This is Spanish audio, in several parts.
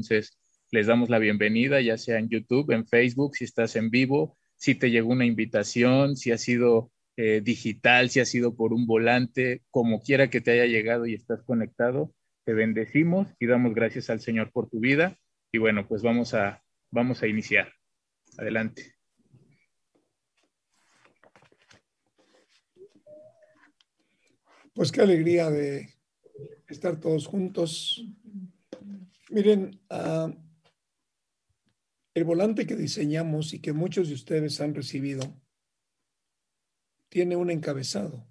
Entonces, les damos la bienvenida, ya sea en YouTube, en Facebook, si estás en vivo, si te llegó una invitación, si ha sido eh, digital, si ha sido por un volante, como quiera que te haya llegado y estás conectado, te bendecimos y damos gracias al Señor por tu vida. Y bueno, pues vamos a, vamos a iniciar. Adelante. Pues qué alegría de estar todos juntos. Miren, uh, el volante que diseñamos y que muchos de ustedes han recibido tiene un encabezado.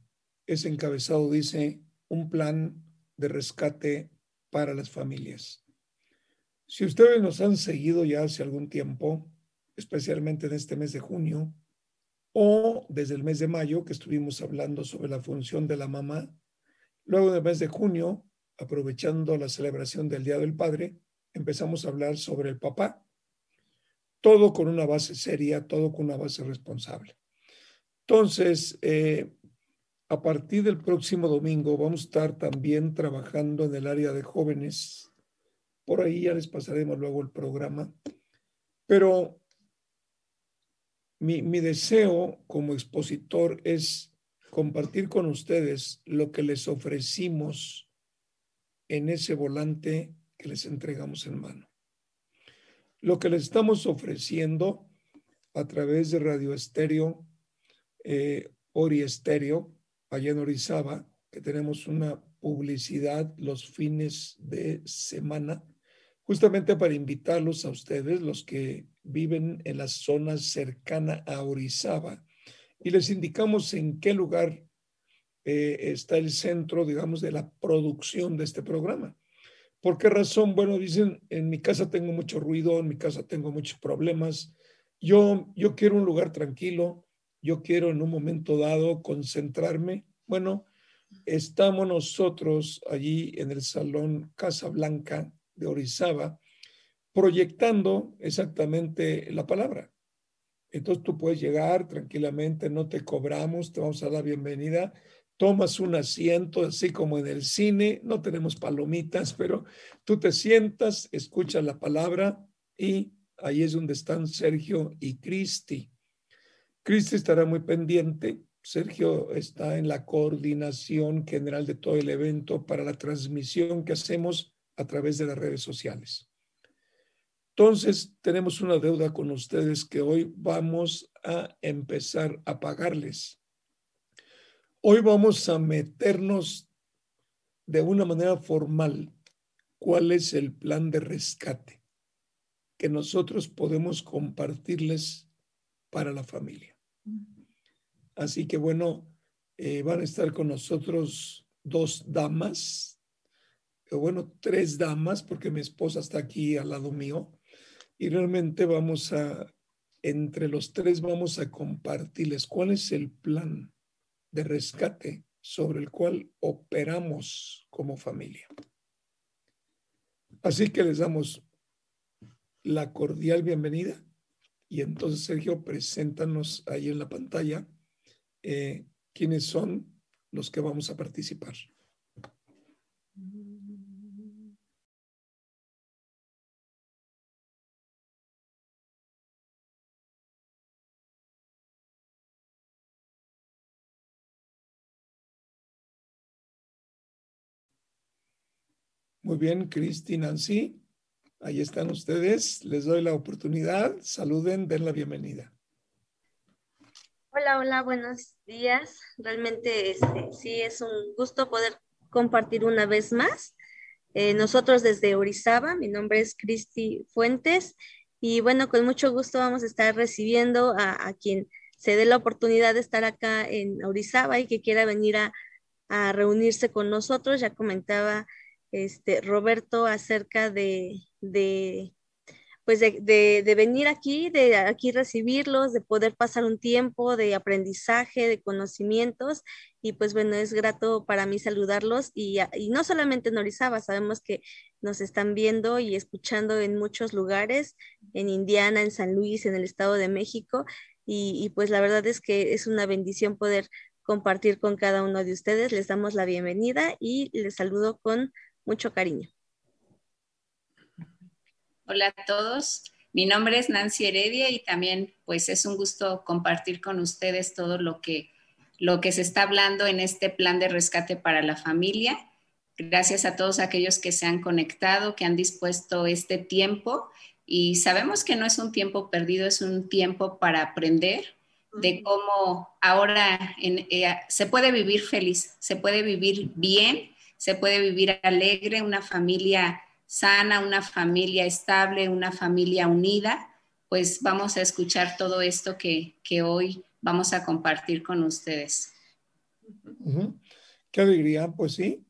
Ese encabezado dice un plan de rescate para las familias. Si ustedes nos han seguido ya hace algún tiempo, especialmente en este mes de junio, o desde el mes de mayo que estuvimos hablando sobre la función de la mamá, luego del mes de junio, aprovechando la celebración del Día del Padre, empezamos a hablar sobre el papá todo con una base seria, todo con una base responsable. Entonces, eh, a partir del próximo domingo vamos a estar también trabajando en el área de jóvenes. Por ahí ya les pasaremos luego el programa. Pero mi, mi deseo como expositor es compartir con ustedes lo que les ofrecimos en ese volante que les entregamos en mano. Lo que les estamos ofreciendo a través de Radio Estéreo, eh, Ori Estéreo, allá en Orizaba, que tenemos una publicidad los fines de semana, justamente para invitarlos a ustedes, los que viven en la zona cercana a Orizaba, y les indicamos en qué lugar eh, está el centro, digamos, de la producción de este programa. ¿Por qué razón? Bueno, dicen, en mi casa tengo mucho ruido, en mi casa tengo muchos problemas. Yo, yo quiero un lugar tranquilo, yo quiero en un momento dado concentrarme. Bueno, estamos nosotros allí en el Salón Casa Blanca de Orizaba proyectando exactamente la palabra. Entonces tú puedes llegar tranquilamente, no te cobramos, te vamos a dar la bienvenida tomas un asiento, así como en el cine, no tenemos palomitas, pero tú te sientas, escuchas la palabra y ahí es donde están Sergio y Cristi. Cristi estará muy pendiente. Sergio está en la coordinación general de todo el evento para la transmisión que hacemos a través de las redes sociales. Entonces, tenemos una deuda con ustedes que hoy vamos a empezar a pagarles. Hoy vamos a meternos de una manera formal cuál es el plan de rescate que nosotros podemos compartirles para la familia. Así que bueno, eh, van a estar con nosotros dos damas, o bueno, tres damas, porque mi esposa está aquí al lado mío, y realmente vamos a, entre los tres vamos a compartirles cuál es el plan de rescate sobre el cual operamos como familia. Así que les damos la cordial bienvenida y entonces Sergio, preséntanos ahí en la pantalla eh, quiénes son los que vamos a participar. Muy bien, Cristi, Nancy, ahí están ustedes. Les doy la oportunidad. Saluden, den la bienvenida. Hola, hola, buenos días. Realmente este, sí es un gusto poder compartir una vez más. Eh, nosotros desde Orizaba, mi nombre es Cristi Fuentes y bueno, con mucho gusto vamos a estar recibiendo a, quien se dé la oportunidad de estar acá en Orizaba y que quiera venir a reunirse con nosotros. Ya comentaba este, Roberto acerca de, de pues de, de, venir aquí, de aquí recibirlos, de poder pasar un tiempo de aprendizaje, de conocimientos. Y pues bueno, es grato para mí saludarlos y, y no solamente en sabemos que nos están viendo y escuchando en muchos lugares, en Indiana, en San Luis, en el Estado de México. Y, y pues la verdad es que es una bendición poder compartir con cada uno de ustedes. Les damos la bienvenida y les saludo con mucho cariño. Hola a todos. Mi nombre es Nancy Heredia y también pues es un gusto compartir con ustedes todo lo que, lo que se está hablando en este plan de rescate para la familia. Gracias a todos aquellos que se han conectado, que han dispuesto este tiempo y sabemos que no es un tiempo perdido, es un tiempo para aprender de cómo ahora eh, se puede vivir feliz, se puede vivir bien, se puede vivir alegre, una familia sana, una familia estable, una familia unida, pues vamos a escuchar todo esto que, hoy vamos a compartir con ustedes. Qué alegría, pues sí,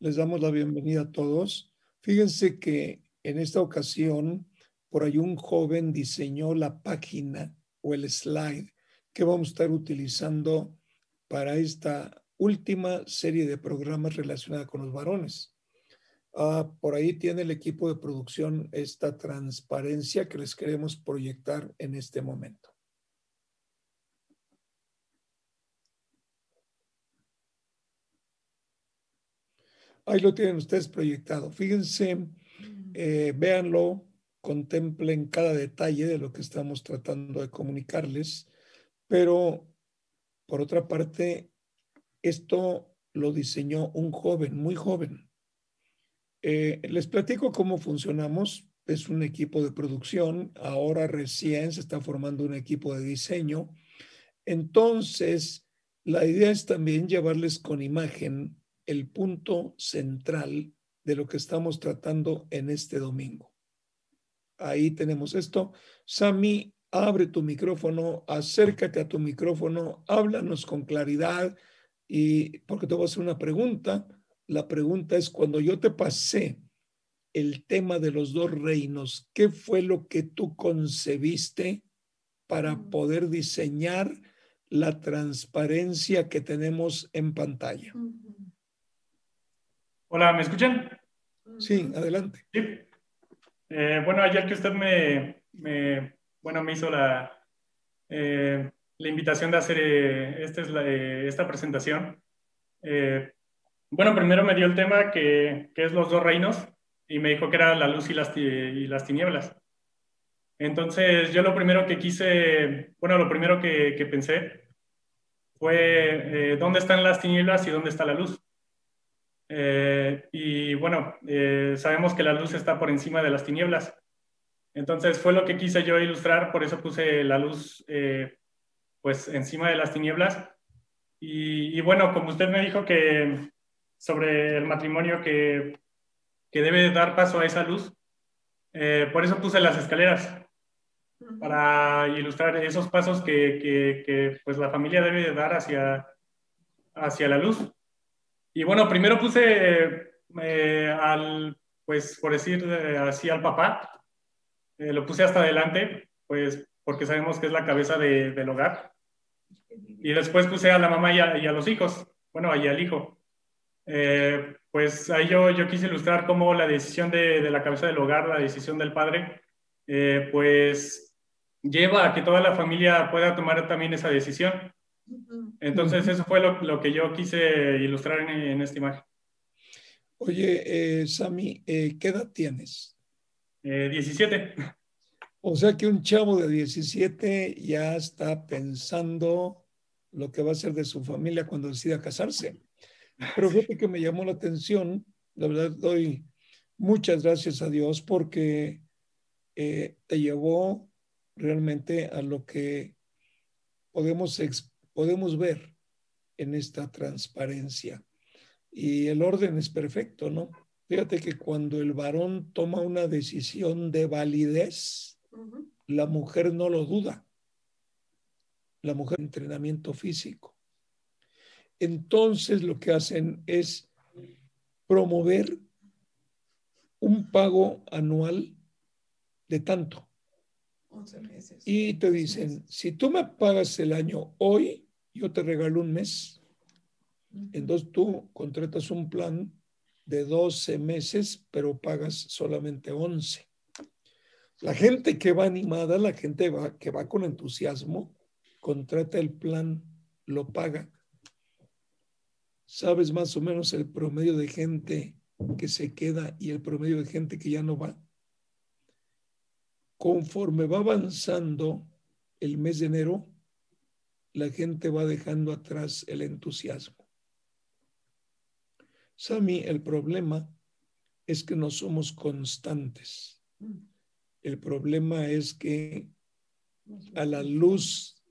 les damos la bienvenida a todos. Fíjense que en esta ocasión, por ahí un joven diseñó la página o el slide que vamos a estar utilizando para esta última serie de programas relacionada con los varones. Ah, por ahí tiene el equipo de producción esta transparencia que les queremos proyectar en este momento. Ahí lo tienen ustedes proyectado. Fíjense, eh, véanlo, contemplen cada detalle de lo que estamos tratando de comunicarles, pero por otra parte, esto lo diseñó un joven, muy joven, eh, les platico cómo funcionamos. Es un equipo de producción. Ahora recién se está formando un equipo de diseño. Entonces, la idea es también llevarles con imagen el punto central de lo que estamos tratando en este domingo. Ahí tenemos esto. Sami, abre tu micrófono, acércate a tu micrófono, háblanos con claridad y porque te voy a hacer una pregunta la pregunta es, cuando yo te pasé el tema de los dos reinos, ¿qué fue lo que tú concebiste para poder diseñar la transparencia que tenemos en pantalla? Hola, ¿me escuchan? Sí, adelante. Sí. Eh, bueno, ayer que usted me, bueno, me hizo la, eh, la invitación de hacer eh, esta, es esta presentación, bueno, primero me dio el tema que, es los dos reinos y me dijo que era la luz y las, y las tinieblas. Entonces yo lo primero que quise, bueno, lo primero que, pensé fue eh, dónde están las tinieblas y dónde está la luz. Eh, y bueno, eh, sabemos que la luz está por encima de las tinieblas. Entonces fue lo que quise yo ilustrar, por eso puse la luz pues encima de las tinieblas. y, bueno, como usted me dijo que, sobre el matrimonio que, que debe dar paso a esa luz. Eh, por eso puse las escaleras, para ilustrar esos pasos que, que, pues la familia debe dar hacia, hacia la luz. Y bueno, primero puse eh, al, pues por decir eh, así, al papá, lo puse hasta adelante, pues porque sabemos que es la cabeza de, del hogar. Y después puse a la mamá y a, y a los hijos, bueno, y al hijo. Eh, pues ahí yo, yo quise ilustrar cómo la decisión de, de la cabeza del hogar, la decisión del padre, eh, pues lleva a que toda la familia pueda tomar también esa decisión. Entonces eso fue lo, lo que yo quise ilustrar en, en esta imagen. Oye, eh, Sami, ¿qué edad tienes? 17. O sea que un chavo de 17 ya está pensando lo que va a ser de su familia cuando decida casarse. Pero fíjate que me llamó la atención, la verdad doy muchas gracias a Dios porque eh, te llevó realmente a lo que podemos, podemos ver en esta transparencia. Y el orden es perfecto, ¿no? Fíjate que cuando el varón toma una decisión de validez, la mujer no lo duda. La mujer entrenamiento físico entonces lo que hacen es promover un pago anual de tanto. Y te dicen, si tú me pagas el año hoy, yo te regalo un mes. Entonces tú contratas un plan de 12 meses, pero pagas solamente 11. La gente que va animada, la gente que va con entusiasmo, contrata el plan, lo paga ¿Sabes más o menos el promedio de gente que se queda y el promedio de gente que ya no va? conforme va avanzando el mes de enero, la gente va dejando atrás el entusiasmo. Sami, el problema es que no somos constantes. El problema es que a la luz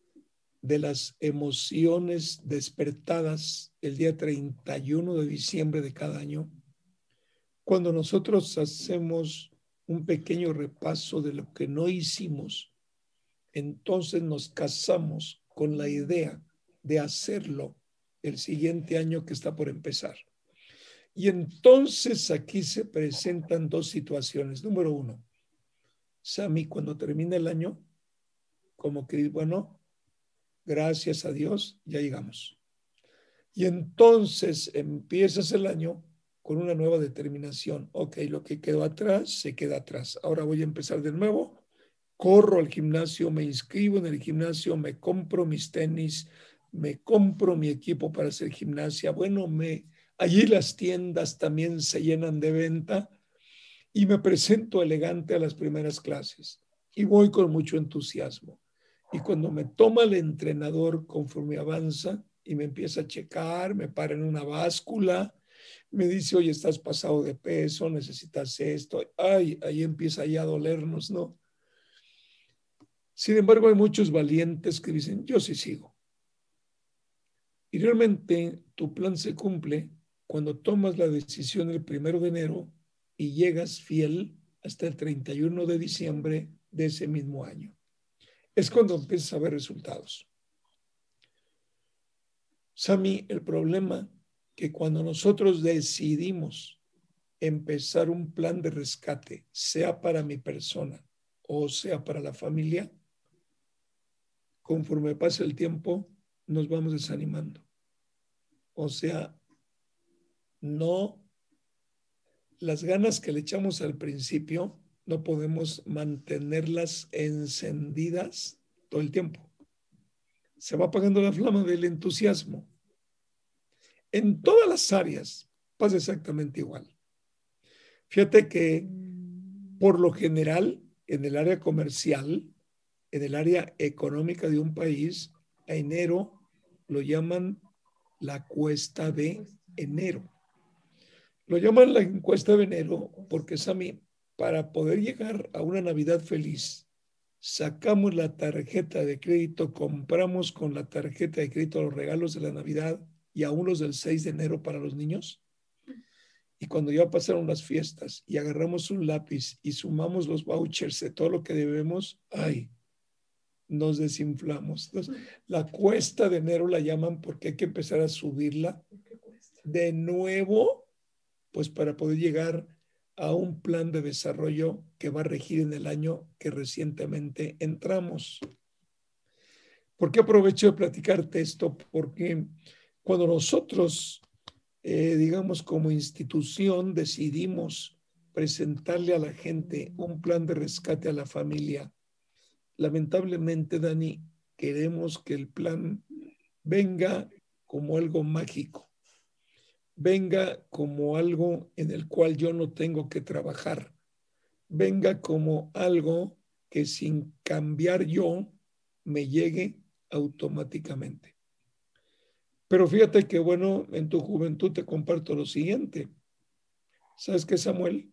de las emociones despertadas el día 31 de diciembre de cada año, cuando nosotros hacemos un pequeño repaso de lo que no hicimos, entonces nos casamos con la idea de hacerlo el siguiente año que está por empezar. Y entonces aquí se presentan dos situaciones. Número uno, Sami, cuando termina el año, como que, bueno, gracias a Dios, ya llegamos. Y entonces empiezas el año con una nueva determinación. Ok, lo que quedó atrás, se queda atrás. Ahora voy a empezar de nuevo. Corro al gimnasio, me inscribo en el gimnasio, me compro mis tenis, me compro mi equipo para hacer gimnasia. Bueno, me, allí las tiendas también se llenan de venta y me presento elegante a las primeras clases y voy con mucho entusiasmo. Y cuando me toma el entrenador conforme avanza y me empieza a checar, me para en una báscula, me dice, oye, estás pasado de peso, necesitas esto. Ay, ahí empieza ya a dolernos, ¿no? Sin embargo, hay muchos valientes que dicen, yo sí sigo. Y realmente tu plan se cumple cuando tomas la decisión el primero de enero y llegas fiel hasta el 31 de diciembre de ese mismo año. Es cuando empiezas a ver resultados. Sami, el problema que cuando nosotros decidimos empezar un plan de rescate, sea para mi persona o sea para la familia, conforme pasa el tiempo, nos vamos desanimando. O sea, no, las ganas que le echamos al principio, no podemos mantenerlas encendidas todo el tiempo. Se va apagando la flama del entusiasmo. En todas las áreas pasa exactamente igual. Fíjate que por lo general, en el área comercial, en el área económica de un país, a enero lo llaman la cuesta de enero. Lo llaman la encuesta de enero porque, Sami, para poder llegar a una Navidad feliz, sacamos la tarjeta de crédito, compramos con la tarjeta de crédito los regalos de la Navidad y aún los del 6 de enero para los niños. Y cuando ya pasaron las fiestas y agarramos un lápiz y sumamos los vouchers de todo lo que debemos, ay, nos desinflamos. la cuesta de enero la llaman porque hay que empezar a subirla de nuevo, pues para poder llegar a un plan de desarrollo que va a regir en el año que recientemente entramos. ¿Por qué aprovecho de platicarte esto? Porque cuando nosotros, eh, digamos, como institución decidimos presentarle a la gente un plan de rescate a la familia, lamentablemente, Dani, queremos que el plan venga como algo mágico, venga como algo en el cual yo no tengo que trabajar, venga como algo que sin cambiar yo me llegue automáticamente. Pero fíjate que, bueno, en tu juventud te comparto lo siguiente. ¿Sabes qué, Samuel?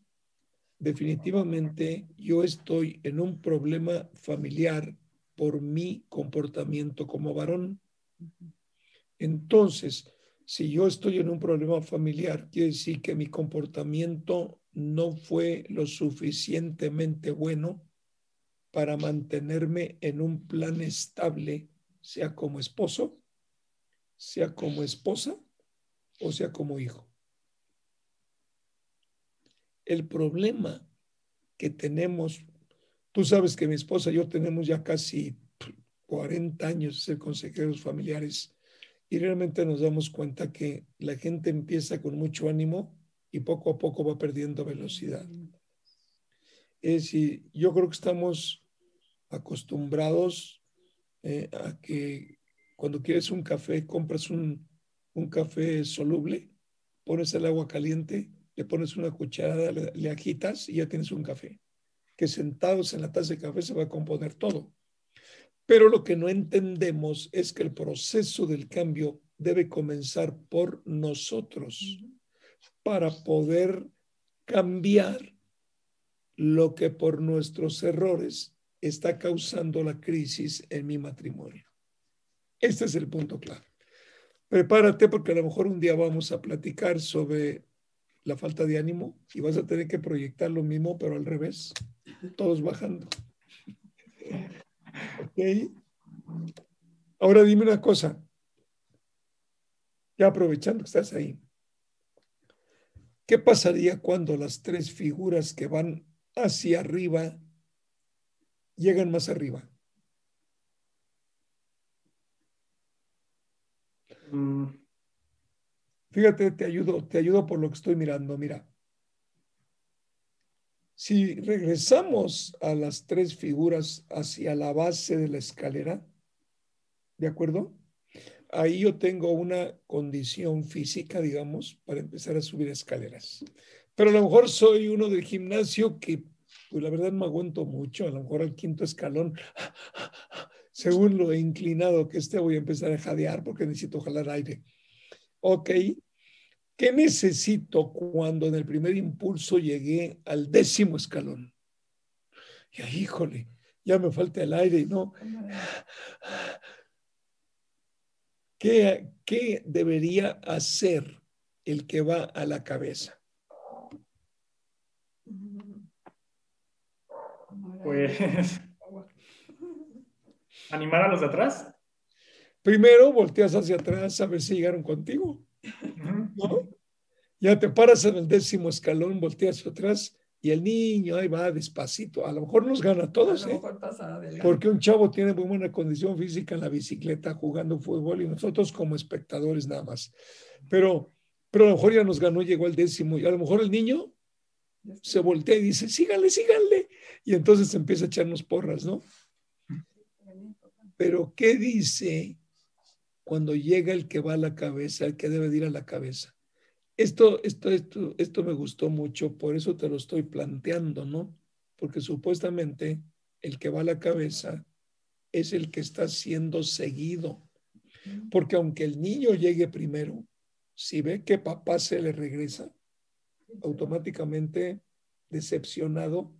Definitivamente yo estoy en un problema familiar por mi comportamiento como varón. Entonces, si yo estoy en un problema familiar, quiere decir que mi comportamiento no fue lo suficientemente bueno para mantenerme en un plan estable, sea como esposo sea como esposa o sea como hijo. El problema que tenemos, tú sabes que mi esposa y yo tenemos ya casi 40 años de ser consejeros familiares y realmente nos damos cuenta que la gente empieza con mucho ánimo y poco a poco va perdiendo velocidad. Es decir, yo creo que estamos acostumbrados eh, a que cuando quieres un café, compras un, café soluble, pones el agua caliente, le pones una cucharada, le, agitas y ya tienes un café. que sentados en la taza de café se va a componer todo. Pero lo que no entendemos es que el proceso del cambio debe comenzar por nosotros para poder cambiar lo que por nuestros errores está causando la crisis en mi matrimonio. Este es el punto claro. Prepárate porque a lo mejor un día vamos a platicar sobre la falta de ánimo y vas a tener que proyectar lo mismo, pero al revés, todos bajando. ¿Ok? Ahora dime una cosa, ya aprovechando que estás ahí, ¿qué pasaría cuando las tres figuras que van hacia arriba llegan más arriba? Mm. Fíjate, te ayudo, te ayudo por lo que estoy mirando. Mira, si regresamos a las tres figuras hacia la base de la escalera, ¿de acuerdo? Ahí yo tengo una condición física, digamos, para empezar a subir escaleras. Pero a lo mejor soy uno del gimnasio que, pues la verdad me aguanto mucho, a lo mejor al quinto escalón según lo inclinado que esté, voy a empezar a jadear porque necesito jalar aire. Ok, ¿qué necesito cuando en el primer impulso llegué al décimo escalón? Y ahí, híjole, ya me falta el aire y no. ¿Qué, ¿Qué debería hacer el que va a la cabeza? Pues ¿Animar a los de atrás? Primero volteas hacia atrás a ver si llegaron contigo. Ya te paras en el décimo escalón, volteas atrás y el niño ahí va despacito. A lo mejor nos gana a todos, ¿eh? Porque un chavo tiene muy buena condición física en la bicicleta jugando fútbol y nosotros como espectadores nada más. Pero, pero a lo mejor ya nos ganó, llegó al décimo y a lo mejor el niño se voltea y dice, síganle, síganle. Y entonces empieza a echarnos porras, ¿no? Pero ¿qué dice cuando llega el que va a la cabeza, el que debe ir a la cabeza? Esto, esto, esto, esto me gustó mucho, por eso te lo estoy planteando, ¿no? Porque supuestamente el que va a la cabeza es el que está siendo seguido. Porque aunque el niño llegue primero, si ve que papá se le regresa, automáticamente decepcionado,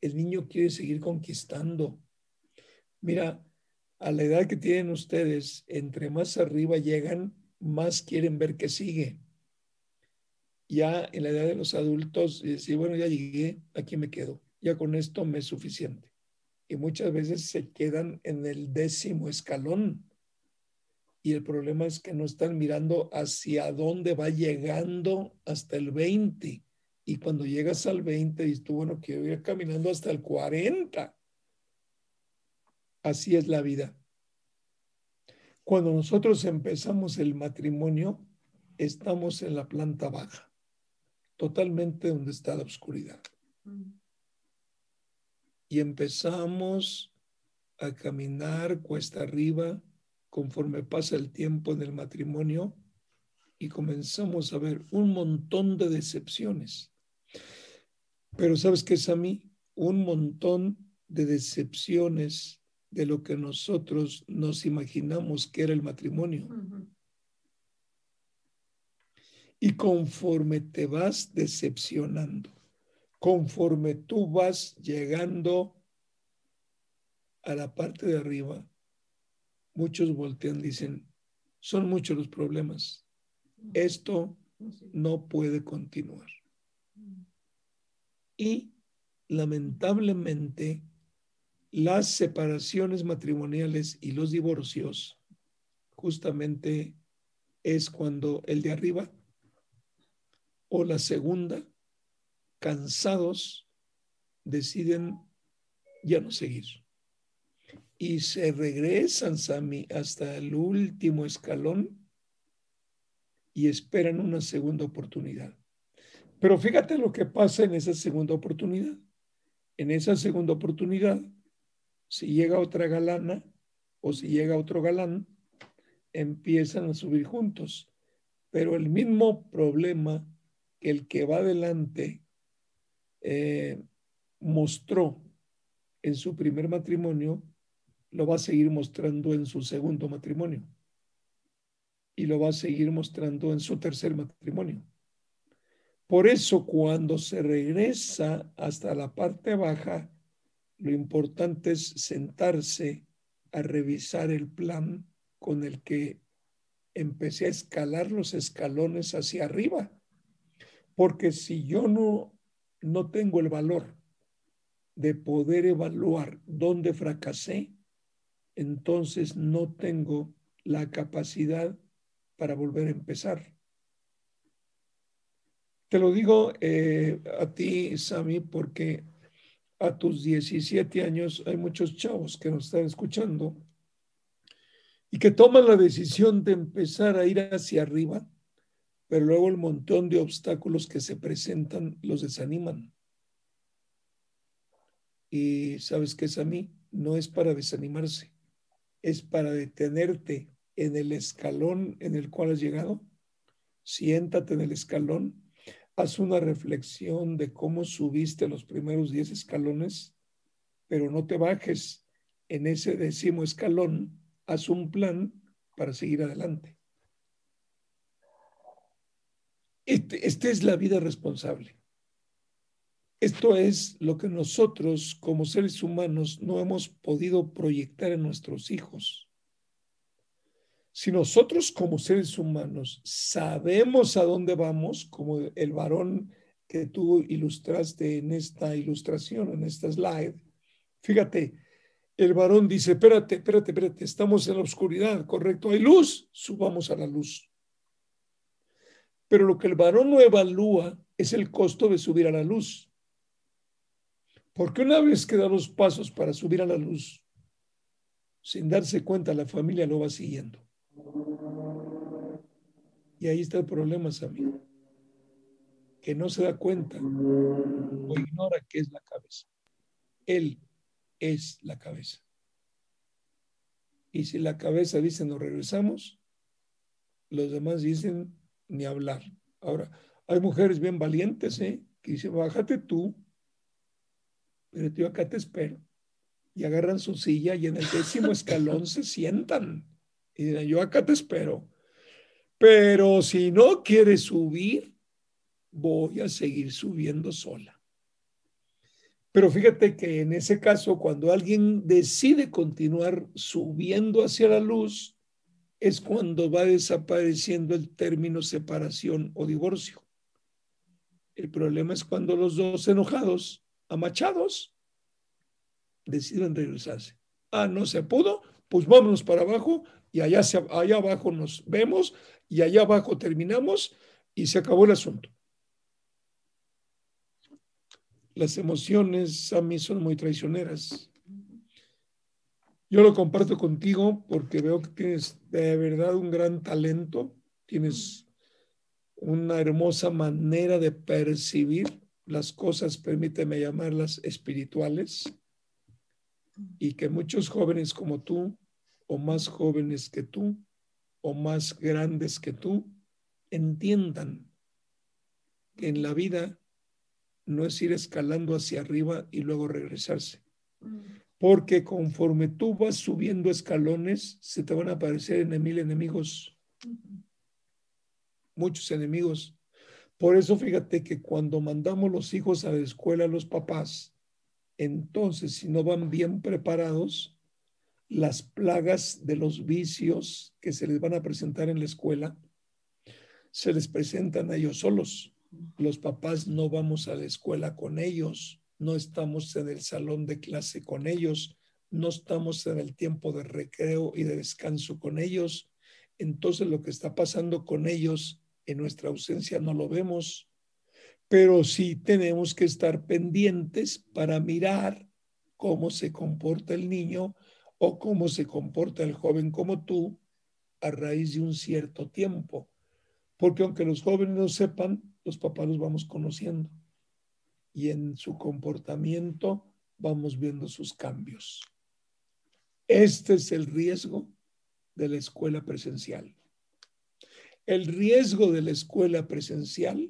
el niño quiere seguir conquistando. Mira, a la edad que tienen ustedes, entre más arriba llegan, más quieren ver qué sigue. Ya en la edad de los adultos, decir, bueno, ya llegué, aquí me quedo, ya con esto me es suficiente. Y muchas veces se quedan en el décimo escalón. Y el problema es que no están mirando hacia dónde va llegando hasta el 20. Y cuando llegas al 20, dices tú, bueno, quiero ir caminando hasta el 40 Así es la vida. Cuando nosotros empezamos el matrimonio, estamos en la planta baja, totalmente donde está la oscuridad. Y empezamos a caminar cuesta arriba conforme pasa el tiempo en el matrimonio y comenzamos a ver un montón de decepciones. Pero ¿sabes qué es a mí? Un montón de decepciones de lo que nosotros nos imaginamos que era el matrimonio. Y conforme te vas decepcionando, conforme tú vas llegando a la parte de arriba, muchos voltean, dicen, son muchos los problemas. Esto no puede continuar. Y lamentablemente las separaciones matrimoniales y los divorcios justamente es cuando el de arriba o la segunda, cansados, deciden ya no seguir. Y se regresan, Sami, hasta el último escalón y esperan una segunda oportunidad. Pero fíjate lo que pasa en esa segunda oportunidad. En esa segunda oportunidad, si llega otra galana o si llega otro galán, empiezan a subir juntos. Pero el mismo problema que el que va adelante eh, mostró en su primer matrimonio, lo va a seguir mostrando en su segundo matrimonio. Y lo va a seguir mostrando en su tercer matrimonio. Por eso cuando se regresa hasta la parte baja, lo importante es sentarse a revisar el plan con el que empecé a escalar los escalones hacia arriba. Porque si yo no, no tengo el valor de poder evaluar dónde fracasé, entonces no tengo la capacidad para volver a empezar. Te lo digo eh, a ti, Sami, porque a tus 17 años hay muchos chavos que nos están escuchando y que toman la decisión de empezar a ir hacia arriba, pero luego el montón de obstáculos que se presentan los desaniman. Y sabes que es a mí, no es para desanimarse, es para detenerte en el escalón en el cual has llegado. Siéntate en el escalón, haz una reflexión de cómo subiste los primeros 10 escalones, pero no te bajes en ese décimo escalón haz un plan para seguir adelante. Este, esta es la vida responsable. Esto es lo que nosotros como seres humanos no hemos podido proyectar en nuestros hijos. Si nosotros como seres humanos sabemos a dónde vamos, como el varón que tú ilustraste en esta ilustración, en esta slide, fíjate, el varón dice, espérate, espérate, espérate, estamos en la oscuridad, correcto, hay luz, subamos a la luz. Pero lo que el varón no evalúa es el costo de subir a la luz. Porque una vez que da los pasos para subir a la luz, sin darse cuenta, la familia lo va siguiendo. Y ahí está el problema, amigo. Que no se da cuenta o ignora que es la cabeza. Él es la cabeza. Y si la cabeza dice nos regresamos, los demás dicen ni hablar. Ahora, hay mujeres bien valientes, ¿eh? Que dicen, bájate tú, pero yo acá te espero. Y agarran su silla y en el décimo escalón se sientan. Y dicen, yo acá te espero. Pero si no quieres subir, voy a seguir subiendo sola. Pero fíjate que en ese caso, cuando alguien decide continuar subiendo hacia la luz, es cuando va desapareciendo el término separación o divorcio. El problema es cuando los dos enojados, amachados, deciden regresarse. Ah, no se pudo, pues vámonos para abajo y allá, allá abajo nos vemos y allá abajo terminamos y se acabó el asunto las emociones a mí son muy traicioneras. Yo lo comparto contigo porque veo que tienes de verdad un gran talento, tienes una hermosa manera de percibir las cosas, permíteme llamarlas espirituales, y que muchos jóvenes como tú, o más jóvenes que tú, o más grandes que tú, entiendan que en la vida no es ir escalando hacia arriba y luego regresarse. Mm. Porque conforme tú vas subiendo escalones, se te van a aparecer mil enemigos. Muchos enemigos. Por eso fíjate que cuando mandamos los hijos a la escuela, los papás, entonces si no van bien preparados, las plagas de los vicios que se les van a presentar en la escuela, se les presentan a ellos solos los papás no vamos a la escuela con ellos, no estamos en el salón de clase con ellos, no estamos en el tiempo de recreo y de descanso con ellos. Entonces lo que está pasando con ellos en nuestra ausencia no lo vemos, pero sí tenemos que estar pendientes para mirar cómo se comporta el niño o cómo se comporta el joven como tú a raíz de un cierto tiempo. Porque aunque los jóvenes no sepan, los papás los vamos conociendo y en su comportamiento vamos viendo sus cambios. Este es el riesgo de la escuela presencial. El riesgo de la escuela presencial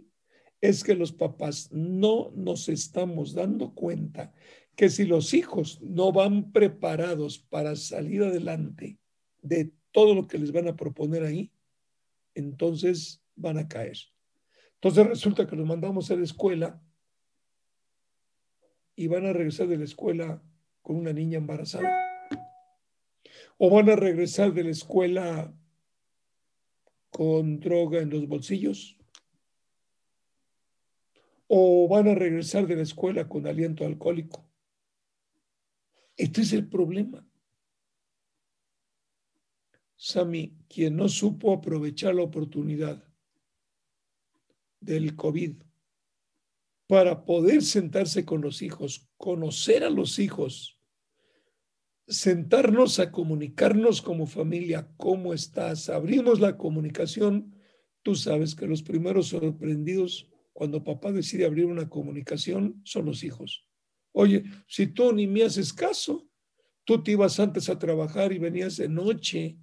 es que los papás no nos estamos dando cuenta que si los hijos no van preparados para salir adelante de todo lo que les van a proponer ahí, entonces van a caer. Entonces resulta que los mandamos a la escuela y van a regresar de la escuela con una niña embarazada. O van a regresar de la escuela con droga en los bolsillos. O van a regresar de la escuela con aliento alcohólico. Este es el problema. Sami, quien no supo aprovechar la oportunidad del COVID para poder sentarse con los hijos, conocer a los hijos, sentarnos a comunicarnos como familia, ¿cómo estás? Abrimos la comunicación. Tú sabes que los primeros sorprendidos cuando papá decide abrir una comunicación son los hijos. Oye, si tú ni me haces caso, tú te ibas antes a trabajar y venías de noche,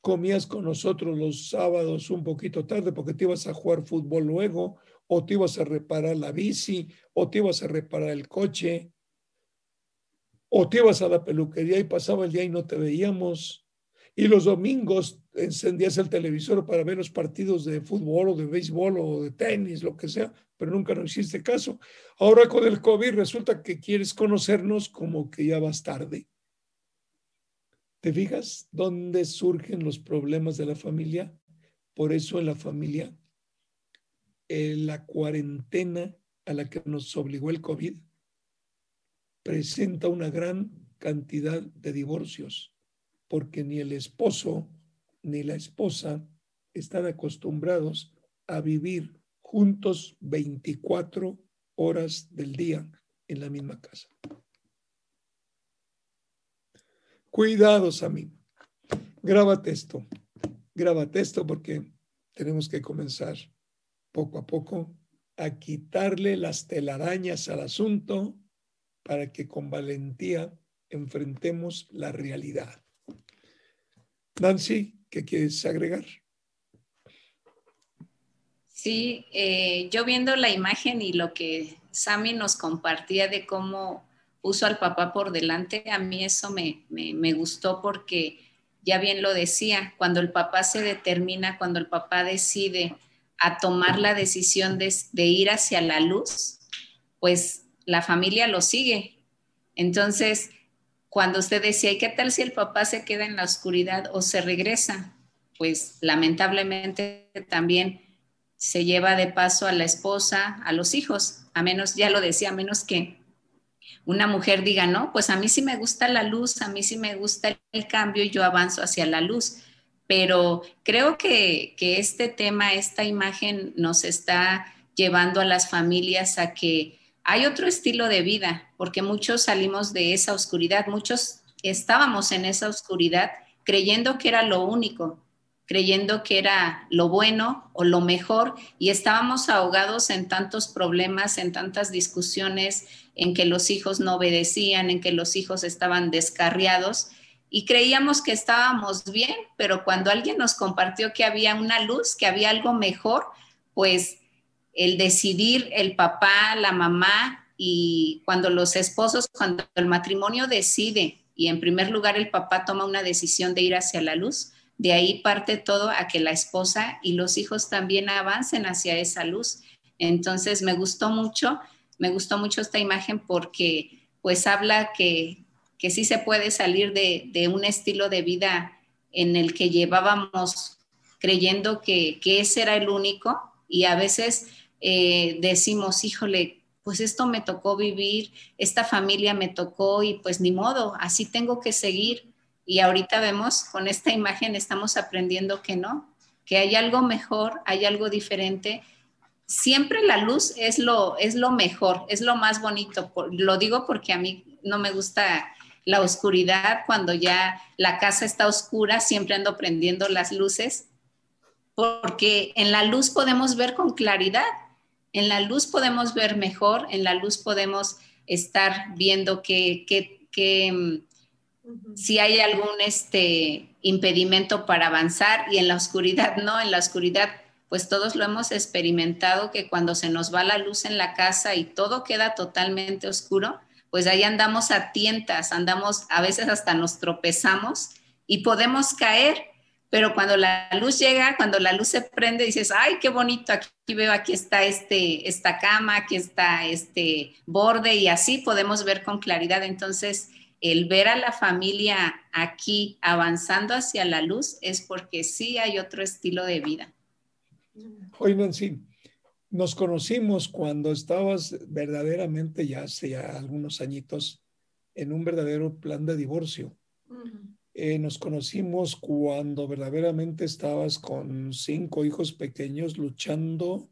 comías con nosotros los sábados un poquito tarde porque te ibas a jugar fútbol luego, o te ibas a reparar la bici, o te ibas a reparar el coche, o te ibas a la peluquería y pasaba el día y no te veíamos. Y los domingos encendías el televisor para ver los partidos de fútbol o de béisbol o de tenis, lo que sea, pero nunca nos hiciste caso. Ahora con el COVID resulta que quieres conocernos como que ya vas tarde. ¿Te fijas dónde surgen los problemas de la familia? Por eso en la familia eh, la cuarentena a la que nos obligó el COVID presenta una gran cantidad de divorcios, porque ni el esposo ni la esposa están acostumbrados a vivir juntos 24 horas del día en la misma casa. Cuidados, amigo. Grábate esto. Grábate esto porque tenemos que comenzar poco a poco a quitarle las telarañas al asunto para que con valentía enfrentemos la realidad. Nancy, ¿qué quieres agregar? Sí, eh, yo viendo la imagen y lo que Sammy nos compartía de cómo puso al papá por delante, a mí eso me, me gustó porque ya bien lo decía, cuando el papá se determina, cuando el papá decide a tomar la decisión de, ir hacia la luz, pues la familia lo sigue. Entonces, cuando usted decía, ¿y qué tal si el papá se queda en la oscuridad o se regresa? Pues lamentablemente también se lleva de paso a la esposa, a los hijos, a menos, ya lo decía, a menos que una mujer diga, no, pues a mí sí me gusta la luz, a mí sí me gusta el cambio y yo avanzo hacia la luz pero creo que, este tema, esta imagen nos está llevando a las familias a que hay otro estilo de vida, porque muchos salimos de esa oscuridad, muchos estábamos en esa oscuridad creyendo que era lo único, creyendo que era lo bueno o lo mejor y estábamos ahogados en tantos problemas, en tantas discusiones, en que los hijos no obedecían, en que los hijos estaban descarriados y creíamos que estábamos bien, pero cuando alguien nos compartió que había una luz, que había algo mejor, pues el decidir el papá, la mamá y cuando los esposos, cuando el matrimonio decide y en primer lugar el papá toma una decisión de ir hacia la luz, de ahí parte todo a que la esposa y los hijos también avancen hacia esa luz. Entonces me gustó mucho, me gustó mucho esta imagen porque pues habla que que sí se puede salir de, un estilo de vida en el que llevábamos creyendo que, ese era el único y a veces eh, decimos, híjole, pues esto me tocó vivir, esta familia me tocó y pues ni modo, así tengo que seguir. Y ahorita vemos, con esta imagen estamos aprendiendo que no, que hay algo mejor, hay algo diferente. Siempre la luz es lo, es lo mejor, es lo más bonito. lo digo porque a mí no me gusta la oscuridad, cuando ya la casa está oscura, siempre ando prendiendo las luces, porque en la luz podemos ver con claridad, en la luz podemos ver mejor, en la luz podemos estar viendo que, mm, si hay algún este, impedimento para avanzar y en la oscuridad no, en la oscuridad pues todos lo hemos experimentado, que cuando se nos va la luz en la casa y todo queda totalmente oscuro, pues ahí andamos a tientas, andamos, a veces hasta nos tropezamos y podemos caer, pero cuando la luz llega, cuando la luz se prende, dices, ay, qué bonito, aquí veo, aquí está este, esta cama, aquí está este borde y así podemos ver con claridad. Entonces, el ver a la familia aquí avanzando hacia la luz es porque sí hay otro estilo de vida. Oye, Nancy, nos conocimos cuando estabas verdaderamente ya hace algunos añitos en un verdadero plan de divorcio. Eh, nos conocimos cuando verdaderamente estabas con cinco hijos pequeños luchando,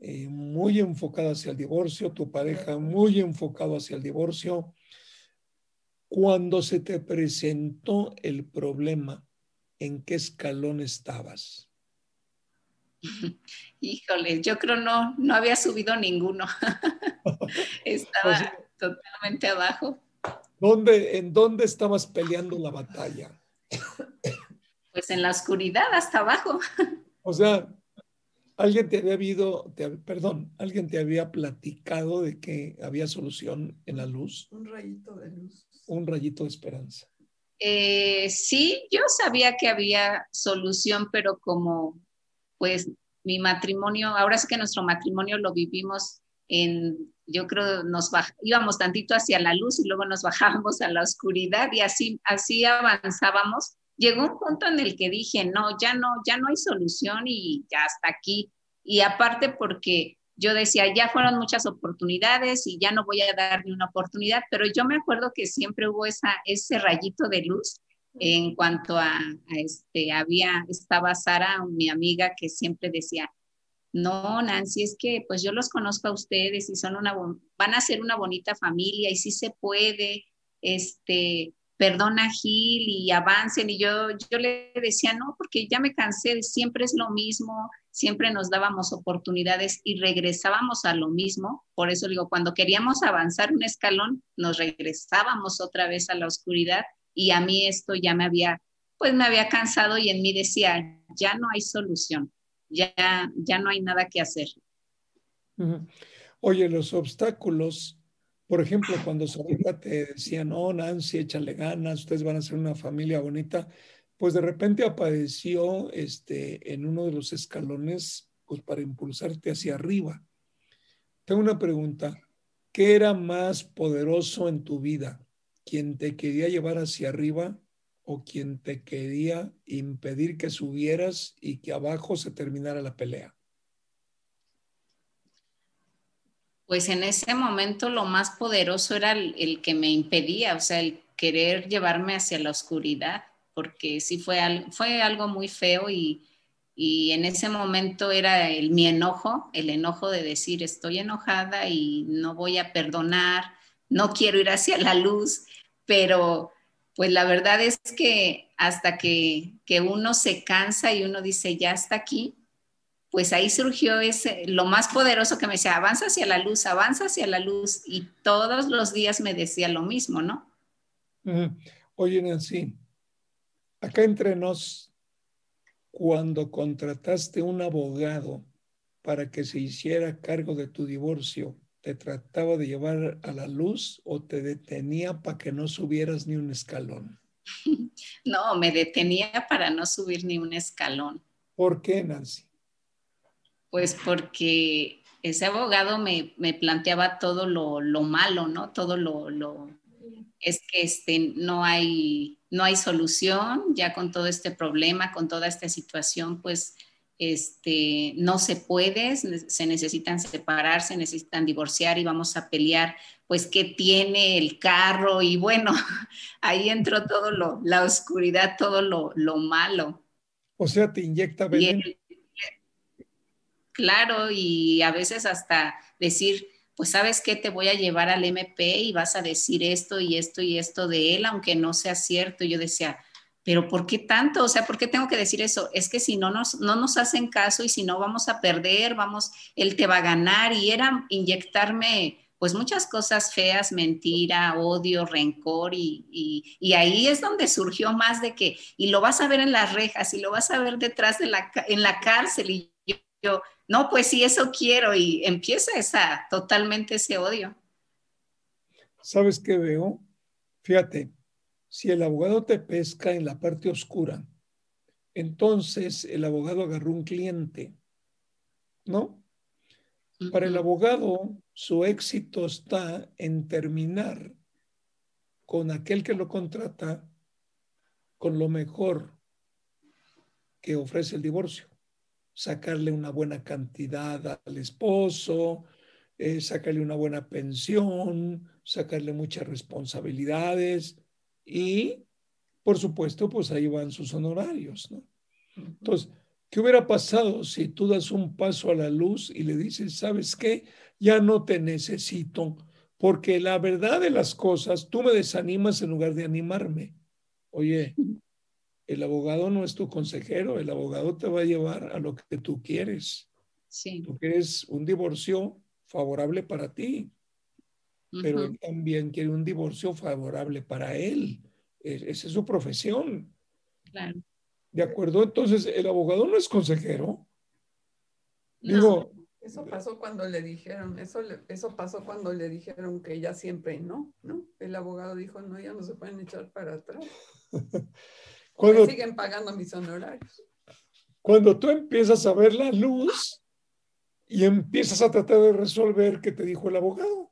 eh, muy enfocado hacia el divorcio, tu pareja muy enfocado hacia el divorcio. Cuando se te presentó el problema, ¿en qué escalón estabas? Híjole, yo creo no, no había subido ninguno. Estaba totalmente abajo. ¿Dónde, ¿En dónde estabas peleando la batalla? Pues en la oscuridad, hasta abajo. O sea, alguien te había habido, perdón, alguien te había platicado de que había solución en la luz. Un rayito de luz. Un rayito de esperanza. Eh, sí, yo sabía que había solución, pero como pues mi matrimonio, ahora sí que nuestro matrimonio lo vivimos en, yo creo, nos íbamos tantito hacia la luz y luego nos bajábamos a la oscuridad y así, así avanzábamos. Llegó un punto en el que dije, no, ya no, ya no hay solución y ya hasta aquí. Y aparte porque yo decía, ya fueron muchas oportunidades y ya no voy a dar ni una oportunidad, pero yo me acuerdo que siempre hubo esa, ese rayito de luz en cuanto a, este, había, estaba Sara, mi amiga, que siempre decía, no, Nancy, es que pues yo los conozco a ustedes y son una, van a ser una bonita familia y sí se puede, este, perdona Gil y avancen. Y yo, yo le decía, no, porque ya me cansé, siempre es lo mismo, siempre nos dábamos oportunidades y regresábamos a lo mismo. Por eso digo, cuando queríamos avanzar un escalón, nos regresábamos otra vez a la oscuridad y a mí esto ya me había, pues me había cansado y en mí decía, ya no hay solución, ya, ya no hay nada que hacer. Oye, los obstáculos, por ejemplo, cuando Sorita te decía, no, Nancy, échale ganas, ustedes van a ser una familia bonita, pues de repente apareció este, en uno de los escalones, pues para impulsarte hacia arriba. Tengo una pregunta, ¿qué era más poderoso en tu vida? quien te quería llevar hacia arriba o quien te quería impedir que subieras y que abajo se terminara la pelea? Pues en ese momento lo más poderoso era el, que me impedía, o sea, el querer llevarme hacia la oscuridad, porque sí fue, fue algo muy feo y, y en ese momento era el, mi enojo, el enojo de decir estoy enojada y no voy a perdonar, no quiero ir hacia la luz, pero pues la verdad es que hasta que, uno se cansa y uno dice, ya está aquí, pues ahí surgió ese, lo más poderoso que me decía, avanza hacia la luz, avanza hacia la luz, y todos los días me decía lo mismo, ¿no? Oye, Nancy, acá entre nos, cuando contrataste un abogado para que se hiciera cargo de tu divorcio, te trataba de llevar a la luz o te detenía para que no subieras ni un escalón? No, me detenía para no subir ni un escalón. ¿Por qué, Nancy? Pues porque ese abogado me, planteaba todo lo, malo, ¿no? Todo lo, lo, es que este, no, hay, no hay solución ya con todo este problema, con toda esta situación, pues este, no se puede, se necesitan separar, se necesitan divorciar y vamos a pelear, pues, qué tiene el carro y bueno, ahí entró todo lo, la oscuridad, todo lo, lo malo. O sea, te inyecta veneno. claro, y a veces hasta decir, pues sabes qué, te voy a llevar al MP y vas a decir esto y esto y esto de él, aunque no sea cierto. Yo decía, pero ¿por qué tanto? O sea, ¿por qué tengo que decir eso? Es que si no nos, no nos hacen caso y si no vamos a perder, vamos, él te va a ganar y era inyectarme pues muchas cosas feas, mentira, odio, rencor y, y, ahí es donde surgió más de que, y lo vas a ver en las rejas y lo vas a ver detrás de la, en la cárcel y yo no, pues sí, eso quiero y empieza esa, totalmente ese odio. ¿Sabes qué veo? Fíjate, si el abogado te pesca en la parte oscura, entonces el abogado agarró un cliente, ¿no? Para el abogado, su éxito está en terminar con aquel que lo contrata con lo mejor que ofrece el divorcio. Sacarle una buena cantidad al esposo, eh, sacarle una buena pensión, sacarle muchas responsabilidades y, por supuesto, pues ahí van sus honorarios, ¿no? Entonces, ¿qué hubiera pasado si tú das un paso a la luz y le dices, sabes qué, ya no te necesito, porque la verdad de las cosas, tú me desanimas en lugar de animarme. Oye, el abogado no es tu consejero, el abogado te va a llevar a lo que tú quieres. Sí. Tú quieres un divorcio favorable para ti, pero él también quiere un divorcio favorable para él. E-, esa es su profesión. Claro. ¿De acuerdo? Entonces, el abogado no es consejero. Digo. Eso pasó cuando le dijeron, eso, eso pasó cuando le dijeron que ya siempre no, ¿no? El abogado dijo, no, ya no se pueden echar para atrás. cuando, siguen pagando mis honorarios. Cuando tú empiezas a ver la luz y empiezas a tratar de resolver qué te dijo el abogado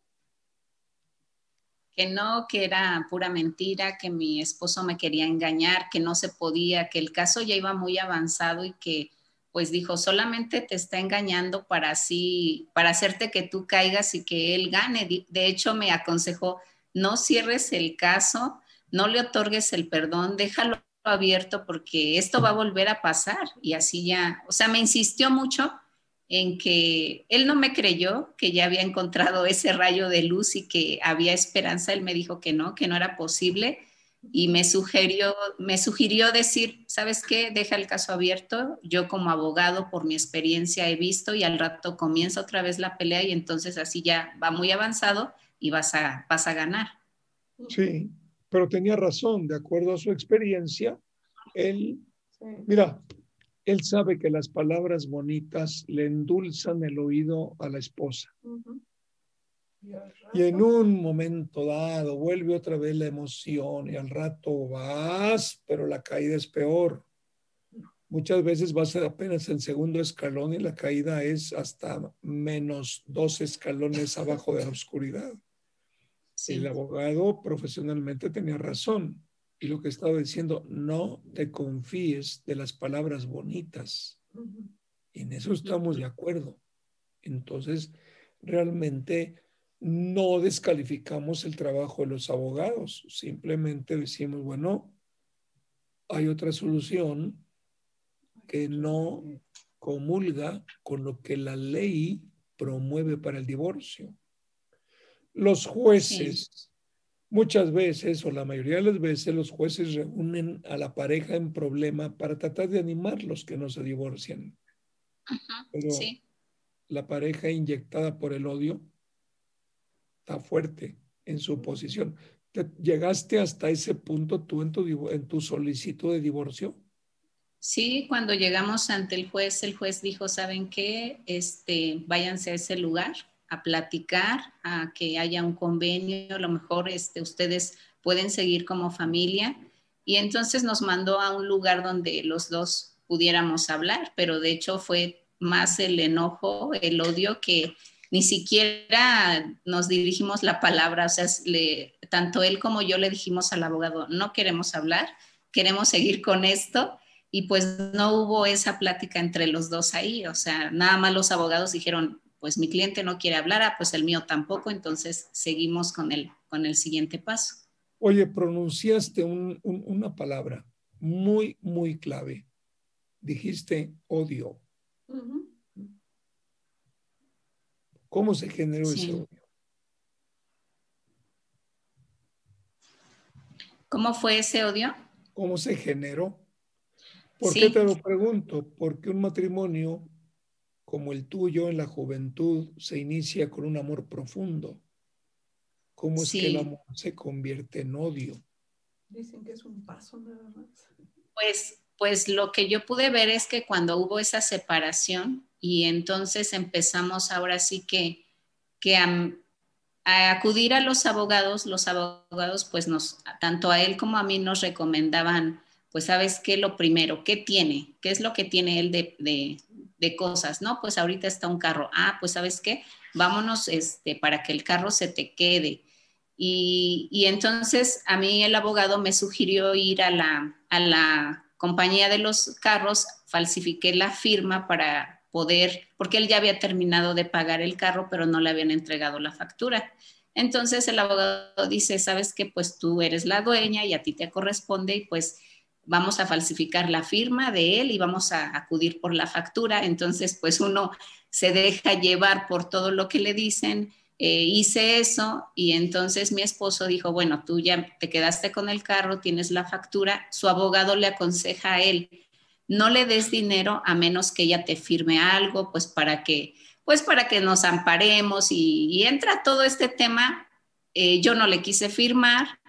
que no, que era pura mentira, que mi esposo me quería engañar, que no se podía, que el caso ya iba muy avanzado y que pues dijo, solamente te está engañando para así, para hacerte que tú caigas y que él gane. De hecho, me aconsejó, no cierres el caso, no le otorgues el perdón, déjalo abierto porque esto va a volver a pasar. Y así ya, o sea, me insistió mucho en que él no me creyó que ya había encontrado ese rayo de luz y que había esperanza. Él me dijo que no, que no era posible y me sugirió, me sugirió decir, ¿sabes qué? Deja el caso abierto. Yo como abogado, por mi experiencia, he visto y al rato comienza otra vez la pelea y entonces así ya va muy avanzado y vas a, vas a ganar. Sí, pero tenía razón, de acuerdo a su experiencia, él, mira, él sabe que las palabras bonitas le endulzan el oído a la esposa. y, en un momento dado vuelve otra vez la emoción y al rato vas, pero la caída es peor. Muchas veces vas apenas en segundo escalón y la caída es hasta menos dos escalones abajo de la oscuridad. El abogado profesionalmente tenía razón y lo que estaba diciendo, no te confíes de las palabras bonitas. En eso estamos de acuerdo. Entonces, realmente no descalificamos el trabajo de los abogados, simplemente decimos, bueno, hay otra solución que no comulga con lo que la ley promueve para el divorcio. Los jueces Muchas veces, o la mayoría de las veces, los jueces reúnen a la pareja en problema para tratar de animarlos que no se divorcien. Pero la pareja inyectada por el odio está fuerte en su posición. ¿Llegaste hasta ese punto tú en tu, en tu solicitud de divorcio? Sí, cuando llegamos ante el juez, el juez dijo, ¿saben qué? Este, váyanse a ese lugar a platicar, a que haya un convenio, a lo mejor este, ustedes pueden seguir como familia. Y entonces nos mandó a un lugar donde los dos pudiéramos hablar, pero de hecho fue más el enojo, el odio que ni siquiera nos dirigimos la palabra, o sea, tanto él como yo le dijimos al abogado, no queremos hablar, queremos seguir con esto y pues no hubo esa plática entre los dos ahí, o sea, nada más los abogados dijeron, pues mi cliente no quiere hablar, ah, pues el mío tampoco, entonces seguimos con el, con el siguiente paso. Oye, pronunciaste una palabra muy, muy clave. Dijiste odio. ¿Cómo se generó ese odio? ¿Cómo fue ese odio? ¿Cómo se generó? ¿Por qué te lo pregunto? Porque un matrimonio como el tuyo en la juventud se inicia con un amor profundo. ¿Cómo es que el amor se convierte en odio? Dicen que es un paso nada más. Pues pues lo que yo pude ver es que cuando hubo esa separación y entonces empezamos ahora sí que, que a, acudir a los abogados, los abogados pues nos, tanto a él como a mí nos recomendaban, pues sabes qué, lo primero, ¿qué tiene? ¿Qué es lo que tiene él de, de, cosas? No, pues ahorita está un carro. Ah, pues sabes qué, vámonos este, para que el carro se te quede. Y, y entonces a mí el abogado me sugirió ir a la, a la compañía de los carros, falsifiqué la firma para poder, porque él ya había terminado de pagar el carro, pero no le habían entregado la factura. Entonces el abogado dice, sabes que pues tú eres la dueña y a ti te corresponde y pues vamos a falsificar la firma de él y vamos a acudir por la factura. Entonces pues uno se deja llevar por todo lo que le dicen eh, hice eso y entonces mi esposo dijo, bueno, tú ya te quedaste con el carro, tienes la factura, su abogado le aconseja a él, no le des dinero a menos que ella te firme algo, pues para que, pues para que nos amparemos y, entra todo este tema. Eh, yo no le quise firmar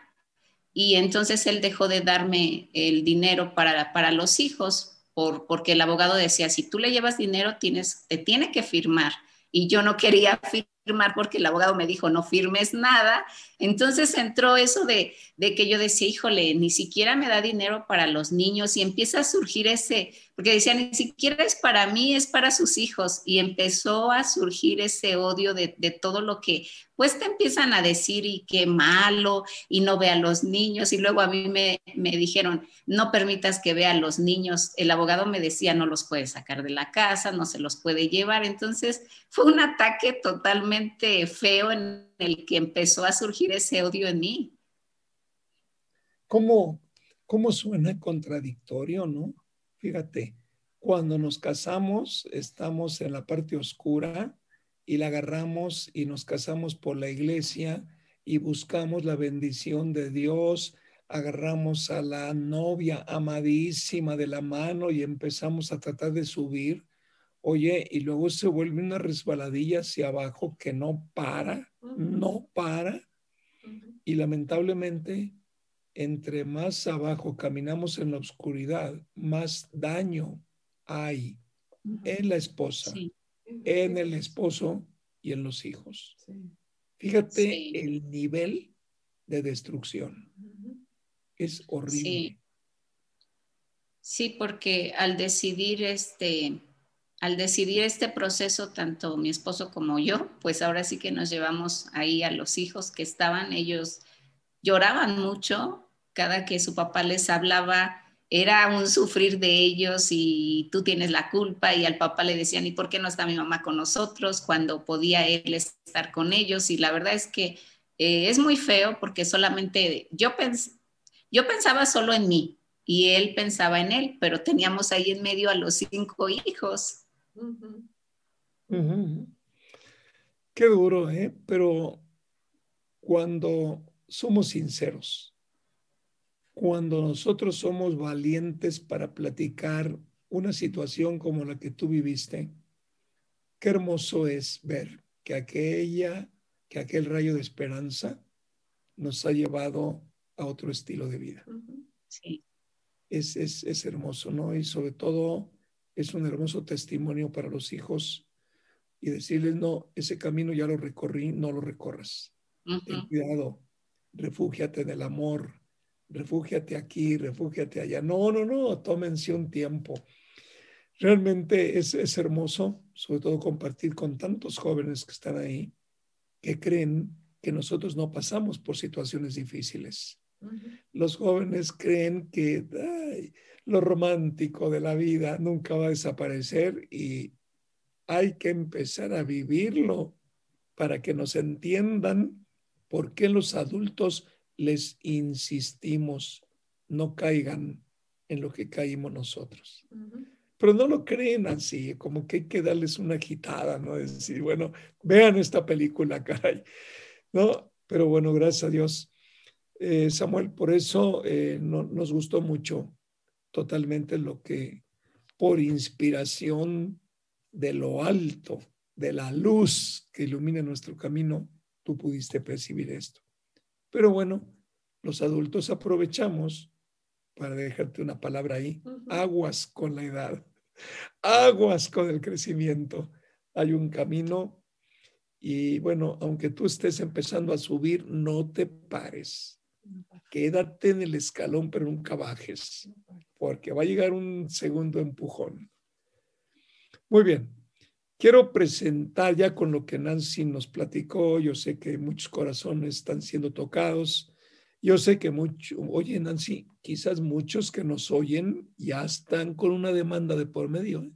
y entonces él dejó de darme el dinero para, para los hijos por, porque el abogado decía, si tú le llevas dinero, tienes, te tiene que firmar y yo no quería firmar porque el abogado me dijo no firmes nada. Entonces entró eso de, de, que yo decía, híjole, ni siquiera me da dinero para los niños y empieza a surgir ese, porque decía, ni siquiera es para mí, es para sus hijos. Y empezó a surgir ese odio de, de todo lo que, pues te empiezan a decir y qué malo y no ve a los niños. Y luego a mí me, me dijeron, no permitas que vea a los niños. El abogado me decía, no los puede sacar de la casa, no se los puede llevar. Entonces fue un ataque totalmente feo en el que empezó a surgir ese odio en mí. ¿Cómo, cómo suena contradictorio, no? Fíjate, cuando nos casamos estamos en la parte oscura y la agarramos y nos casamos por la iglesia y buscamos la bendición de Dios, agarramos a la novia amadísima de la mano y empezamos a tratar de subir Oye, y luego se vuelve una resbaladilla hacia abajo que no para, no para. Y lamentablemente, entre más abajo caminamos en la oscuridad, más daño hay en la esposa, en el esposo y en los hijos. Fíjate el nivel de destrucción. Es horrible. Sí, porque al decidir este al decidir este proceso, tanto mi esposo como yo, pues ahora sí que nos llevamos ahí a los hijos que estaban, ellos lloraban mucho, cada que su papá les hablaba era un sufrir de ellos y tú tienes la culpa y al papá le decían, ¿y por qué no está mi mamá con nosotros cuando podía él estar con ellos? Y la verdad es que eh, es muy feo porque solamente yo, yo pensaba solo en mí y él pensaba en él, pero teníamos ahí en medio a los cinco hijos. Qué duro, ¿eh? Pero cuando somos sinceros, cuando nosotros somos valientes para platicar una situación como la que tú viviste, qué hermoso es ver que aquella, que aquel rayo de esperanza nos ha llevado a otro estilo de vida. Sí. Es, es, es hermoso, ¿no? Y sobre todo es un hermoso testimonio para los hijos y decirles, no, ese camino ya lo recorrí, no lo recorras. Ten cuidado, refúgiate del amor, refúgiate aquí, refúgiate allá. No, no, no, tómense un tiempo. Realmente es, es hermoso, sobre todo compartir con tantos jóvenes que están ahí, que creen que nosotros no pasamos por situaciones difíciles. Los jóvenes creen que lo romántico de la vida nunca va a desaparecer y hay que empezar a vivirlo para que nos entiendan por qué los adultos les insistimos no caigan en lo que caímos nosotros. Pero no lo creen así, como que hay que darles una agitada, ¿no? Es decir, bueno, vean esta película, caray, ¿no? Pero bueno, gracias a Dios. Eh, Samuel, por eso eh, nos gustó mucho totalmente lo que por inspiración de lo alto, de la luz que ilumina nuestro camino, tú pudiste percibir esto. Pero bueno, los adultos aprovechamos para dejarte una palabra ahí, aguas con la edad, aguas con el crecimiento. Hay un camino y bueno, aunque tú estés empezando a subir, no te pares. Quédate en el escalón, pero nunca bajes, porque va a llegar un segundo empujón. Muy bien, quiero presentar ya con lo que Nancy nos platicó. Yo sé que muchos corazones están siendo tocados. Yo sé que muchos, oye Nancy, quizás muchos que nos oyen ya están con una demanda de por medio. ¿eh?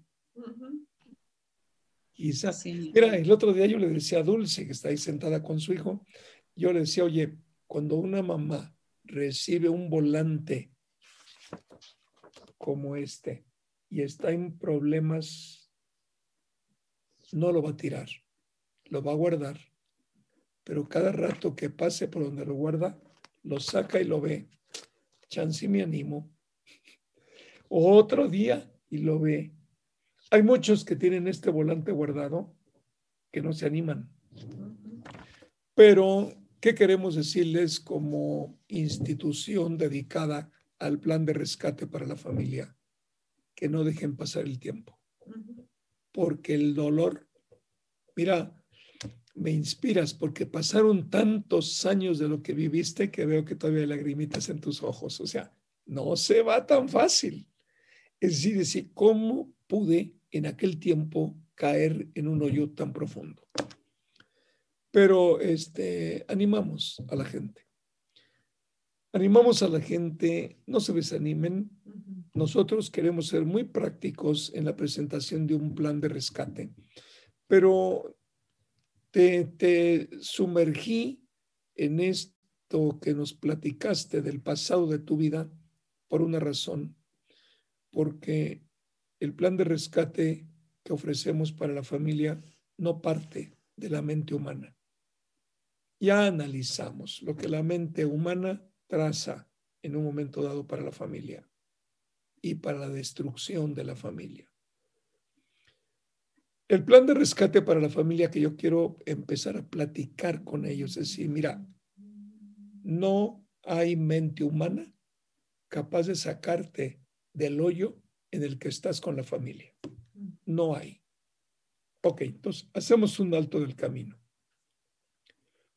Quizás. Mira, el otro día yo le decía a Dulce, que está ahí sentada con su hijo, yo le decía, oye, cuando una mamá recibe un volante como este y está en problemas, no lo va a tirar, lo va a guardar. Pero cada rato que pase por donde lo guarda, lo saca y lo ve. Chance me animo. otro día y lo ve. Hay muchos que tienen este volante guardado que no se animan. Pero ¿Qué queremos decirles como institución dedicada al plan de rescate para la familia? Que no dejen pasar el tiempo. Porque el dolor, mira, me inspiras porque pasaron tantos años de lo que viviste que veo que todavía hay lagrimitas en tus ojos. O sea, no se va tan fácil. Es decir, ¿cómo pude en aquel tiempo caer en un hoyo tan profundo? Pero este, animamos a la gente. Animamos a la gente, no se desanimen. Nosotros queremos ser muy prácticos en la presentación de un plan de rescate, pero te, sumergí en esto que nos platicaste del pasado de tu vida por una razón, porque el plan de rescate que ofrecemos para la familia no parte de la mente humana. Ya analizamos lo que la mente humana traza en un momento dado para la familia y para la destrucción de la familia. El plan de rescate para la familia que yo quiero empezar a platicar con ellos es decir, mira, no hay mente humana capaz de sacarte del hoyo en el que estás con la familia. No hay. Ok, entonces hacemos un alto del camino.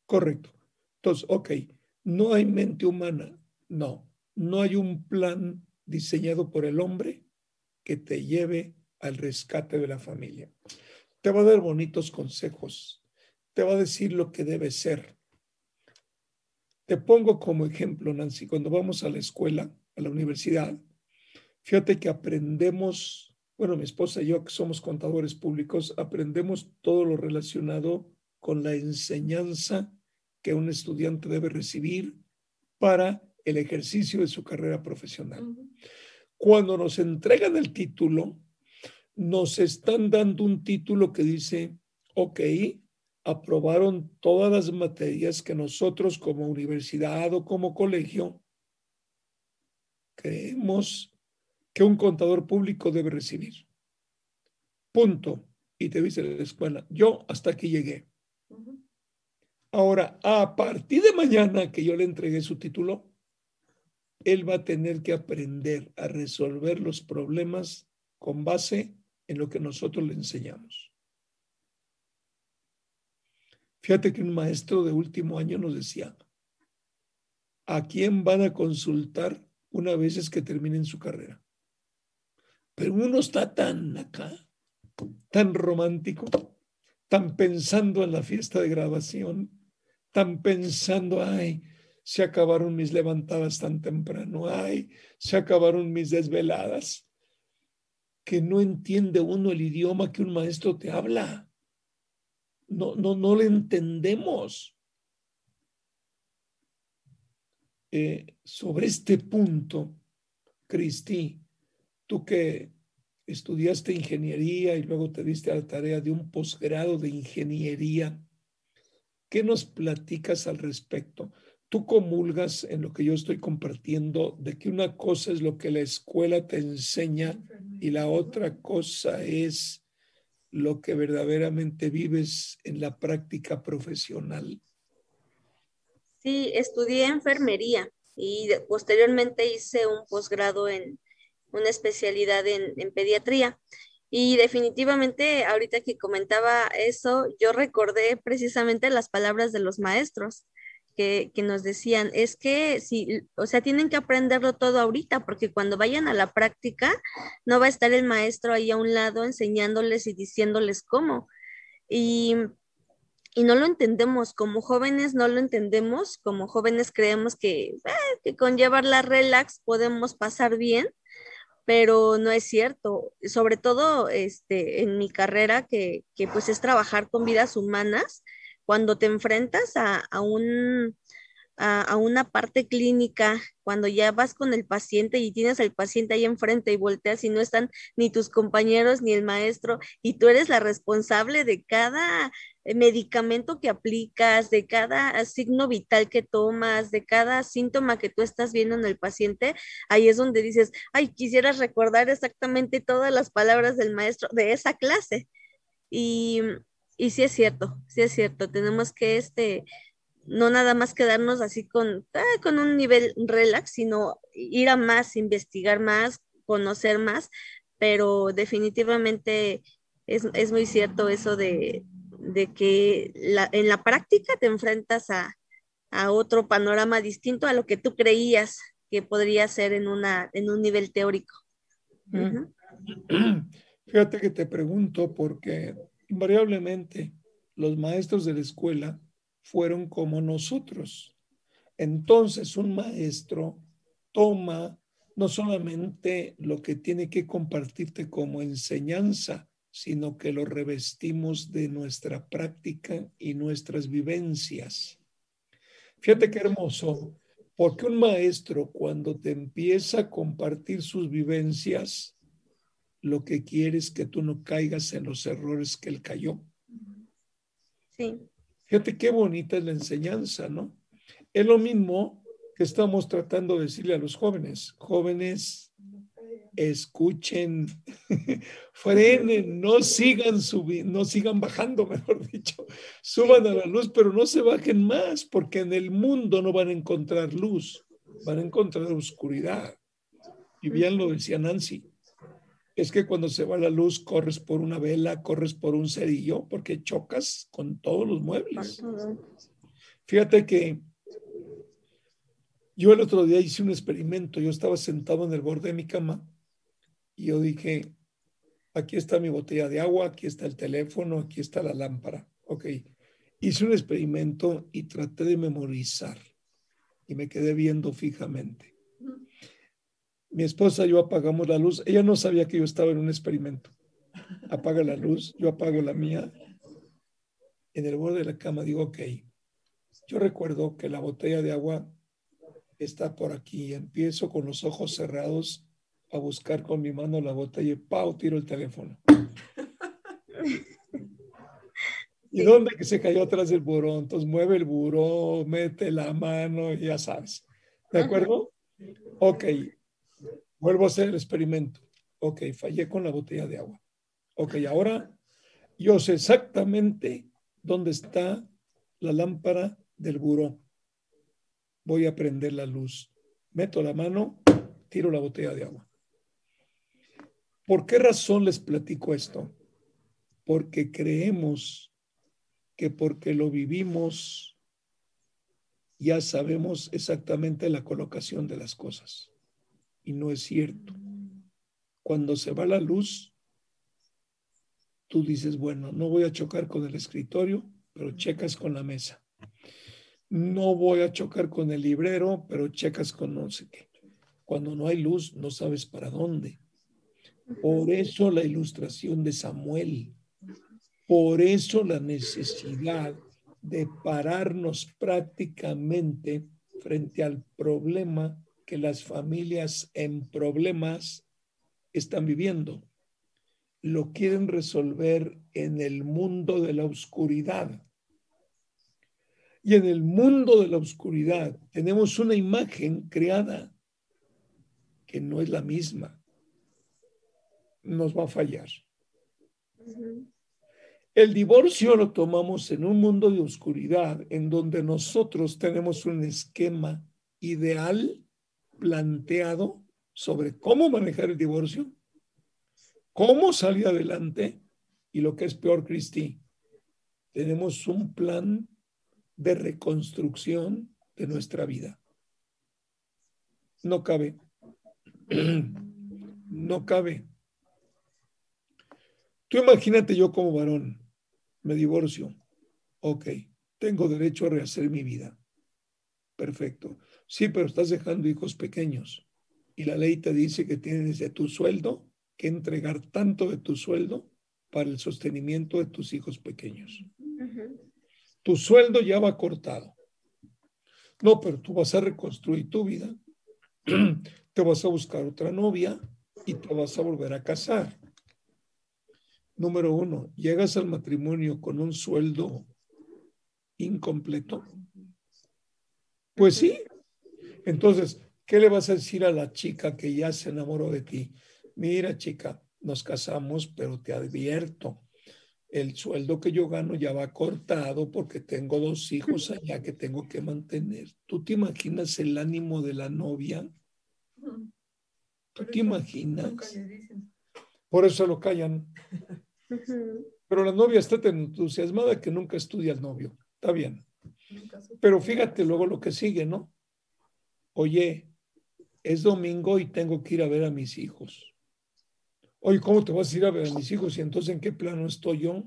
Correcto. Entonces, ok, no hay mente humana. No, no hay un plan diseñado por el hombre que te lleve al rescate de la familia. Te va a dar bonitos consejos. Te va a decir lo que debe ser. Te pongo como ejemplo, Nancy, cuando vamos a la escuela, a la universidad, fíjate que aprendemos, bueno, mi esposa y yo que somos contadores públicos, aprendemos todo lo relacionado con la enseñanza que un estudiante debe recibir para el ejercicio de su carrera profesional. Cuando nos entregan el título, nos están dando un título que dice, ok, aprobaron todas las materias que nosotros como universidad o como colegio creemos que un contador público debe recibir. Punto. Y te dice la escuela, yo hasta aquí llegué. Ahora, a partir de mañana que yo le entregué su título, él va a tener que aprender a resolver los problemas con base en lo que nosotros le enseñamos. Fíjate que un maestro de último año nos decía, ¿a quién van a consultar una vez que terminen su carrera? Pero uno está tan acá, tan romántico, tan pensando en la fiesta de grabación, están pensando, ay, se acabaron mis levantadas tan temprano, ay, se acabaron mis desveladas, que no entiende uno el idioma que un maestro te habla. No, no, no le entendemos. Eh, sobre este punto, Cristi, tú que estudiaste ingeniería y luego te diste la tarea de un posgrado de ingeniería, ¿Qué nos platicas al respecto? Tú comulgas en lo que yo estoy compartiendo de que una cosa es lo que la escuela te enseña y la otra cosa es lo que verdaderamente vives en la práctica profesional. Sí, estudié enfermería y posteriormente hice un posgrado en una especialidad en, en pediatría. Y definitivamente, ahorita que comentaba eso, yo recordé precisamente las palabras de los maestros que, nos decían, es que si, o sea, tienen que aprenderlo todo ahorita, porque cuando vayan a la práctica, no va a estar el maestro ahí a un lado enseñándoles y diciéndoles cómo. Y, y no lo entendemos, como jóvenes no lo entendemos, como jóvenes creemos que, eh, que con llevar la relax podemos pasar bien, pero no es cierto, sobre todo este, en mi carrera, que, que pues es trabajar con vidas humanas, cuando te enfrentas a, a un, a, una parte clínica, cuando ya vas con el paciente y tienes al paciente ahí enfrente y volteas y no están ni tus compañeros ni el maestro y tú eres la responsable de cada eh, medicamento que aplicas, de cada signo vital que tomas, de cada síntoma que tú estás viendo en el paciente, ahí es donde dices, ay, quisieras recordar exactamente todas las palabras del maestro de esa clase. Y, y sí es cierto, sí es cierto, tenemos que este, no nada más quedarnos así con, ah, con un nivel relax, sino ir a más, investigar más, conocer más, pero definitivamente es, es muy cierto eso de, de que la, en la práctica te enfrentas a, a, otro panorama distinto a lo que tú creías que podría ser en, una, en un nivel teórico. Uh -huh. Fíjate que te pregunto porque invariablemente los maestros de la escuela fueron como nosotros. Entonces un maestro toma no solamente lo que tiene que compartirte como enseñanza, sino que lo revestimos de nuestra práctica y nuestras vivencias. Fíjate qué hermoso, porque un maestro cuando te empieza a compartir sus vivencias, lo que quiere es que tú no caigas en los errores que él cayó. Sí. Fíjate qué bonita es la enseñanza, ¿no? Es lo mismo que estamos tratando de decirle a los jóvenes. Jóvenes, escuchen, frenen, no sigan subiendo, no sigan bajando, mejor dicho, suban a la luz, pero no se bajen más, porque en el mundo no van a encontrar luz, van a encontrar oscuridad. Y bien lo decía Nancy, es que cuando se va la luz corres por una vela, corres por un cerillo, porque chocas con todos los muebles. Fíjate que yo el otro día hice un experimento, yo estaba sentado en el borde de mi cama y yo dije, aquí está mi botella de agua, aquí está el teléfono, aquí está la lámpara. Ok, hice un experimento y traté de memorizar y me quedé viendo fijamente. Mi esposa y yo apagamos la luz. Ella no sabía que yo estaba en un experimento. Apaga la luz, yo apago la mía. En el borde de la cama digo, ok, yo recuerdo que la botella de agua está por aquí. Empiezo con los ojos cerrados a buscar con mi mano la botella y ¡pau! tiro el teléfono. ¿Y dónde que se cayó atrás del buró? Entonces mueve el buró, mete la mano y ya sabes. ¿De acuerdo? Ok. Vuelvo a hacer el experimento. Ok, fallé con la botella de agua. Ok, ahora yo sé exactamente dónde está la lámpara del buró. Voy a prender la luz. Meto la mano, tiro la botella de agua. ¿Por qué razón les platico esto? Porque creemos que porque lo vivimos ya sabemos exactamente la colocación de las cosas. Y no es cierto. Cuando se va la luz, tú dices, bueno, no voy a chocar con el escritorio, pero checas con la mesa. No voy a chocar con el librero, pero checas con no sé qué. Cuando no hay luz, no sabes para dónde. Por eso la ilustración de Samuel. Por eso la necesidad de pararnos prácticamente frente al problema que las familias en problemas están viviendo. Lo quieren resolver en el mundo de la oscuridad. Y en el mundo de la oscuridad tenemos una imagen creada que no es la misma nos va a fallar. El divorcio lo tomamos en un mundo de oscuridad, en donde nosotros tenemos un esquema ideal planteado sobre cómo manejar el divorcio, cómo salir adelante y lo que es peor, Cristi, tenemos un plan de reconstrucción de nuestra vida. No cabe. No cabe. Tú imagínate yo como varón, me divorcio. Ok, tengo derecho a rehacer mi vida. Perfecto. Sí, pero estás dejando hijos pequeños y la ley te dice que tienes de tu sueldo que entregar tanto de tu sueldo para el sostenimiento de tus hijos pequeños. Tu sueldo ya va cortado. No, pero tú vas a reconstruir tu vida, te vas a buscar otra novia y te vas a volver a casar. Número uno, llegas al matrimonio con un sueldo incompleto. Pues sí. Entonces, ¿qué le vas a decir a la chica que ya se enamoró de ti? Mira, chica, nos casamos, pero te advierto, el sueldo que yo gano ya va cortado porque tengo dos hijos allá que tengo que mantener. ¿Tú te imaginas el ánimo de la novia? ¿Tú te imaginas? Por eso lo callan. Pero la novia está tan entusiasmada que nunca estudia el novio. Está bien. Pero fíjate luego lo que sigue, ¿no? Oye, es domingo y tengo que ir a ver a mis hijos. Oye, ¿cómo te vas a ir a ver a mis hijos? Y entonces, ¿en qué plano estoy yo?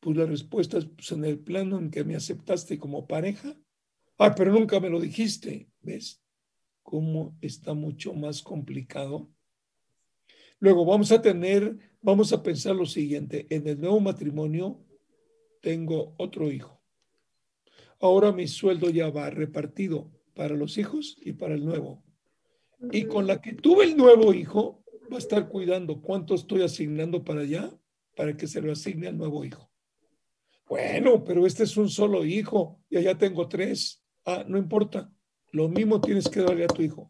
Pues la respuesta es pues, en el plano en que me aceptaste como pareja. Ah, pero nunca me lo dijiste. ¿Ves? Cómo está mucho más complicado. Luego vamos a tener, vamos a pensar lo siguiente. En el nuevo matrimonio tengo otro hijo. Ahora mi sueldo ya va repartido para los hijos y para el nuevo. Y con la que tuve el nuevo hijo, va a estar cuidando cuánto estoy asignando para allá para que se lo asigne al nuevo hijo. Bueno, pero este es un solo hijo y allá tengo tres. Ah, no importa. Lo mismo tienes que darle a tu hijo.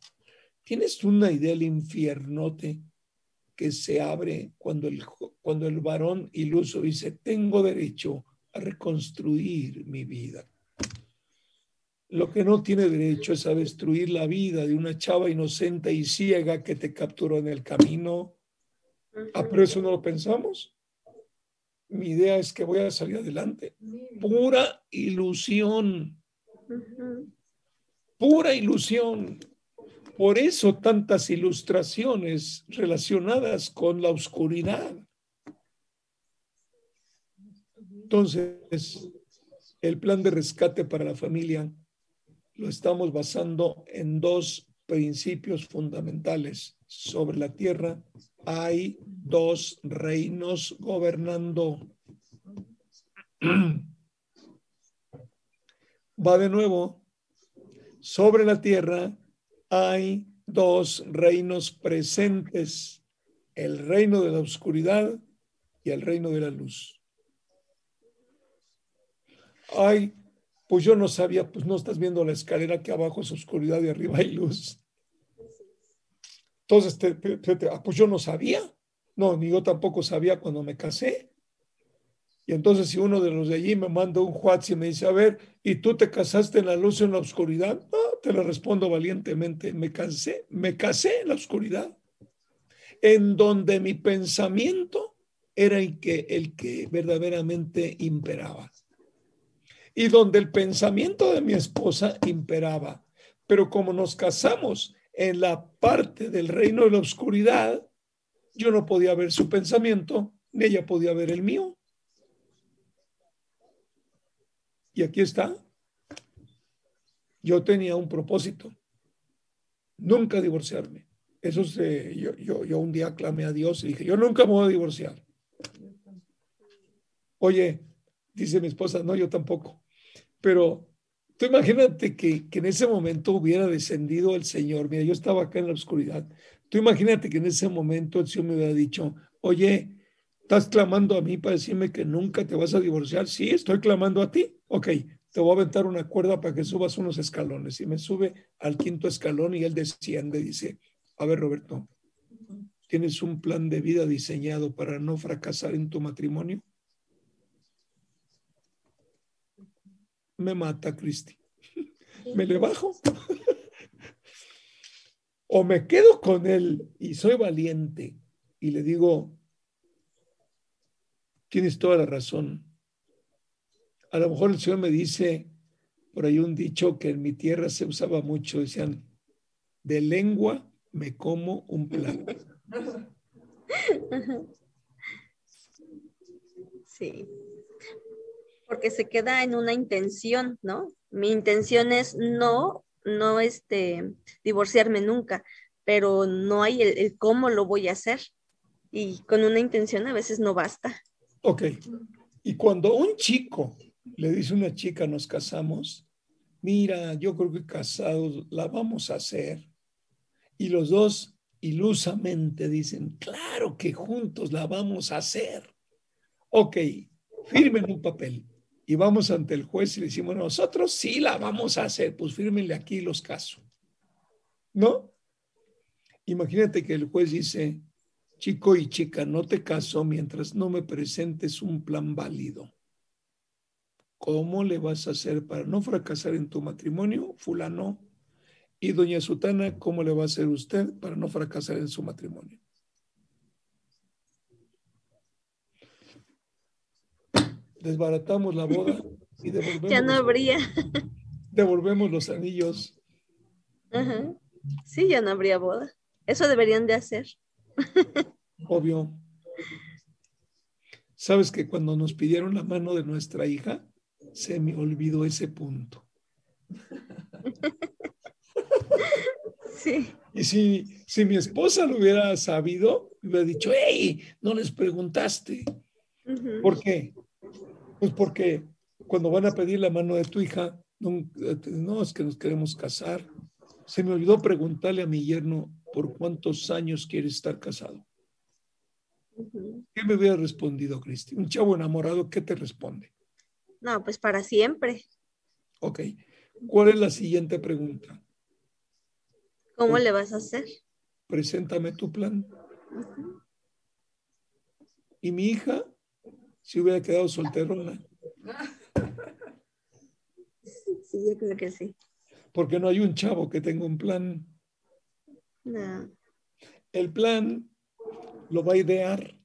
¿Tienes una idea del infiernote que se abre cuando el, cuando el varón iluso dice, tengo derecho a reconstruir mi vida? Lo que no tiene derecho es a destruir la vida de una chava inocente y ciega que te capturó en el camino. Ah, pero eso no lo pensamos. Mi idea es que voy a salir adelante. Pura ilusión. Pura ilusión. Por eso tantas ilustraciones relacionadas con la oscuridad. Entonces, el plan de rescate para la familia lo estamos basando en dos principios fundamentales. Sobre la tierra hay dos reinos gobernando. Va de nuevo. Sobre la tierra hay dos reinos presentes, el reino de la oscuridad y el reino de la luz. Hay pues yo no sabía, pues no estás viendo la escalera que abajo es oscuridad y arriba hay luz. Entonces, ah, pues yo no sabía. No, ni yo tampoco sabía cuando me casé. Y entonces si uno de los de allí me manda un WhatsApp y me dice, a ver, ¿y tú te casaste en la luz o en la oscuridad? No, te lo respondo valientemente, me casé, me casé en la oscuridad, en donde mi pensamiento era el que, el que verdaderamente imperaba y donde el pensamiento de mi esposa imperaba. Pero como nos casamos en la parte del reino de la oscuridad, yo no podía ver su pensamiento, ni ella podía ver el mío. Y aquí está. Yo tenía un propósito, nunca divorciarme. Eso se, yo, yo, yo un día clamé a Dios y dije, yo nunca me voy a divorciar. Oye, dice mi esposa, no, yo tampoco. Pero tú imagínate que, en ese momento hubiera descendido el Señor. Mira, yo estaba acá en la oscuridad. Tú imagínate que en ese momento el Señor me hubiera dicho, oye, ¿estás clamando a mí para decirme que nunca te vas a divorciar? Sí, estoy clamando a ti. Ok, te voy a aventar una cuerda para que subas unos escalones. Y me sube al quinto escalón y él desciende y dice, a ver, Roberto, ¿tienes un plan de vida diseñado para no fracasar en tu matrimonio? Me mata Cristi. me le bajo. o me quedo con él y soy valiente y le digo, tienes toda la razón. A lo mejor el Señor me dice, por ahí un dicho que en mi tierra se usaba mucho, decían, de lengua me como un plato. Sí, porque se queda en una intención, ¿no? Mi intención es no, no este, divorciarme nunca, pero no hay el, cómo lo voy a hacer. Y con una intención a veces no basta. Ok. Y cuando un chico le dice a una chica, nos casamos, mira, yo creo que casados la vamos a hacer. Y los dos ilusamente dicen, claro que juntos la vamos a hacer. Ok, firmen un papel y vamos ante el juez y le decimos, nosotros sí la vamos a hacer, pues fírmenle aquí los casos. ¿No? Imagínate que el juez dice, chico y chica, no te caso mientras no me presentes un plan válido. ¿Cómo le vas a hacer para no fracasar en tu matrimonio, fulano? Y doña Sutana, ¿cómo le va a hacer usted para no fracasar en su matrimonio? Desbaratamos la boda y devolvemos. Ya no habría. Devolvemos los anillos. Sí, ya no habría boda. Eso deberían de hacer. Obvio. Sabes que cuando nos pidieron la mano de nuestra hija, se me olvidó ese punto. Sí. Y si, si mi esposa lo hubiera sabido, hubiera dicho, hey, no les preguntaste. ¿Por qué? Pues porque cuando van a pedir la mano de tu hija, no, es que nos queremos casar. Se me olvidó preguntarle a mi yerno por cuántos años quiere estar casado. ¿Qué me hubiera respondido, Cristi? Un chavo enamorado, ¿qué te responde? No, pues para siempre. Ok. ¿Cuál es la siguiente pregunta? ¿Cómo le vas a hacer? Preséntame tu plan. ¿Y mi hija? Si hubiera quedado solterona. Sí, yo creo que sí. Porque no hay un chavo que tenga un plan. No. El plan lo va a idear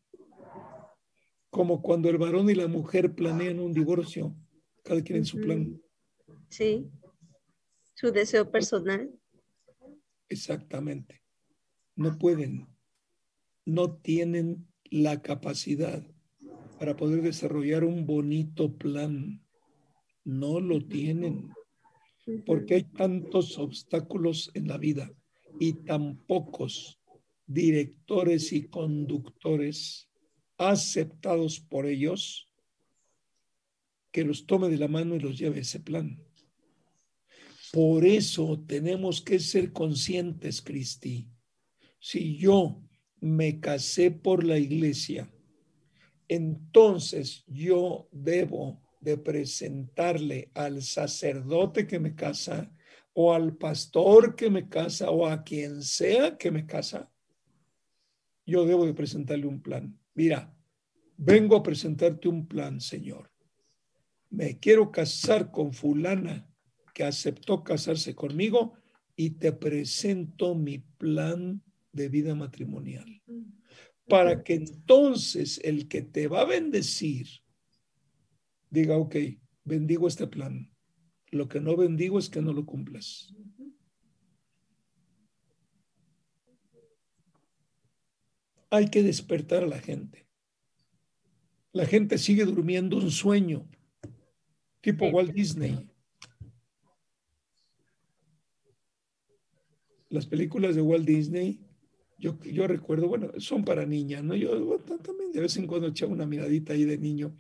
como cuando el varón y la mujer planean un divorcio, cada quien en su plan. Sí, su deseo personal. Exactamente. No pueden, no tienen la capacidad para poder desarrollar un bonito plan. No lo tienen, porque hay tantos obstáculos en la vida y tan pocos directores y conductores aceptados por ellos que los tome de la mano y los lleve a ese plan. Por eso tenemos que ser conscientes, Cristi. Si yo me casé por la iglesia, entonces yo debo de presentarle al sacerdote que me casa o al pastor que me casa o a quien sea que me casa, yo debo de presentarle un plan. Mira, vengo a presentarte un plan, Señor. Me quiero casar con fulana que aceptó casarse conmigo y te presento mi plan de vida matrimonial. Para que entonces el que te va a bendecir diga, ok, bendigo este plan. Lo que no bendigo es que no lo cumplas. Hay que despertar a la gente. La gente sigue durmiendo un sueño, tipo Walt Disney. las películas de Walt Disney, yo, yo recuerdo, bueno, son para niñas, ¿no? Yo también de vez en cuando echaba una miradita ahí de niño,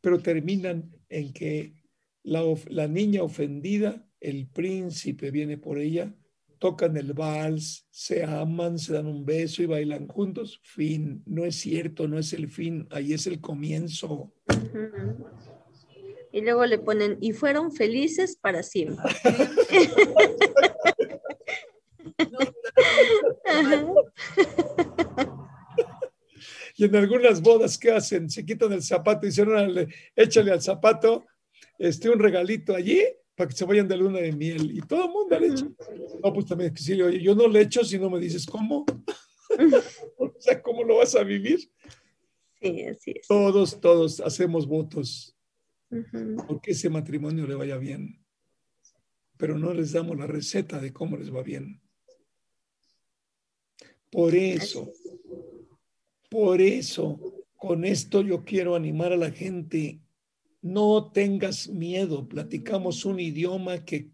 pero terminan en que la, la niña ofendida, el príncipe viene por ella, tocan el vals, se aman, se dan un beso y bailan juntos. Fin, no es cierto, no es el fin, ahí es el comienzo. Y luego le ponen, y fueron felices para siempre. y en algunas bodas, ¿qué hacen? Se quitan el zapato y dicen, échale al zapato este, un regalito allí para que se vayan de luna de miel. Y todo el mundo le echa. No, pues también, sí, oye, yo no le echo si no me dices cómo. o sea, ¿cómo lo vas a vivir? Sí, así es. Todos, todos hacemos votos porque ese matrimonio le vaya bien, pero no les damos la receta de cómo les va bien. Por eso, por eso, con esto yo quiero animar a la gente, no tengas miedo, platicamos un idioma que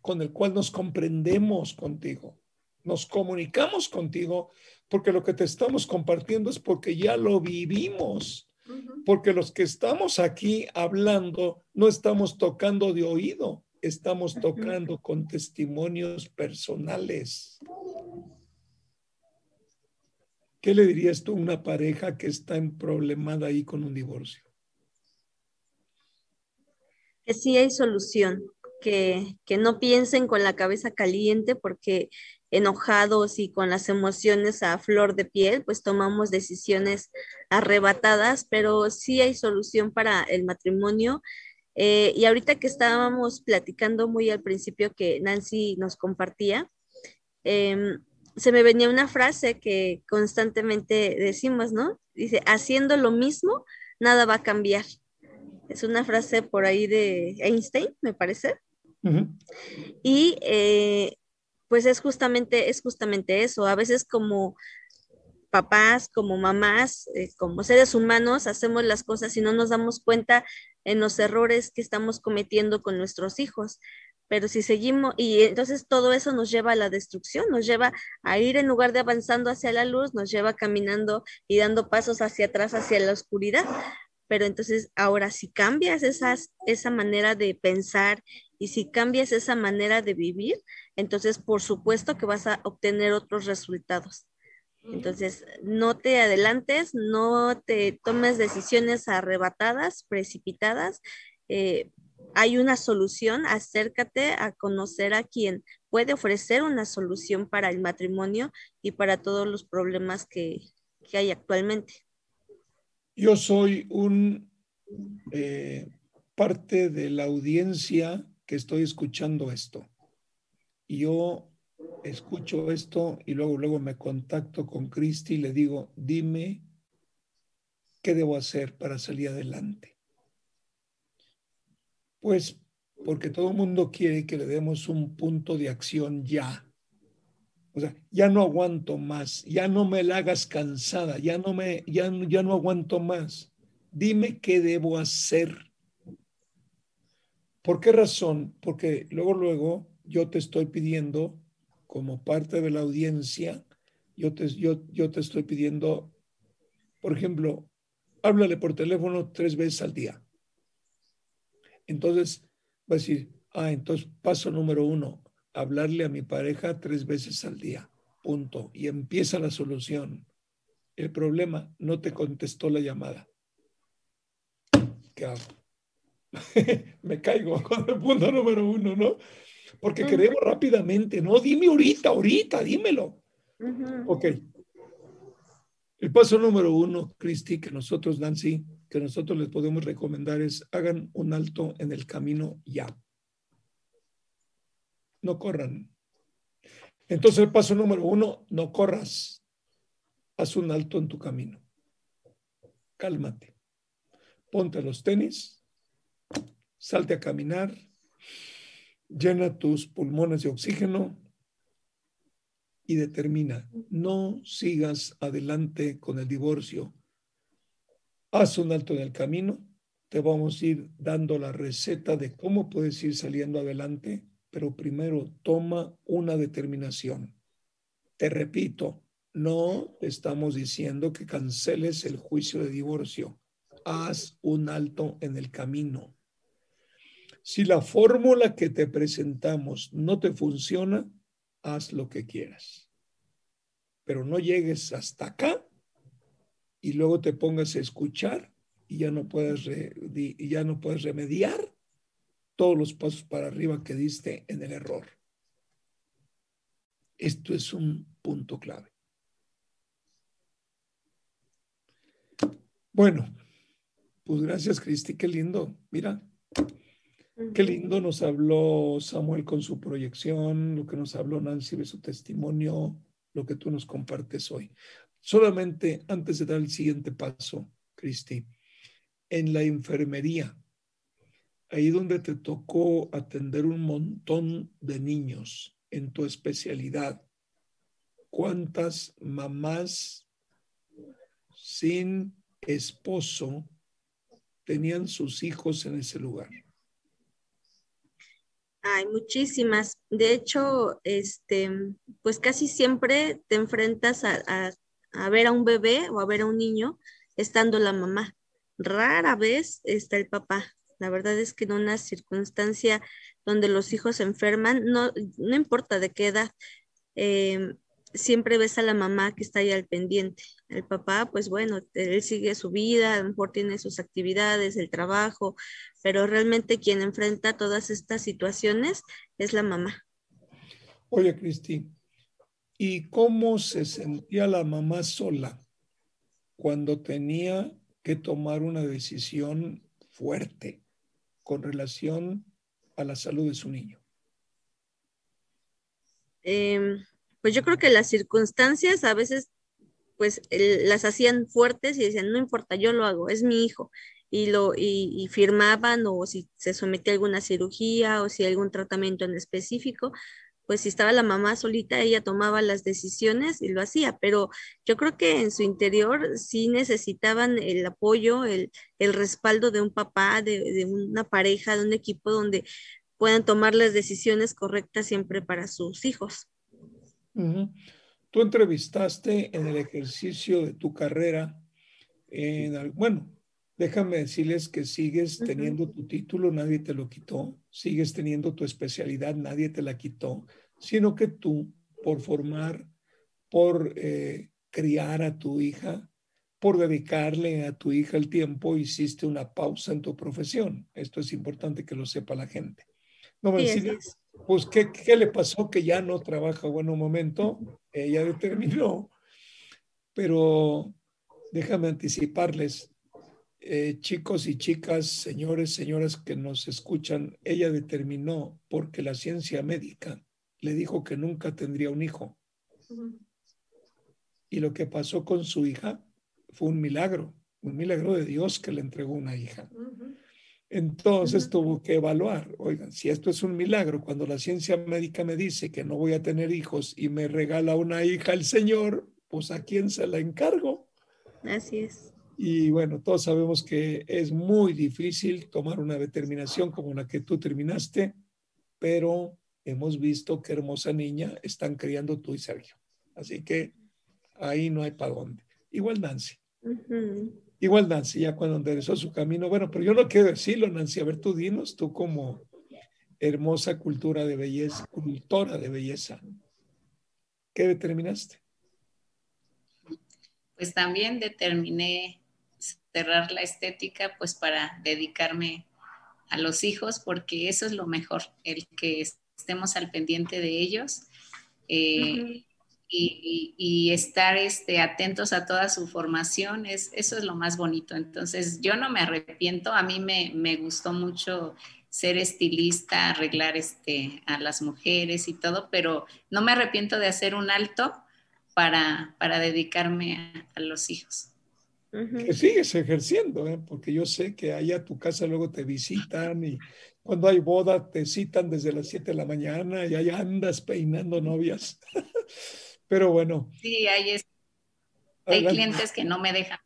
con el cual nos comprendemos contigo, nos comunicamos contigo, porque lo que te estamos compartiendo es porque ya lo vivimos porque los que estamos aquí hablando no estamos tocando de oído, estamos tocando con testimonios personales. ¿Qué le dirías tú a una pareja que está en problemada ahí con un divorcio? Que sí hay solución, que, que no piensen con la cabeza caliente porque enojados y con las emociones a flor de piel, pues tomamos decisiones arrebatadas, pero sí hay solución para el matrimonio. Eh, y ahorita que estábamos platicando muy al principio que Nancy nos compartía, em, se me venía una frase que constantemente decimos, ¿no? Dice, haciendo lo mismo, nada va a cambiar. Es una frase por ahí de Einstein, me parece. Y eh, pues es justamente, es justamente eso. A veces como papás, como mamás, eh, como seres humanos, hacemos las cosas y no nos damos cuenta en los errores que estamos cometiendo con nuestros hijos. Pero si seguimos, y entonces todo eso nos lleva a la destrucción, nos lleva a ir en lugar de avanzando hacia la luz, nos lleva caminando y dando pasos hacia atrás, hacia la oscuridad. Pero entonces ahora si cambias esas, esa manera de pensar y si cambias esa manera de vivir, entonces por supuesto que vas a obtener otros resultados. Entonces, no te adelantes, no te tomes decisiones arrebatadas, precipitadas. Eh, hay una solución, acércate a conocer a quien puede ofrecer una solución para el matrimonio y para todos los problemas que, hay actualmente. Yo soy un eh, parte de la audiencia que estoy escuchando esto. Yo escucho esto y luego, luego me contacto con Cristi y le digo, dime qué debo hacer para salir adelante. Pues porque todo el mundo quiere que le demos un punto de acción ya. O sea, ya no aguanto más, ya no me la hagas cansada, ya no me, ya, ya no aguanto más. Dime qué debo hacer ¿Por qué razón? Porque luego, luego yo te estoy pidiendo, como parte de la audiencia, yo te, yo, yo te estoy pidiendo, por ejemplo, háblale por teléfono tres veces al día. Entonces, va a decir, ah, entonces paso número uno, hablarle a mi pareja tres veces al día. Punto. Y empieza la solución. El problema, no te contestó la llamada. ¿Qué hago? me caigo con el punto número uno, ¿no? Porque queremos rápidamente, no, dime ahorita, ahorita, dímelo. Ok. El paso número uno, Cristi, que nosotros, Nancy, que nosotros les podemos recomendar es hagan un alto en el camino ya. No corran. Entonces el paso número uno, no corras. Haz un alto en tu camino. Cálmate. Ponte los tenis, salte a caminar, llena tus pulmones de oxígeno y determina, no sigas adelante con el divorcio. Haz un alto en el camino, te vamos a ir dando la receta de cómo puedes ir saliendo adelante, pero primero toma una determinación. Te repito, no estamos diciendo que canceles el juicio de divorcio. Haz un alto en el camino si la fórmula que te presentamos no te funciona, haz lo que quieras. Pero no llegues hasta acá y luego te pongas a escuchar y ya no puedes, ya no puedes remediar todos los pasos para arriba que diste en el error. Esto es un punto clave. Bueno, pues gracias, Cristi, qué lindo. Mira, Qué lindo nos habló Samuel con su proyección, lo que nos habló Nancy de su testimonio, lo que tú nos compartes hoy. Solamente antes de dar el siguiente paso, Cristi, en la enfermería, ahí donde te tocó atender un montón de niños en tu especialidad, ¿cuántas mamás sin esposo tenían sus hijos en ese lugar? Hay muchísimas. De hecho, este, pues casi siempre te enfrentas a, a, ver a un bebé o a ver a un niño estando la mamá. Rara vez está el papá. La verdad es que en una circunstancia donde los hijos se enferman, no, no importa de qué edad, eh, siempre ves a la mamá que está ahí al pendiente. El papá, pues bueno, él sigue su vida, a lo mejor tiene sus actividades, el trabajo, pero realmente quien enfrenta todas estas situaciones es la mamá. Oye, Cristi, ¿y cómo se sentía la mamá sola cuando tenía que tomar una decisión fuerte con relación a la salud de su niño? Eh, pues yo creo que las circunstancias a veces pues las hacían fuertes y decían, no importa, yo lo hago, es mi hijo. Y, lo, y, firmaban o si se sometía a alguna cirugía o si algún tratamiento en específico, pues si estaba la mamá solita, ella tomaba las decisiones y lo hacía, pero yo creo que en su interior sí necesitaban el apoyo, el, respaldo de un papá, de, una pareja, de un equipo donde puedan tomar las decisiones correctas siempre para sus hijos. Tú entrevistaste en el ejercicio de tu carrera, en, bueno, déjame decirles que sigues teniendo tu título, nadie te lo quitó, sigues teniendo tu especialidad, nadie te la quitó, sino que tú, por formar, por eh, criar a tu hija, por dedicarle a tu hija el tiempo, hiciste una pausa en tu profesión. Esto es importante que lo sepa la gente. No me decís, pues, ¿qué, ¿qué, le pasó que ya no trabaja? Bueno, un momento, ella determinó, pero déjame anticiparles, eh, chicos y chicas, señores, señoras que nos escuchan, ella determinó porque la ciencia médica le dijo que nunca tendría un hijo. Y lo que pasó con su hija fue un milagro, un milagro de Dios que le entregó una hija. Entonces tuvo que evaluar, oigan, si esto es un milagro, cuando la ciencia médica me dice que no voy a tener hijos y me regala una hija el Señor, pues a quién se la encargo. Así es. Y bueno, todos sabemos que es muy difícil tomar una determinación como la que tú terminaste, pero hemos visto qué hermosa niña están criando tú y Sergio. Así que ahí no hay para dónde. Igual Nancy. Igual Nancy, ya cuando enderezó su camino, bueno, pero yo no quiero decirlo, Nancy, a ver, tú dinos, tú como hermosa cultura de belleza, cultora de belleza, ¿qué determinaste? Pues también determiné cerrar la estética, pues para dedicarme a los hijos, porque eso es lo mejor, el que estemos al pendiente de ellos. Eh, y, estar este, atentos a toda su formación, es, eso es lo más bonito. Entonces, yo no me arrepiento, a mí me, me gustó mucho ser estilista, arreglar este, a las mujeres y todo, pero no me arrepiento de hacer un alto para, para dedicarme a, los hijos. Que sigues ejerciendo, ¿eh? porque yo sé que allá a tu casa luego te visitan y cuando hay boda te citan desde las 7 de la mañana y allá andas peinando novias. Pero bueno. Sí, hay, hay clientes que no me dejan.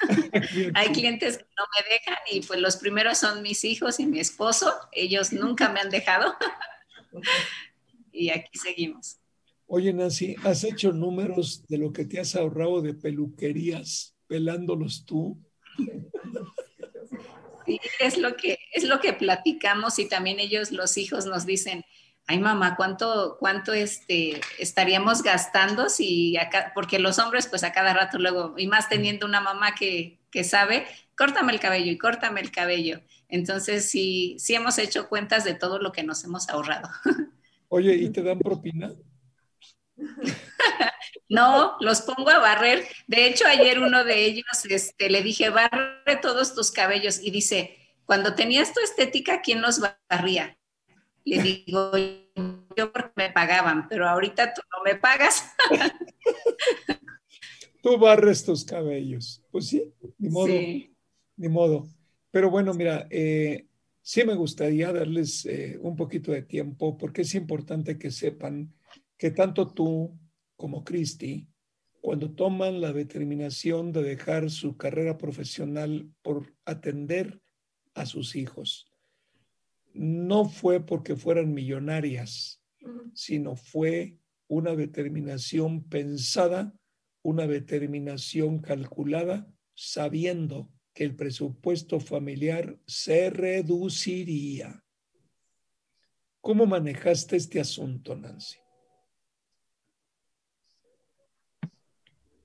hay clientes que no me dejan y pues los primeros son mis hijos y mi esposo. Ellos nunca me han dejado. y aquí seguimos. Oye, Nancy, ¿has hecho números de lo que te has ahorrado de peluquerías pelándolos tú? Sí, es lo que, es lo que platicamos y también ellos, los hijos, nos dicen, ay mamá, ¿cuánto, cuánto este, estaríamos gastando si acá, porque los hombres pues a cada rato luego, y más teniendo una mamá que, que sabe, córtame el cabello y córtame el cabello. Entonces sí, sí hemos hecho cuentas de todo lo que nos hemos ahorrado. Oye, ¿y te dan propina? No, los pongo a barrer. De hecho, ayer uno de ellos este, le dije, barre todos tus cabellos y dice, cuando tenías tu estética, ¿quién nos barría? Le digo, yo porque me pagaban, pero ahorita tú no me pagas. tú barres tus cabellos. Pues sí, ni modo. Ni modo. Pero bueno, mira, eh, sí me gustaría darles eh, un poquito de tiempo porque es importante que sepan que tanto tú como Cristi, cuando toman la determinación de dejar su carrera profesional por atender a sus hijos, no fue porque fueran millonarias, sino fue una determinación pensada, una determinación calculada, sabiendo que el presupuesto familiar se reduciría. ¿Cómo manejaste este asunto, Nancy?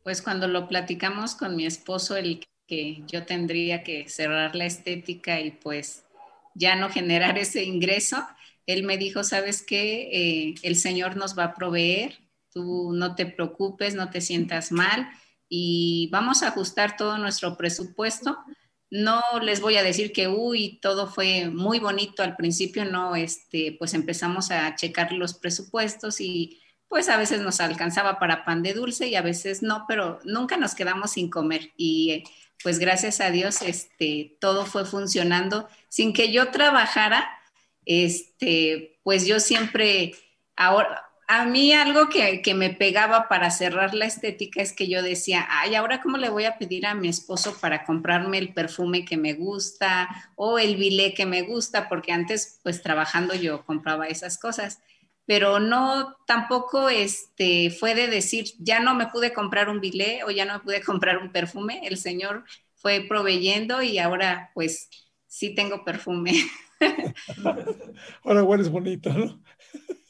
Pues cuando lo platicamos con mi esposo, el que yo tendría que cerrar la estética y pues ya no generar ese ingreso, él me dijo, ¿sabes qué? Eh, el Señor nos va a proveer, tú no te preocupes, no te sientas mal y vamos a ajustar todo nuestro presupuesto. No les voy a decir que, uy, todo fue muy bonito al principio, no, este, pues empezamos a checar los presupuestos y pues a veces nos alcanzaba para pan de dulce y a veces no, pero nunca nos quedamos sin comer. Y pues gracias a Dios este todo fue funcionando sin que yo trabajara, este, pues yo siempre ahora a mí algo que, que, me pegaba para cerrar la estética es que yo decía, ay, ahora cómo le voy a pedir a mi esposo para comprarme el perfume que me gusta o el bilé que me gusta, porque antes pues trabajando yo compraba esas cosas pero no tampoco este, fue de decir, ya no me pude comprar un bilé o ya no me pude comprar un perfume, el Señor fue proveyendo y ahora pues sí tengo perfume. ahora es bonito, ¿no?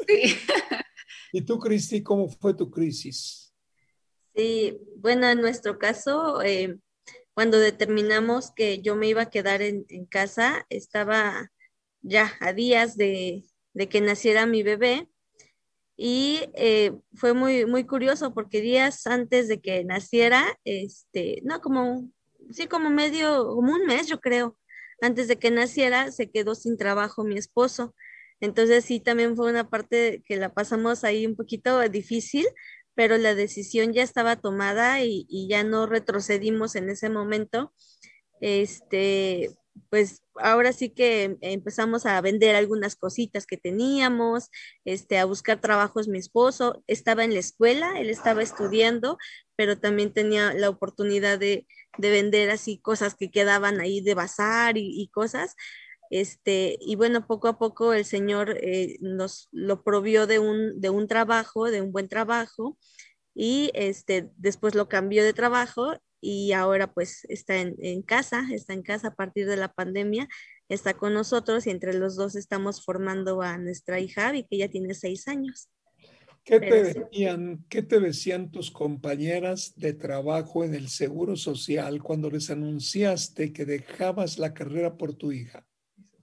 Sí. ¿Y tú, Cristi, cómo fue tu crisis? Sí, bueno, en nuestro caso, eh, cuando determinamos que yo me iba a quedar en casa, estaba ya a días de, de que naciera mi bebé. Y eh, fue muy, muy curioso porque días antes de que naciera, este, no, como, sí, como medio, como un mes, yo creo, antes de que naciera, se quedó sin trabajo mi esposo. Entonces sí, también fue una parte que la pasamos ahí un poquito difícil, pero la decisión ya estaba tomada y, y ya no retrocedimos en ese momento. Este, pues ahora sí que empezamos a vender algunas cositas que teníamos, este, a buscar trabajos. Mi esposo estaba en la escuela, él estaba estudiando, pero también tenía la oportunidad de, vender así cosas que quedaban ahí de bazar y, cosas. Este, y bueno, poco a poco el Señor eh, nos lo provió de un, de un trabajo, de un buen trabajo, y este, después lo cambió de trabajo y ahora pues está en, casa, está en casa a partir de la pandemia, está con nosotros y entre los dos estamos formando a nuestra hija y que ya tiene seis años. ¿Qué te, decían, ¿Qué te decían tus compañeras de trabajo en el Seguro Social cuando les anunciaste que dejabas la carrera por tu hija?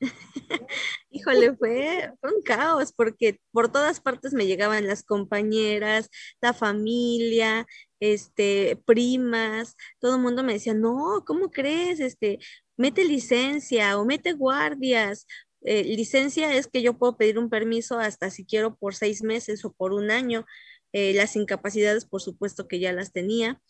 Híjole, fue, un caos porque por todas partes me llegaban las compañeras, la familia, este, primas, todo el mundo me decía, no, ¿cómo crees? Este, mete licencia o mete guardias. Eh, licencia es que yo puedo pedir un permiso hasta si quiero por seis meses o por un año. Eh, las incapacidades, por supuesto que ya las tenía,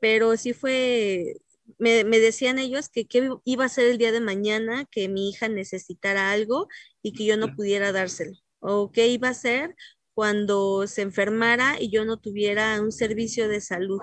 pero sí fue, me, decían ellos que qué iba a ser el día de mañana que mi hija necesitara algo y que yo no pudiera dárselo, o qué iba a ser cuando se enfermara y yo no tuviera un servicio de salud.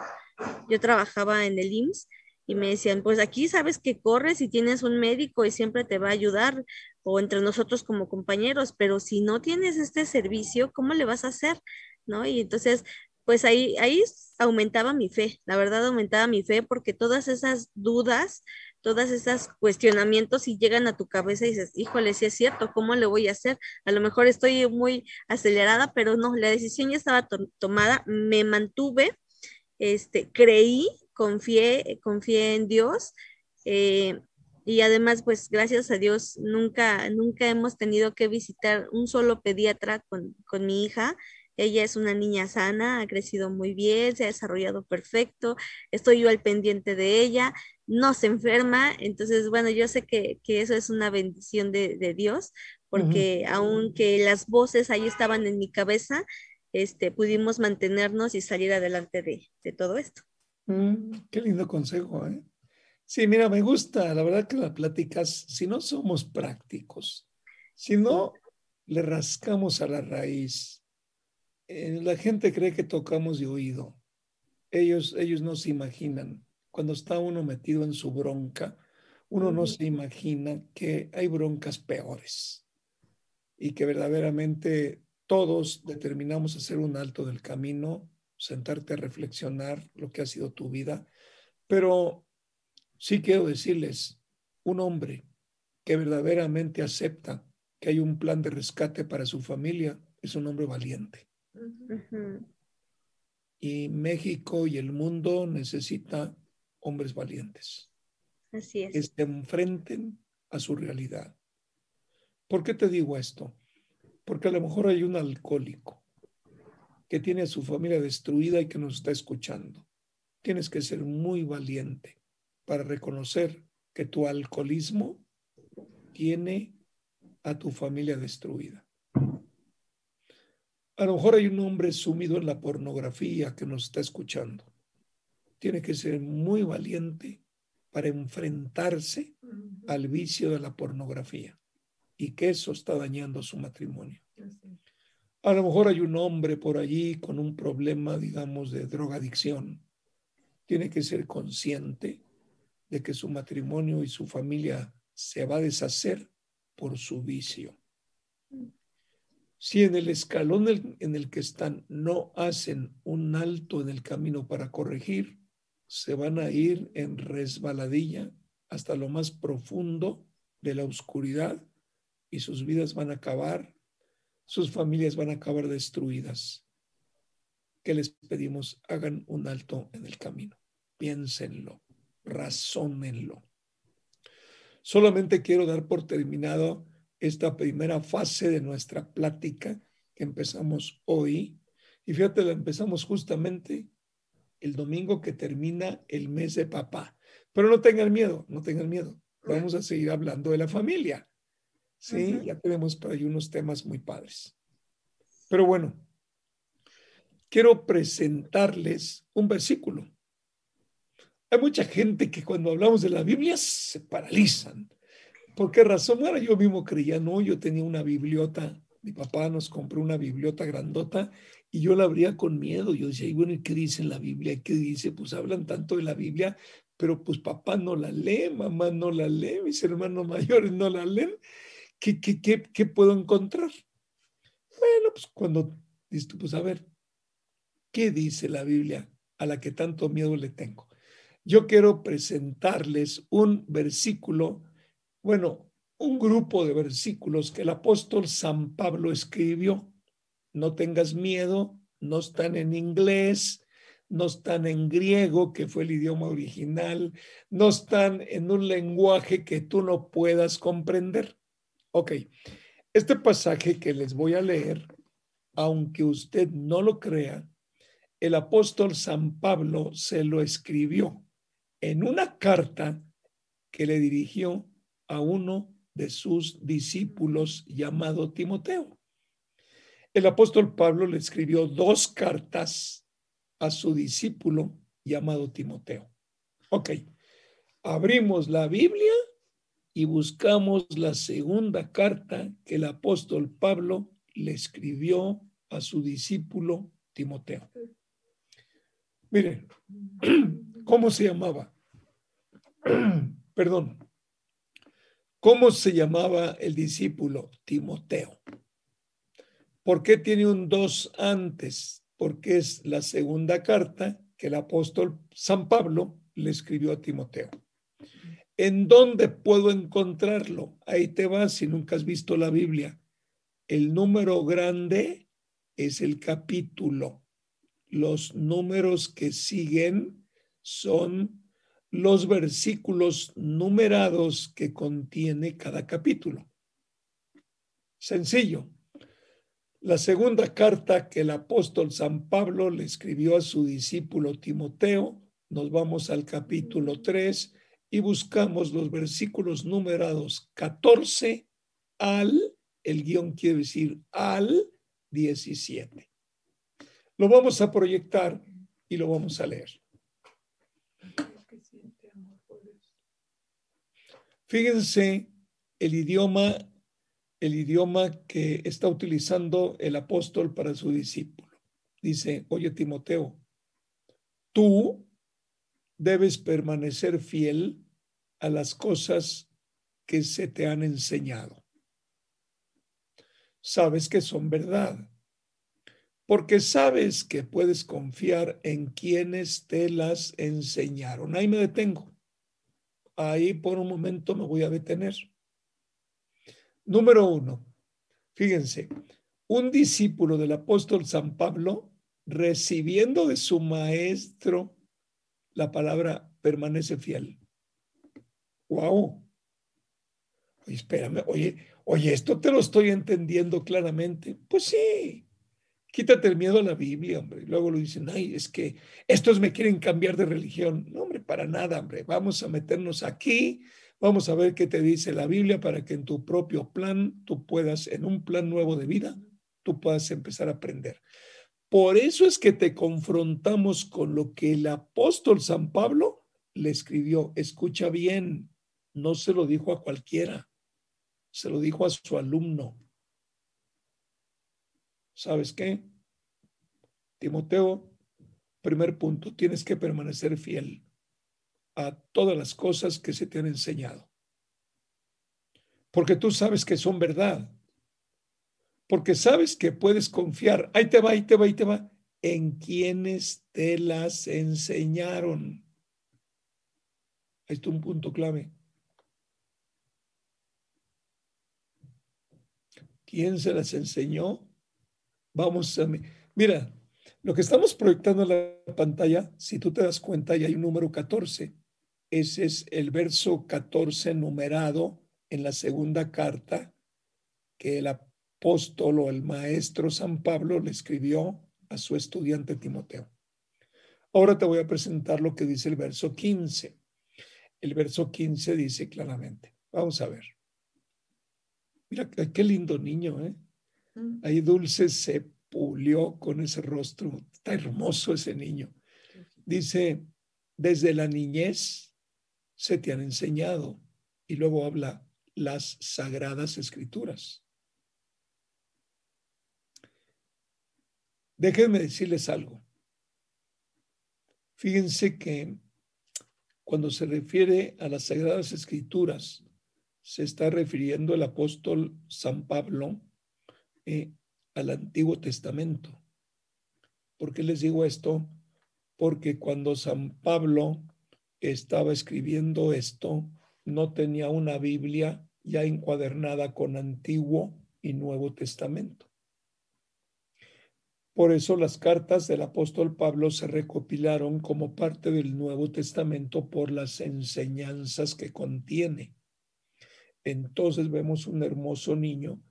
Yo trabajaba en el IMSS y me decían, pues aquí sabes que corres y tienes un médico y siempre te va a ayudar, o entre nosotros como compañeros, pero si no tienes este servicio, ¿cómo le vas a hacer? ¿No? Y entonces pues ahí, ahí aumentaba mi fe, la verdad aumentaba mi fe porque todas esas dudas, todas esas cuestionamientos si llegan a tu cabeza y dices, híjole, si es cierto, ¿cómo le voy a hacer? A lo mejor estoy muy acelerada, pero no, la decisión ya estaba tomada, me mantuve, este, creí, confié, confié en Dios. Eh, y además, pues gracias a Dios, nunca, nunca hemos tenido que visitar un solo pediatra con, con mi hija Ella es una niña sana, ha crecido muy bien, se ha desarrollado perfecto, estoy yo al pendiente de ella, no se enferma, entonces, bueno, yo sé que, eso es una bendición de, Dios, porque aunque las voces ahí estaban en mi cabeza, este, pudimos mantenernos y salir adelante de, todo esto. Mm, qué lindo consejo, ¿eh? Sí, mira, me gusta, la verdad que las pláticas, si no somos prácticos, si no le rascamos a la raíz, eh, la gente cree que tocamos de oído. Ellos, ellos no se imaginan. Cuando está uno metido en su bronca, uno no se imagina que hay broncas peores y que verdaderamente todos determinamos hacer un alto del camino, sentarte a reflexionar lo que ha sido tu vida, pero sí quiero decirles, un hombre que verdaderamente acepta que hay un plan de rescate para su familia es un hombre valiente. Y México y el mundo necesita hombres valientes. Así es. Que se enfrenten a su realidad. ¿Por qué te digo esto? Porque a lo mejor hay un alcohólico que tiene a su familia destruida y que nos está escuchando. Tienes que ser muy valiente para reconocer que tu alcoholismo tiene a tu familia destruida. A lo mejor hay un hombre sumido en la pornografía que nos está escuchando. Tiene que ser muy valiente para enfrentarse al vicio de la pornografía y que eso está dañando su matrimonio. A lo mejor hay un hombre por allí con un problema, digamos, de drogadicción. Tiene que ser consciente de que su matrimonio y su familia se va a deshacer por su vicio. Si en el escalón en el que están no hacen un alto en el camino para corregir, se van a ir en resbaladilla hasta lo más profundo de la oscuridad y sus vidas van a acabar, sus familias van a acabar destruidas. ¿Qué les pedimos? Hagan un alto en el camino. Piénsenlo razónenlo. Solamente quiero dar por terminado esta primera fase de nuestra plática que empezamos hoy. Y fíjate, la empezamos justamente el domingo que termina el mes de papá. Pero no tengan miedo, no tengan miedo. Vamos a seguir hablando de la familia. Sí, ya tenemos por ahí unos temas muy padres. Pero bueno, quiero presentarles un versículo hay mucha gente que cuando hablamos de la Biblia se paralizan. ¿Por qué razón? Bueno, yo mismo creía, no, yo tenía una bibliota, mi papá nos compró una bibliota grandota y yo la abría con miedo. Yo decía, y bueno, ¿qué dice la Biblia? ¿Qué dice? Pues hablan tanto de la Biblia, pero pues papá no la lee, mamá no la lee, mis hermanos mayores no la leen. ¿Qué, qué, qué, qué puedo encontrar? Bueno, pues cuando dices, pues a ver, ¿qué dice la Biblia a la que tanto miedo le tengo? yo quiero presentarles un versículo, bueno, un grupo de versículos que el apóstol San Pablo escribió. No tengas miedo, no están en inglés, no están en griego, que fue el idioma original, no están en un lenguaje que tú no puedas comprender. Ok, este pasaje que les voy a leer, aunque usted no lo crea, el apóstol San Pablo se lo escribió en una carta que le dirigió a uno de sus discípulos llamado Timoteo. El apóstol Pablo le escribió dos cartas a su discípulo llamado Timoteo. Ok, abrimos la Biblia y buscamos la segunda carta que el apóstol Pablo le escribió a su discípulo Timoteo. Miren, ¿cómo se llamaba? perdón, ¿cómo se llamaba el discípulo? Timoteo. ¿Por qué tiene un dos antes? Porque es la segunda carta que el apóstol San Pablo le escribió a Timoteo. ¿En dónde puedo encontrarlo? Ahí te vas si nunca has visto la Biblia. El número grande es el capítulo. Los números que siguen son los versículos numerados que contiene cada capítulo. Sencillo. La segunda carta que el apóstol San Pablo le escribió a su discípulo Timoteo, nos vamos al capítulo 3 y buscamos los versículos numerados 14 al, el guion quiere decir al 17. Lo vamos a proyectar y lo vamos a leer. Fíjense el idioma el idioma que está utilizando el apóstol para su discípulo. Dice, oye Timoteo, tú debes permanecer fiel a las cosas que se te han enseñado. Sabes que son verdad, porque sabes que puedes confiar en quienes te las enseñaron. Ahí me detengo. Ahí por un momento me voy a detener. Número uno, fíjense, un discípulo del apóstol San Pablo recibiendo de su maestro la palabra permanece fiel. ¡Wow! Oye, espérame, oye, oye, esto te lo estoy entendiendo claramente. Pues sí, quítate el miedo a la Biblia, hombre. Luego lo dicen, ay, es que estos me quieren cambiar de religión. No, hombre, para nada, hombre. Vamos a meternos aquí, Vamos a ver qué te dice la Biblia para que en tu propio plan tú puedas, en un plan nuevo de vida, tú puedas empezar a aprender. Por eso es que te confrontamos con lo que el apóstol San Pablo le escribió. Escucha bien, no se lo dijo a cualquiera, se lo dijo a su alumno. ¿Sabes qué? Timoteo, primer punto, tienes que permanecer fiel a todas las cosas que se te han enseñado. Porque tú sabes que son verdad. Porque sabes que puedes confiar. Ahí te va, ahí te va, ahí te va. En quienes te las enseñaron. Ahí está un punto clave. ¿Quién se las enseñó? Vamos a... Mira, lo que estamos proyectando en la pantalla, si tú te das cuenta, ya hay un número 14 ese es el verso 14 numerado en la segunda carta que el apóstol o el maestro San Pablo le escribió a su estudiante Timoteo. Ahora te voy a presentar lo que dice el verso 15. El verso 15 dice claramente, vamos a ver. Mira qué lindo niño, ¿eh? Ahí Dulce se pulió con ese rostro. Está hermoso ese niño. Dice, desde la niñez se te han enseñado. Y luego habla las sagradas escrituras. Déjenme decirles algo. Fíjense que cuando se refiere a las sagradas escrituras, se está refiriendo el apóstol San Pablo eh, al Antiguo Testamento. ¿Por qué les digo esto? Porque cuando San Pablo estaba escribiendo esto no tenía una Biblia ya encuadernada con Antiguo y Nuevo Testamento. Por eso las cartas del apóstol Pablo se recopilaron como parte del Nuevo Testamento por las enseñanzas que contiene. Entonces vemos un hermoso niño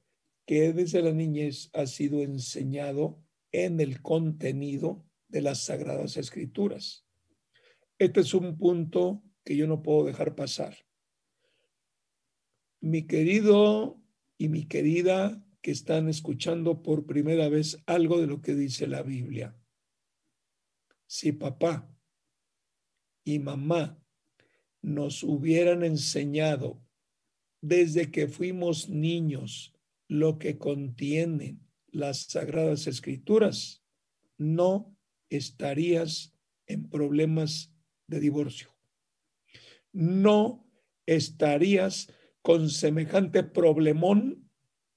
que desde la niñez ha sido enseñado en el contenido de las Sagradas Escrituras. Este es un punto que yo no puedo dejar pasar. Mi querido y mi querida que están escuchando por primera vez algo de lo que dice la Biblia. Si papá y mamá nos hubieran enseñado desde que fuimos niños lo que contienen las sagradas escrituras, no estarías en problemas de divorcio. No estarías con semejante problemón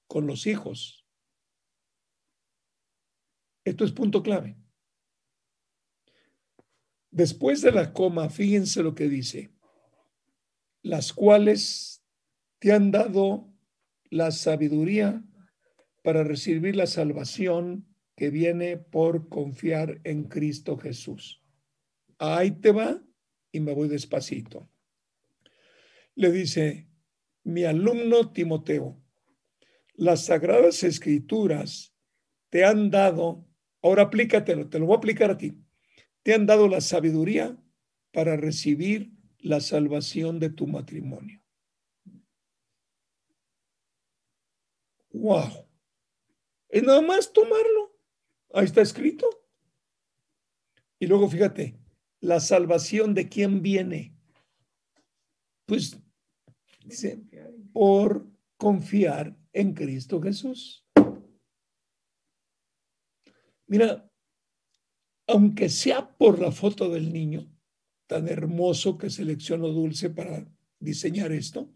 con los hijos. Esto es punto clave. Después de la coma, fíjense lo que dice, las cuales te han dado la sabiduría para recibir la salvación que viene por confiar en Cristo Jesús. Ahí te va y me voy despacito. Le dice, mi alumno Timoteo, las sagradas escrituras te han dado, ahora aplícatelo, te lo voy a aplicar a ti, te han dado la sabiduría para recibir la salvación de tu matrimonio. Wow. Es nada más tomarlo. Ahí está escrito. Y luego fíjate, la salvación de quién viene. Pues dice, por confiar en Cristo Jesús. Mira, aunque sea por la foto del niño, tan hermoso que seleccionó Dulce para diseñar esto,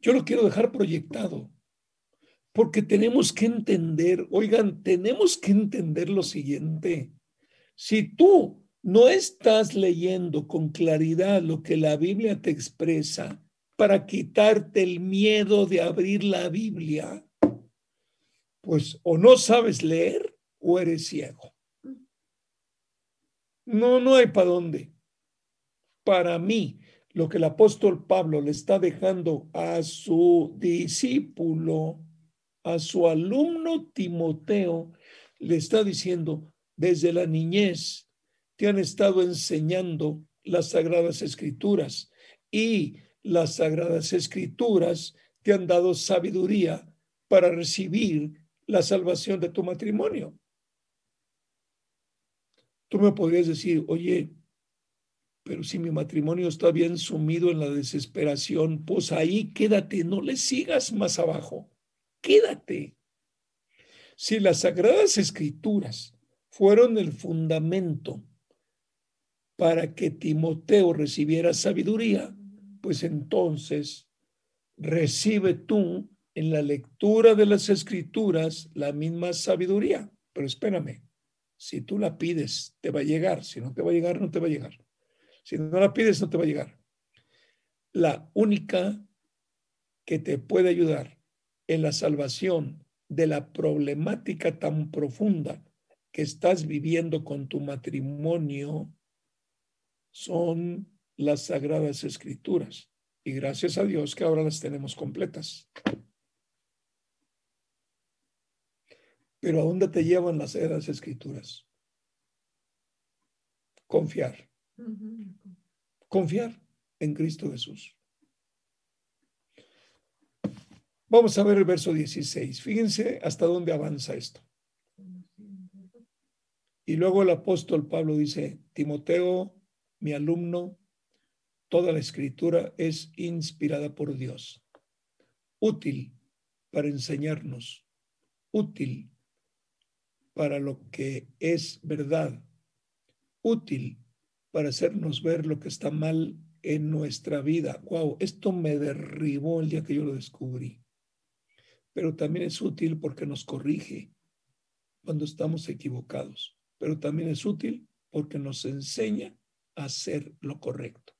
yo lo quiero dejar proyectado, porque tenemos que entender, oigan, tenemos que entender lo siguiente. Si tú no estás leyendo con claridad lo que la Biblia te expresa para quitarte el miedo de abrir la Biblia, pues o no sabes leer o eres ciego. No, no hay para dónde. Para mí, lo que el apóstol Pablo le está dejando a su discípulo, a su alumno Timoteo, le está diciendo, desde la niñez te han estado enseñando las sagradas escrituras y las sagradas escrituras te han dado sabiduría para recibir la salvación de tu matrimonio. Tú me podrías decir, oye, pero si mi matrimonio está bien sumido en la desesperación, pues ahí quédate, no le sigas más abajo, quédate. Si las sagradas escrituras fueron el fundamento para que Timoteo recibiera sabiduría, pues entonces recibe tú en la lectura de las escrituras la misma sabiduría. Pero espérame, si tú la pides, te va a llegar. Si no te va a llegar, no te va a llegar. Si no la pides, no te va a llegar. La única que te puede ayudar en la salvación de la problemática tan profunda que estás viviendo con tu matrimonio son las sagradas escrituras. Y gracias a Dios que ahora las tenemos completas. Pero ¿a dónde te llevan las Sagradas Escrituras? Confiar. Confiar en Cristo Jesús. Vamos a ver el verso 16. Fíjense hasta dónde avanza esto. Y luego el apóstol Pablo dice, Timoteo, mi alumno, toda la escritura es inspirada por Dios, útil para enseñarnos, útil para lo que es verdad, útil para hacernos ver lo que está mal en nuestra vida. Wow, esto me derribó el día que yo lo descubrí. Pero también es útil porque nos corrige cuando estamos equivocados. Pero también es útil porque nos enseña a hacer lo correcto.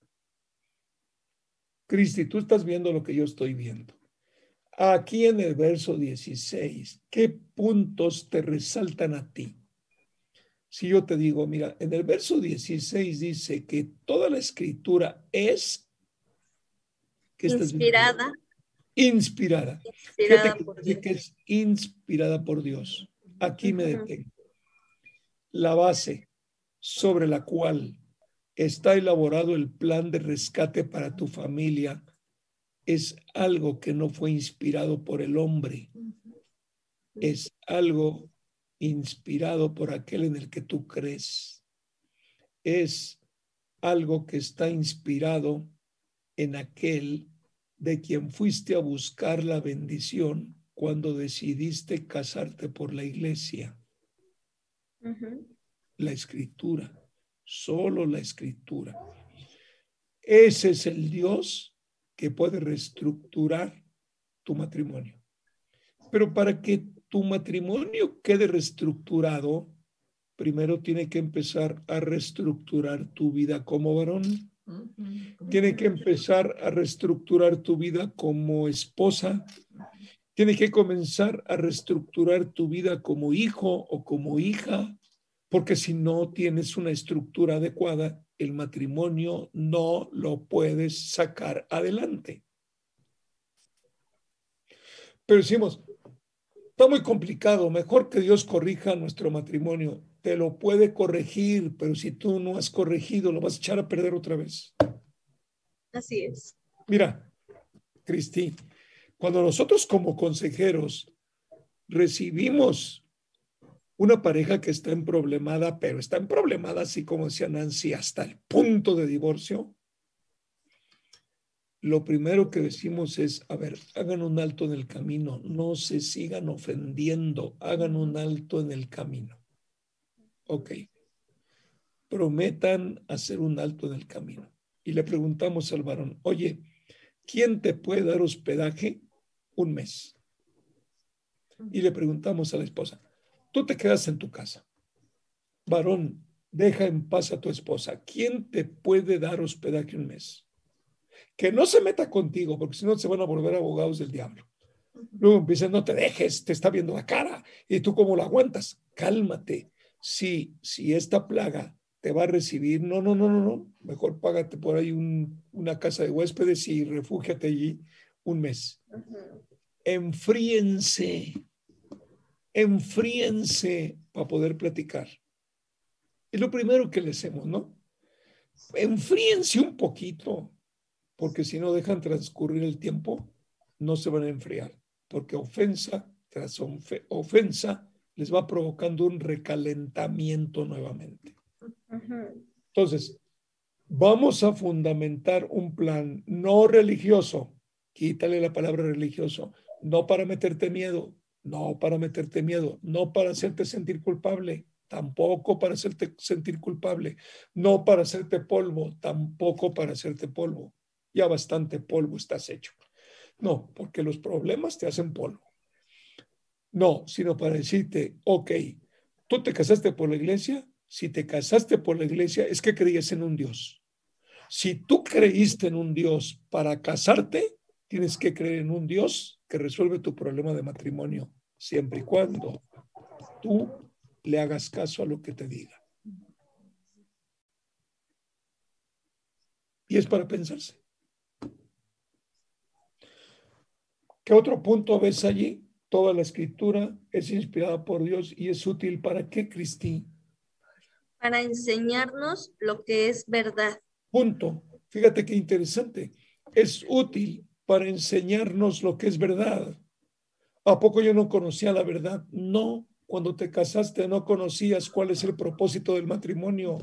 Cristi, tú estás viendo lo que yo estoy viendo. Aquí en el verso 16, ¿qué puntos te resaltan a ti? Si yo te digo, mira, en el verso 16 dice que toda la escritura es inspirada. Inspirada. Inspirada por Dios. que es inspirada por Dios. Aquí me detengo. La base sobre la cual está elaborado el plan de rescate para tu familia es algo que no fue inspirado por el hombre, es algo inspirado por aquel en el que tú crees, es algo que está inspirado en aquel de quien fuiste a buscar la bendición cuando decidiste casarte por la iglesia. La escritura, solo la escritura. Ese es el Dios que puede reestructurar tu matrimonio. Pero para que tu matrimonio quede reestructurado, primero tiene que empezar a reestructurar tu vida como varón. Tiene que empezar a reestructurar tu vida como esposa. Tiene que comenzar a reestructurar tu vida como hijo o como hija, porque si no tienes una estructura adecuada, el matrimonio no lo puedes sacar adelante. Pero decimos, está muy complicado, mejor que Dios corrija nuestro matrimonio. Te lo puede corregir, pero si tú no has corregido, lo vas a echar a perder otra vez. Así es. Mira, Cristi, cuando nosotros como consejeros recibimos una pareja que está en problemada, pero está en problemada, así como decía Nancy, hasta el punto de divorcio, lo primero que decimos es, a ver, hagan un alto en el camino, no se sigan ofendiendo, hagan un alto en el camino. Ok. Prometan hacer un alto en el camino. Y le preguntamos al varón, oye, ¿quién te puede dar hospedaje un mes? Y le preguntamos a la esposa, tú te quedas en tu casa. Varón, deja en paz a tu esposa. ¿Quién te puede dar hospedaje un mes? que no se meta contigo, porque si no se van a volver abogados del diablo. Luego empiezan, no te dejes, te está viendo la cara, y tú cómo lo aguantas. Cálmate. Si, si esta plaga te va a recibir, no, no, no, no, no, mejor págate por ahí una casa de huéspedes y refúgiate allí un mes. Enfríense, enfríense para poder platicar. Es lo primero que le hacemos, ¿no? Enfríense un poquito porque si no dejan transcurrir el tiempo, no se van a enfriar, porque ofensa tras ofensa les va provocando un recalentamiento nuevamente. Entonces, vamos a fundamentar un plan no religioso, quítale la palabra religioso, no para meterte miedo, no para meterte miedo, no para hacerte sentir culpable, tampoco para hacerte sentir culpable, no para hacerte polvo, tampoco para hacerte polvo ya bastante polvo estás hecho. No, porque los problemas te hacen polvo. No, sino para decirte, ok, tú te casaste por la iglesia, si te casaste por la iglesia es que creías en un Dios. Si tú creíste en un Dios para casarte, tienes que creer en un Dios que resuelve tu problema de matrimonio, siempre y cuando tú le hagas caso a lo que te diga. Y es para pensarse. ¿Qué otro punto ves allí? Toda la escritura es inspirada por Dios y es útil para qué, Cristi? Para enseñarnos lo que es verdad. Punto. Fíjate qué interesante. Es útil para enseñarnos lo que es verdad. ¿A poco yo no conocía la verdad? No. Cuando te casaste no conocías cuál es el propósito del matrimonio.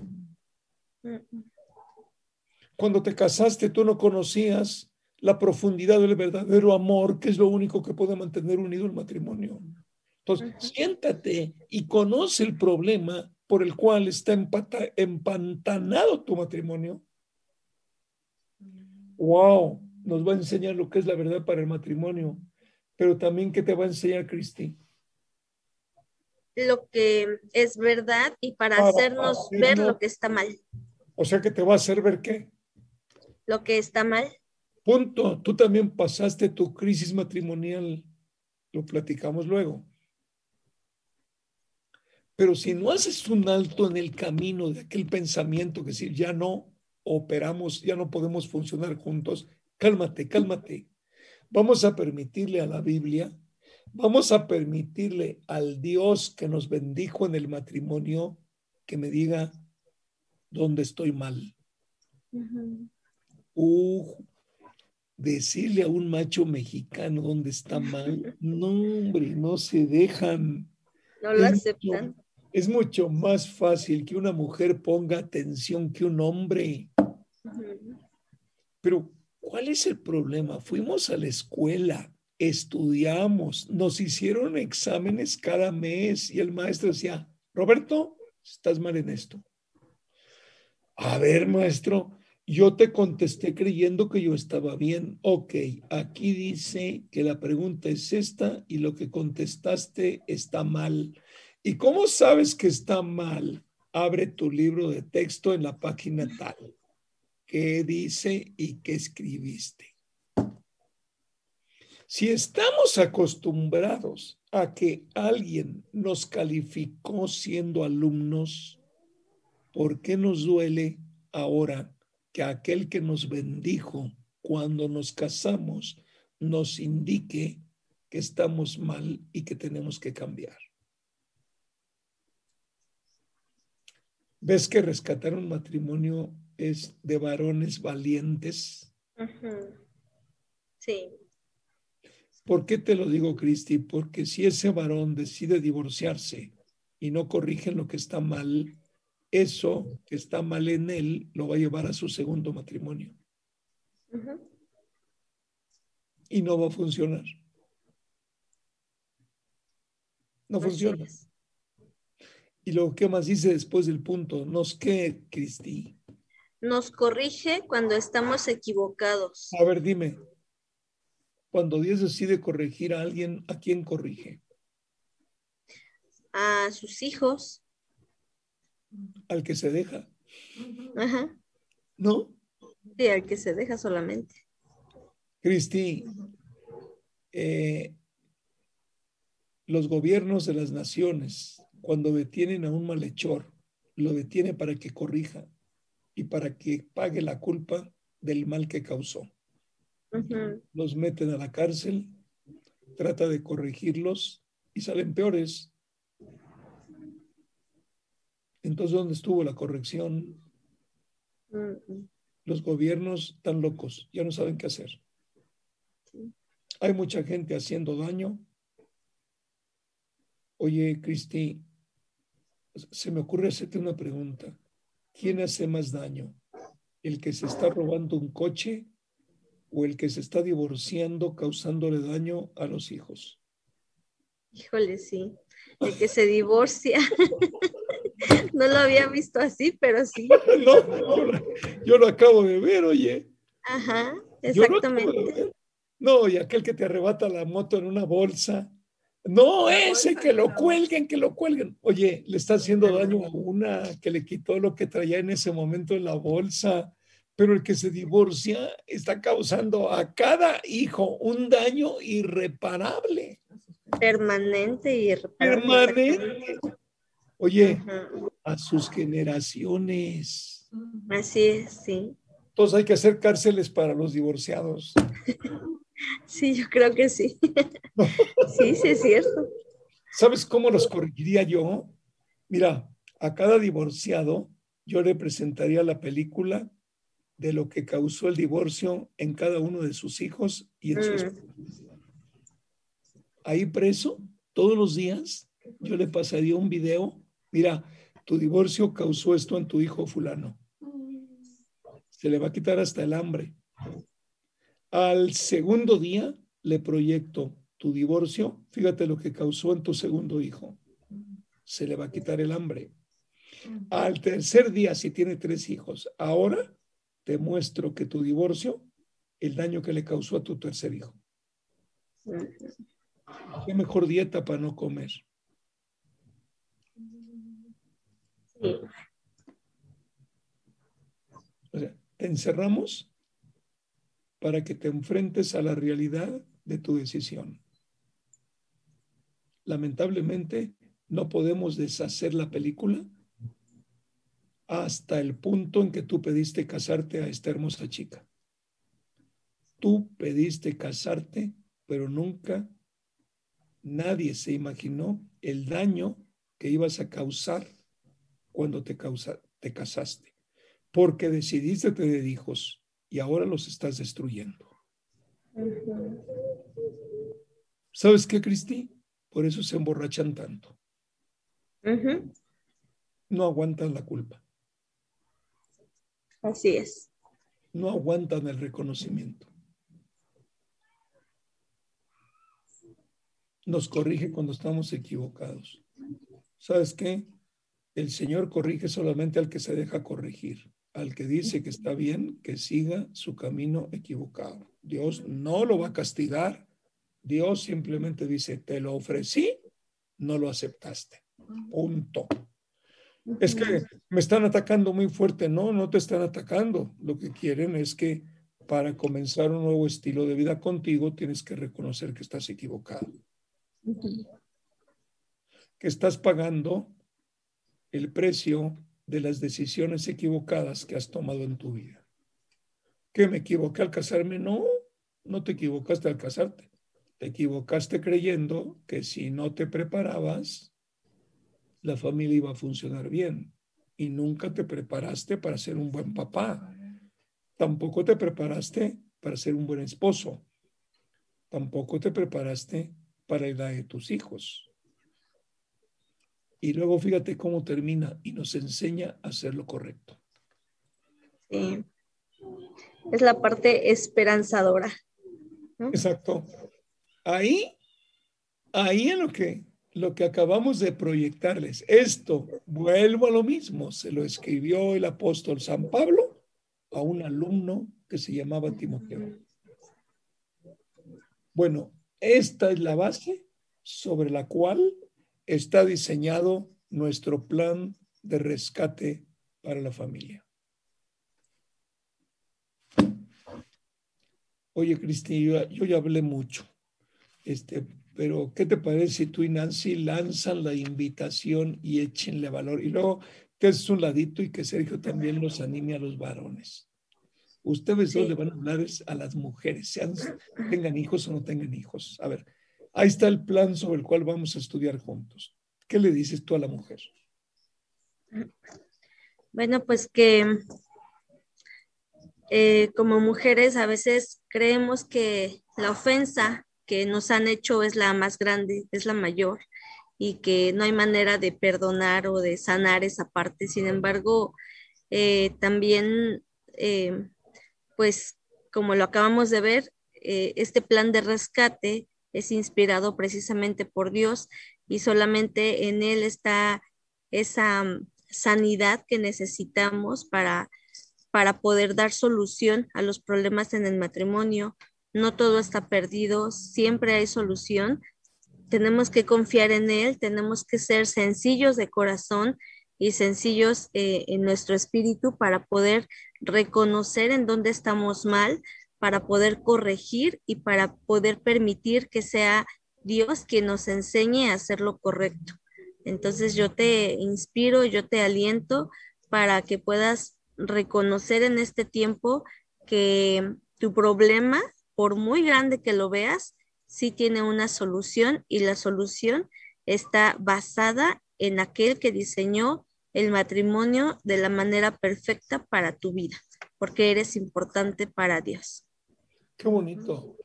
Cuando te casaste tú no conocías la profundidad del verdadero amor, que es lo único que puede mantener unido el matrimonio. Entonces, siéntate y conoce el problema por el cual está empantanado tu matrimonio. Wow, nos va a enseñar lo que es la verdad para el matrimonio, pero también qué te va a enseñar Cristi. Lo que es verdad y para, hacernos ver lo que está mal. O sea que te va a hacer ver qué? Lo que está mal. Punto. Tú también pasaste tu crisis matrimonial. Lo platicamos luego. Pero si no haces un alto en el camino de aquel pensamiento que si ya no operamos, ya no podemos funcionar juntos, cálmate, cálmate. Vamos a permitirle a la Biblia, vamos a permitirle al Dios que nos bendijo en el matrimonio que me diga dónde estoy mal decirle a un macho mexicano dónde está mal, no, hombre, no se dejan. No lo aceptan. es mucho más fácil que una mujer ponga atención que un hombre. Pero, ¿cuál es el problema? Fuimos a la escuela, estudiamos, nos hicieron exámenes cada mes y el maestro decía, Roberto, estás mal en esto. A ver, maestro, yo te contesté creyendo que yo estaba bien. Ok, aquí dice que la pregunta es esta y lo que contestaste está mal. ¿Y cómo sabes que está mal? Abre tu libro de texto en la página tal. ¿Qué dice y qué escribiste? Si estamos acostumbrados a que alguien nos calificó siendo alumnos, ¿por qué nos duele ahora que aquel que nos bendijo cuando nos casamos nos indique que estamos mal y que tenemos que cambiar. ¿Ves que rescatar un matrimonio es de varones valientes? Sí. ¿Por qué te lo digo, Cristi? Porque si ese varón decide divorciarse y no corrige lo que está mal, eso que está mal en él lo va a llevar a su segundo matrimonio. Y no va a funcionar. No funciona. Y lo que más dice después del punto, ¿nos qué, Cristi? Nos corrige cuando estamos equivocados. A ver, dime, cuando Dios decide corregir a alguien, ¿a quién corrige? A sus hijos. Al que se deja. Ajá. ¿No? Sí, al que se deja solamente. Cristi, eh, los gobiernos de las naciones, cuando detienen a un malhechor, lo detiene para que corrija y para que pague la culpa del mal que causó. Los meten a la cárcel, trata de corregirlos y salen peores. Entonces, ¿dónde estuvo la corrección? Los gobiernos están locos, ya no saben qué hacer. Hay mucha gente haciendo daño Oye, Cristi, se me ocurre hacerte una pregunta. ¿Quién hace más daño? ¿El que se está robando un coche o el que se está divorciando causándole daño a los hijos? Híjole, sí. El que se divorcia. no lo había visto así, pero sí. no, yo, lo acabo de ver, oye. Ajá, exactamente. No, y aquel que te arrebata la moto en una bolsa no, ese que lo cuelguen, que lo cuelguen. Oye, le está haciendo daño a una que le quitó lo que traía en ese momento en la bolsa, pero el que se divorcia está causando a cada hijo un daño irreparable. Permanente y irreparable. Permanente. Oye, a sus generaciones. Así es, sí. Entonces hay que hacer cárceles para los divorciados. Sí, yo creo que sí. sí, sí es cierto. ¿Sabes cómo los corregiría yo? Mira, a cada divorciado yo le presentaría la película de lo que causó el divorcio en cada uno de sus hijos y en sus... Mm. Ahí preso, todos los días, yo le pasaría un video. Mira, tu divorcio causó esto en tu hijo fulano. Se le va a quitar hasta el hambre. Al segundo día le proyecto tu divorcio, fíjate lo que causó en tu segundo hijo. Se le va a quitar el hambre. Al tercer día, si tiene tres hijos, ahora te muestro que tu divorcio, el daño que le causó a tu tercer hijo. Qué mejor dieta para no comer. Te encerramos para que te enfrentes a la realidad de tu decisión. Lamentablemente, no podemos deshacer la película hasta el punto en que tú pediste casarte a esta hermosa chica. Tú pediste casarte, pero nunca nadie se imaginó el daño que ibas a causar cuando te, te casaste, porque decidiste tener hijos, y ahora los estás destruyendo. ¿Sabes qué, Cristi? Por eso se emborrachan tanto. No aguantan la culpa. Así es. No aguantan el reconocimiento. Nos corrige cuando estamos equivocados. ¿Sabes qué? El Señor corrige solamente al que se deja corregir al que dice que está bien, que siga su camino equivocado. Dios no lo va a castigar. Dios simplemente dice, te lo ofrecí, no lo aceptaste. Punto. Es que me están atacando muy fuerte. No, no te están atacando. Lo que quieren es que para comenzar un nuevo estilo de vida contigo tienes que reconocer que estás equivocado. Que estás pagando el precio de las decisiones equivocadas que has tomado en tu vida. ¿Que me equivoqué al casarme? No, no te equivocaste al casarte. Te equivocaste creyendo que si no te preparabas, la familia iba a funcionar bien y nunca te preparaste para ser un buen papá. Tampoco te preparaste para ser un buen esposo. Tampoco te preparaste para la edad de tus hijos. Y luego fíjate cómo termina y nos enseña a hacer lo correcto. Sí. Es la parte esperanzadora. Exacto. Ahí, ahí en lo que, lo que acabamos de proyectarles, esto, vuelvo a lo mismo, se lo escribió el apóstol San Pablo a un alumno que se llamaba Timoteo. Bueno, esta es la base sobre la cual está diseñado nuestro plan de rescate para la familia. Oye, Cristi, yo, ya hablé mucho, este, pero ¿qué te parece si tú y Nancy lanzan la invitación y échenle valor? Y luego te haces un ladito y que Sergio también los anime a los varones. Ustedes dos le van a hablar a las mujeres, sean, tengan hijos o no tengan hijos. A ver, ahí está el plan sobre el cual vamos a estudiar juntos. ¿Qué le dices tú a la mujer? Bueno, pues que eh, como mujeres a veces creemos que la ofensa que nos han hecho es la más grande, es la mayor y que no hay manera de perdonar o de sanar esa parte. Sin embargo, eh, también, eh, pues como lo acabamos de ver, este plan de rescate es inspirado precisamente por Dios y solamente en Él está esa mm, sanidad que necesitamos para para poder dar solución a los problemas en el matrimonio. No todo está perdido, siempre hay solución. Tenemos que confiar en Él, tenemos que ser sencillos de corazón y sencillos eh, en nuestro espíritu para poder reconocer en dónde estamos mal, para poder corregir y para poder permitir que sea Dios quien nos enseñe a hacer lo correcto. Entonces yo te inspiro, yo te aliento para que puedas reconocer en este tiempo que tu problema, por muy grande que lo veas, sí tiene una solución y la solución está basada en aquel que diseñó el matrimonio de la manera perfecta para tu vida, porque eres importante para Dios. Qué bonito,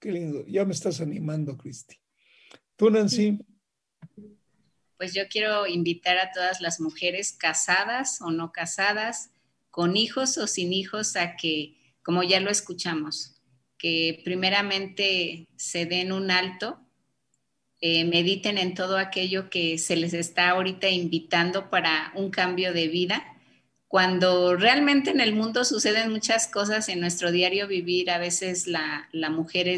qué lindo. Ya me estás animando, Cristi. Tú, Nancy. Pues yo quiero invitar a todas las mujeres casadas o no casadas, con hijos o sin hijos a que, como ya lo escuchamos, que primeramente se den un alto, eh, mediten en todo aquello que se les está ahorita invitando para un cambio de vida. Cuando realmente en el mundo suceden muchas cosas en nuestro diario vivir, a veces la, la mujer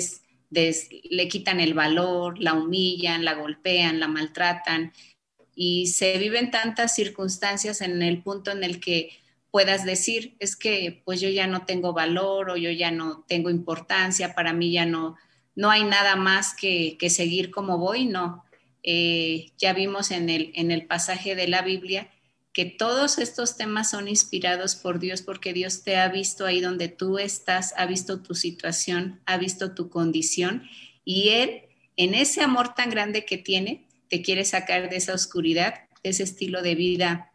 le quitan el valor, la humillan, la golpean, la maltratan y se viven tantas circunstancias en el punto en el que puedas decir, es que pues yo ya no tengo valor o yo ya no tengo importancia, para mí ya no, no hay nada más que, seguir como voy, no. Eh, ya vimos en el, en el pasaje de la Biblia que todos estos temas son inspirados por Dios porque Dios te ha visto ahí donde tú estás, ha visto tu situación, ha visto tu condición y Él, en ese amor tan grande que tiene, te quiere sacar de esa oscuridad, de ese estilo de vida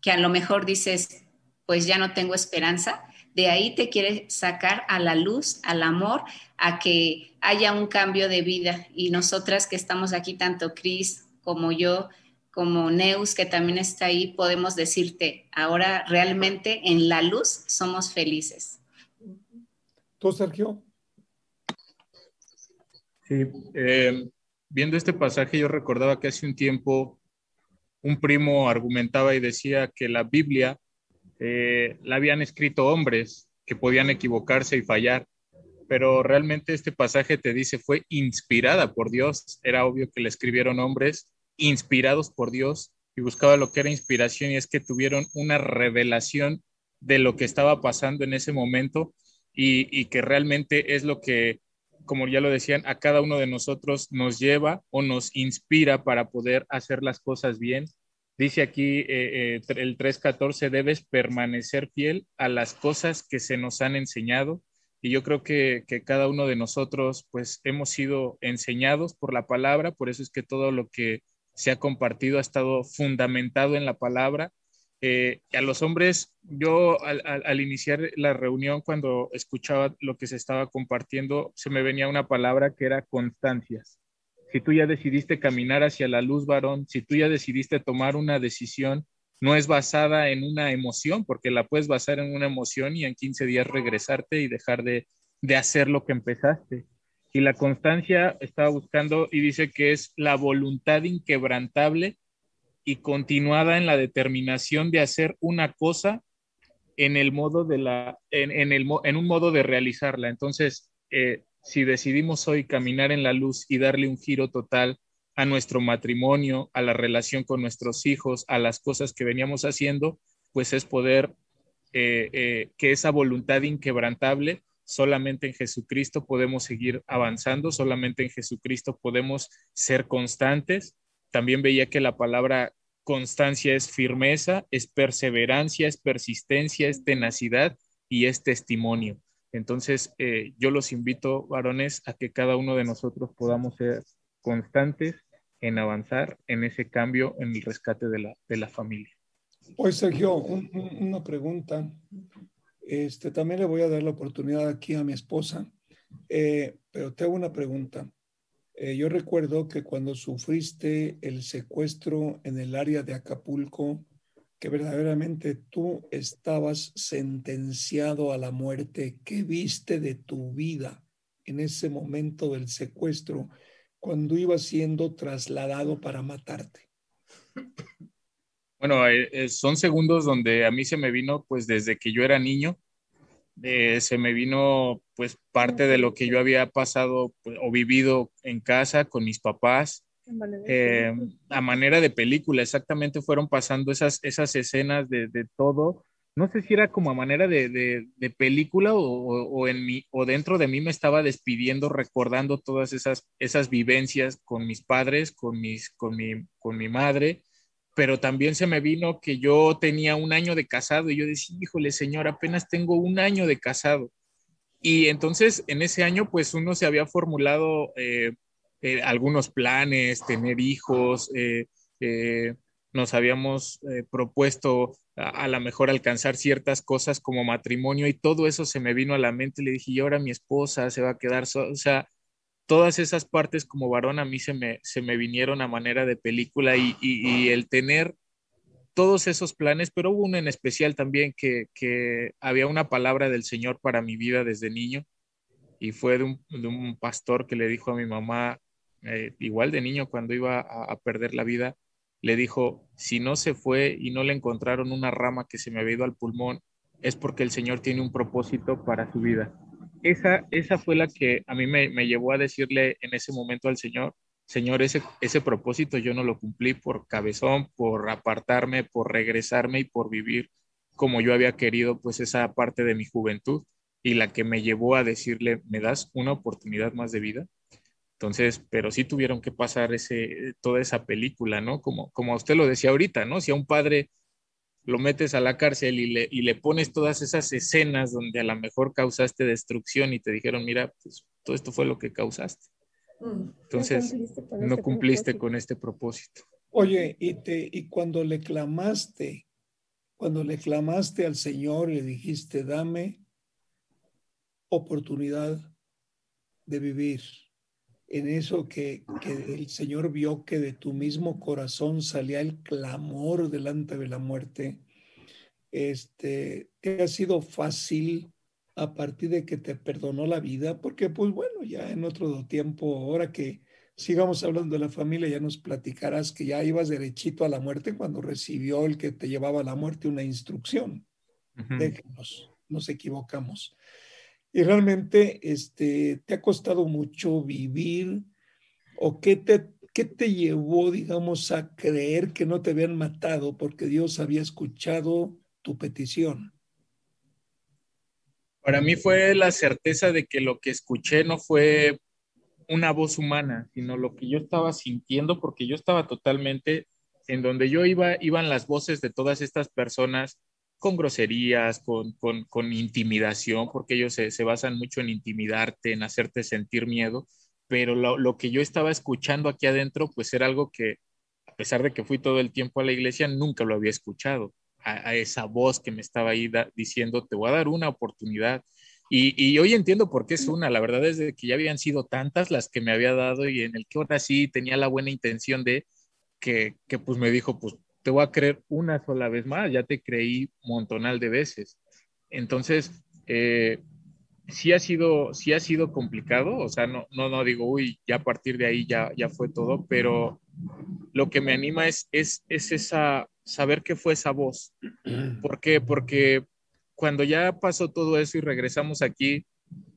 que a lo mejor dices, pues ya no tengo esperanza. De ahí te quiere sacar a la luz, al amor, a que haya un cambio de vida. Y nosotras que estamos aquí, tanto Cris como yo, como Neus, que también está ahí, podemos decirte, ahora realmente en la luz somos felices. ¿Tú, Sergio? Sí, eh, viendo este pasaje yo recordaba que hace un tiempo un primo argumentaba y decía que la Biblia eh, la habían escrito hombres que podían equivocarse y fallar, pero realmente este pasaje te dice fue inspirada por Dios. Era obvio que la escribieron hombres inspirados por Dios y buscaba lo que era inspiración y es que tuvieron una revelación de lo que estaba pasando en ese momento y, que realmente es lo que, como ya lo decían, a cada uno de nosotros nos lleva o nos inspira para poder hacer las cosas bien Dice aquí eh, eh, el 3.14, debes permanecer fiel a las cosas que se nos han enseñado. y yo creo que, que, cada uno de nosotros pues hemos sido enseñados por la palabra, por eso es que todo lo que se ha compartido ha estado fundamentado en la palabra. Eh, a los hombres, yo al, al, iniciar la reunión, cuando escuchaba lo que se estaba compartiendo, se me venía una palabra que era constancias. Si tú ya decidiste caminar hacia la luz, varón, si tú ya decidiste tomar una decisión, no es basada en una emoción, porque la puedes basar en una emoción y en 15 días regresarte y dejar de, hacer lo que empezaste. Y la constancia estaba buscando y dice que es la voluntad inquebrantable y continuada en la determinación de hacer una cosa en el modo de la, en, el, en un modo de realizarla. Entonces, eh, si decidimos hoy caminar en la luz y darle un giro total a nuestro matrimonio, a la relación con nuestros hijos, a las cosas que veníamos haciendo, pues es poder eh, eh, que esa voluntad inquebrantable, solamente en Jesucristo podemos seguir avanzando, solamente en Jesucristo podemos ser constantes. También veía que la palabra constancia es firmeza, es perseverancia, es persistencia, es tenacidad y es testimonio. Entonces, eh, yo los invito, varones, a que cada uno de nosotros podamos ser constantes en avanzar en ese cambio, en el rescate de la, de la familia. Pues Sergio, una pregunta. Este, también le voy a dar la oportunidad aquí a mi esposa, eh, pero te hago una pregunta. Eh, yo recuerdo que cuando sufriste el secuestro en el área de Acapulco, que verdaderamente tú estabas sentenciado a la muerte, ¿qué viste de tu vida en ese momento del secuestro? cuando iba siendo trasladado para matarte? Bueno, eh, eh, son segundos donde a mí se me vino, pues desde que yo era niño, eh, se me vino pues parte de lo que yo había pasado pues, o vivido en casa con mis papás. a manera de película, exactamente fueron pasando esas, esas escenas de, de todo no sé si era como a manera de, película o, en mi, o dentro de mí me estaba despidiendo, recordando todas esas, esas vivencias con mis padres, con, mis, con, mi, con mi madre, pero también se me vino que yo tenía un año de casado y yo decía, híjole, señor, apenas tengo un año de casado. Y entonces en ese año, pues uno se había formulado eh, eh, algunos planes, tener hijos, eh, nos habíamos propuesto a, lo mejor alcanzar ciertas cosas como matrimonio y todo eso se me vino a la mente. Le dije, y ahora mi esposa se va a quedar, o sea, todas esas partes como varón a mí se me, se me vinieron a manera de película y, y, el tener todos esos planes, pero hubo uno en especial también que, que, había una palabra del Señor para mi vida desde niño y fue de un, de un pastor que le dijo a mi mamá, eh, igual de niño cuando iba a perder la vida, le dijo, si no se fue y no le encontraron una rama que se me había ido al pulmón, es porque el Señor tiene un propósito para su vida. Esa, esa fue la que a mí me, llevó a decirle en ese momento al Señor, Señor, ese, ese propósito yo no lo cumplí por cabezón, por apartarme, por regresarme y por vivir como yo había querido, pues esa parte de mi juventud y la que me llevó a decirle, ¿me das una oportunidad más de vida? Entonces, pero sí tuvieron que pasar ese, toda esa película, ¿no? Como, como usted lo decía ahorita, ¿no? Si a un padre lo metes a la cárcel y le, y le pones todas esas escenas donde a lo mejor causaste destrucción y te dijeron, mira, pues todo esto fue lo que causaste. Mm. Entonces, no este cumpliste, con este propósito. Oye, y, te, y cuando le clamaste, cuando le clamaste al Señor y le dijiste, dame oportunidad de vivir, en eso que, el Señor vio que de tu mismo corazón salía el clamor delante de la muerte, este, te ha sido fácil a partir de que te perdonó la vida, porque pues bueno, ya en otro tiempo, ahora que sigamos hablando de la familia, ya nos platicarás que ya ibas derechito a la muerte cuando recibió el que te llevaba a la muerte una instrucción. Déjenos, nos equivocamos y realmente este, te ha costado mucho vivir o qué te, qué te llevó, digamos, a creer que no te habían matado porque Dios había escuchado tu petición. Para mí fue la certeza de que lo que escuché no fue una voz humana, sino lo que yo estaba sintiendo, porque yo estaba totalmente en donde yo iba, iban las voces de todas estas personas con groserías, con, con, intimidación, porque ellos se, se, basan mucho en intimidarte, en hacerte sentir miedo, pero lo, lo, que yo estaba escuchando aquí adentro, pues era algo que, a pesar de que fui todo el tiempo a la iglesia, nunca lo había escuchado, a, esa voz que me estaba ahí diciendo, te voy a dar una oportunidad. Y, y, hoy entiendo por qué es una, la verdad es de que ya habían sido tantas las que me había dado y en el que ahora sí tenía la buena intención de que, que pues me dijo, pues te voy a creer una sola vez más, ya te creí montonal de veces. Entonces, eh, sí ha sido, sí ha sido complicado, o sea, no, no, no digo, uy, ya a partir de ahí ya, ya fue todo, pero lo que me anima es, es, es esa, saber qué fue esa voz. ¿Por qué? Porque cuando ya pasó todo eso y regresamos aquí,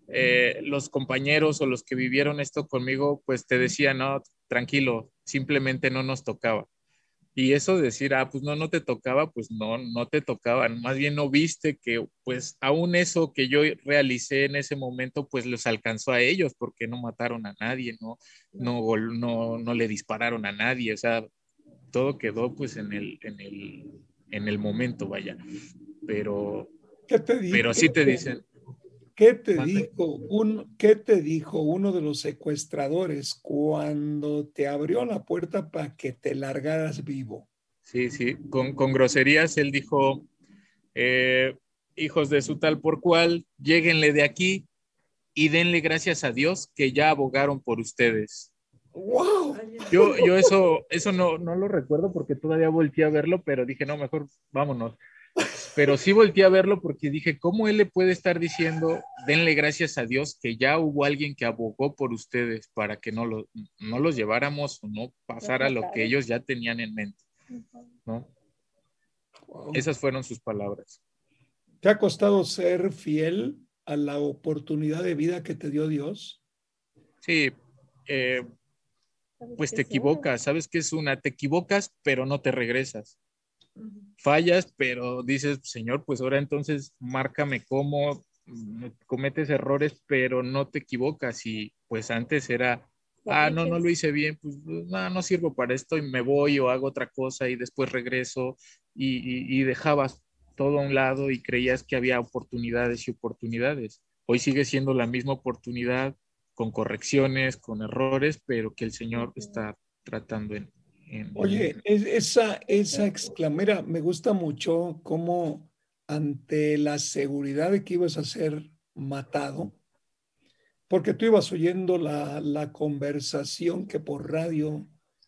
eh, los compañeros o los que vivieron esto conmigo, pues te decían, no, tranquilo, simplemente no nos tocaba. Y eso de decir, ah, pues no, no te tocaba, pues no, no te tocaban. Más bien no viste que, pues aún eso que yo realicé en ese momento, pues los alcanzó a ellos, porque no mataron a nadie, no, no, no, no le dispararon a nadie. O sea, todo quedó pues en el, en el, en el momento, vaya. Pero, ¿Qué te pero sí te dicen, ¿Qué te, dijo un, ¿Qué te dijo uno de los secuestradores cuando te abrió la puerta para que te largaras vivo? Sí, sí, con, con groserías él dijo, eh, hijos de su tal por cual, lleguenle de aquí y denle gracias a Dios que ya abogaron por ustedes. ¡Wow! Yo, yo eso, eso no, no lo recuerdo porque todavía volteé a verlo, pero dije, no, mejor vámonos pero sí volteé a verlo porque dije, ¿cómo él le puede estar diciendo, denle gracias a Dios que ya hubo alguien que abogó por ustedes para que no, lo, no los lleváramos o no pasara lo que ellos ya tenían en mente? ¿no? Esas fueron sus palabras. ¿Te ha costado ser fiel a la oportunidad de vida que te dio Dios? Sí, eh, pues te equivocas, sabes que es una, te equivocas, pero no te regresas fallas, pero dices, Señor, pues ahora entonces márcame cómo mm, cometes errores, pero no te equivocas. Y pues antes era, ah, no, no lo hice bien, pues no, no sirvo para esto y me voy o hago otra cosa y después regreso y, dejabas todo a un lado y creías que había oportunidades y oportunidades. Hoy sigue siendo la misma oportunidad con correcciones, con errores, pero que el Señor está tratando en, Oye, esa, esa exclamera, me gusta mucho cómo ante la seguridad de que ibas a ser matado, porque tú ibas oyendo la, la conversación que por radio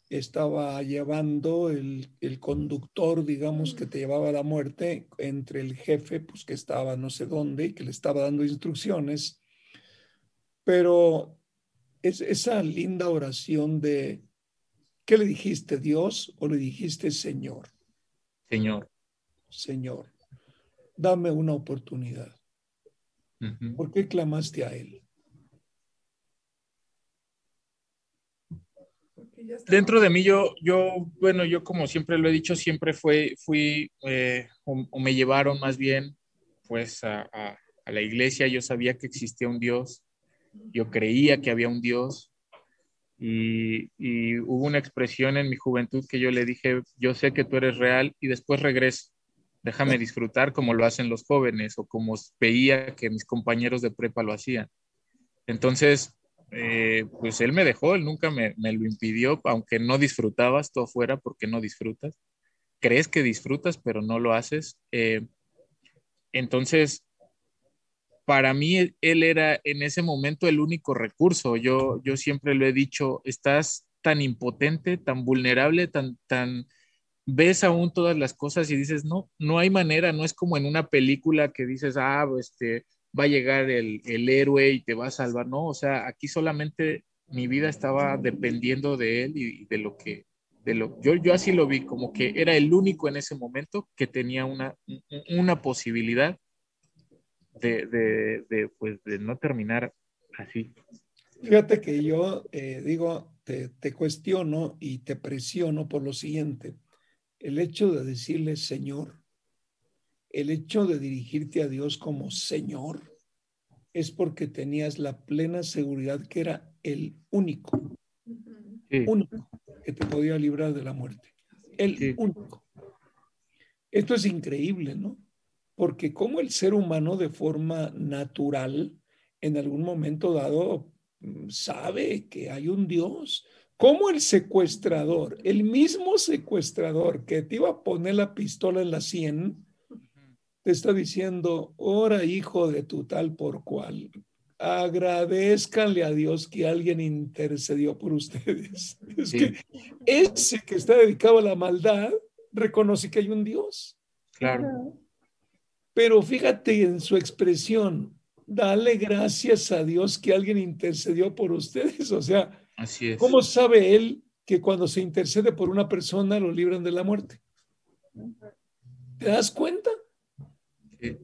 estaba llevando el, el, conductor, digamos, que te llevaba a la muerte, entre el jefe, pues que estaba no sé dónde y que le estaba dando instrucciones. Pero es esa linda oración de ¿Qué le dijiste, Dios o le dijiste Señor? Señor. Señor, dame una oportunidad. ¿Por qué clamaste a Él? Dentro de mí, yo, yo, bueno, yo como siempre lo he dicho, siempre fue, fui, eh, o, me llevaron más bien, pues a, a la iglesia. Yo sabía que existía un Dios, yo creía que había un Dios, y, hubo una expresión en mi juventud que yo le dije, yo sé que tú eres real y después regreso. Déjame disfrutar como lo hacen los jóvenes o como veía que mis compañeros de prepa lo hacían. Entonces, eh, pues él me dejó, él nunca me, lo impidió, aunque no disfrutabas todo afuera porque no disfrutas. Crees que disfrutas, pero no lo haces. Eh, entonces, para mí él era en ese momento el único recurso. Yo, yo siempre lo he dicho, estás tan impotente, tan vulnerable, tan, tan, ves aún todas las cosas y dices, no, no hay manera, no es como en una película que dices, ah, este, va a llegar el, el héroe y te va a salvar. No, o sea, aquí solamente mi vida estaba dependiendo de él y de lo que, de lo, yo, yo así lo vi, como que era el único en ese momento que tenía una, una posibilidad de, de, pues, de no terminar así. Fíjate que yo eh, digo, te, te, cuestiono y te presiono por lo siguiente. El hecho de decirle Señor, el hecho de dirigirte a Dios como Señor, es porque tenías la plena seguridad que era el único, único que te podía librar de la muerte. El único. Esto es increíble, ¿no? Porque como el ser humano de forma natural, en algún momento dado, mm, sabe que hay un Dios. Como el secuestrador, el mismo secuestrador que te iba a poner la pistola en la sien, te está diciendo, ora hijo de tu tal por cual, agradezcanle a Dios que alguien intercedió por ustedes. Es que ese que está dedicado a la maldad reconoce que hay un Dios. Claro. Pero fíjate en su expresión, dale gracias a Dios que alguien intercedió por ustedes. O sea, Así es. ¿cómo sabe él que cuando se intercede por una persona lo libran de la muerte? ¿Te das cuenta? Sí.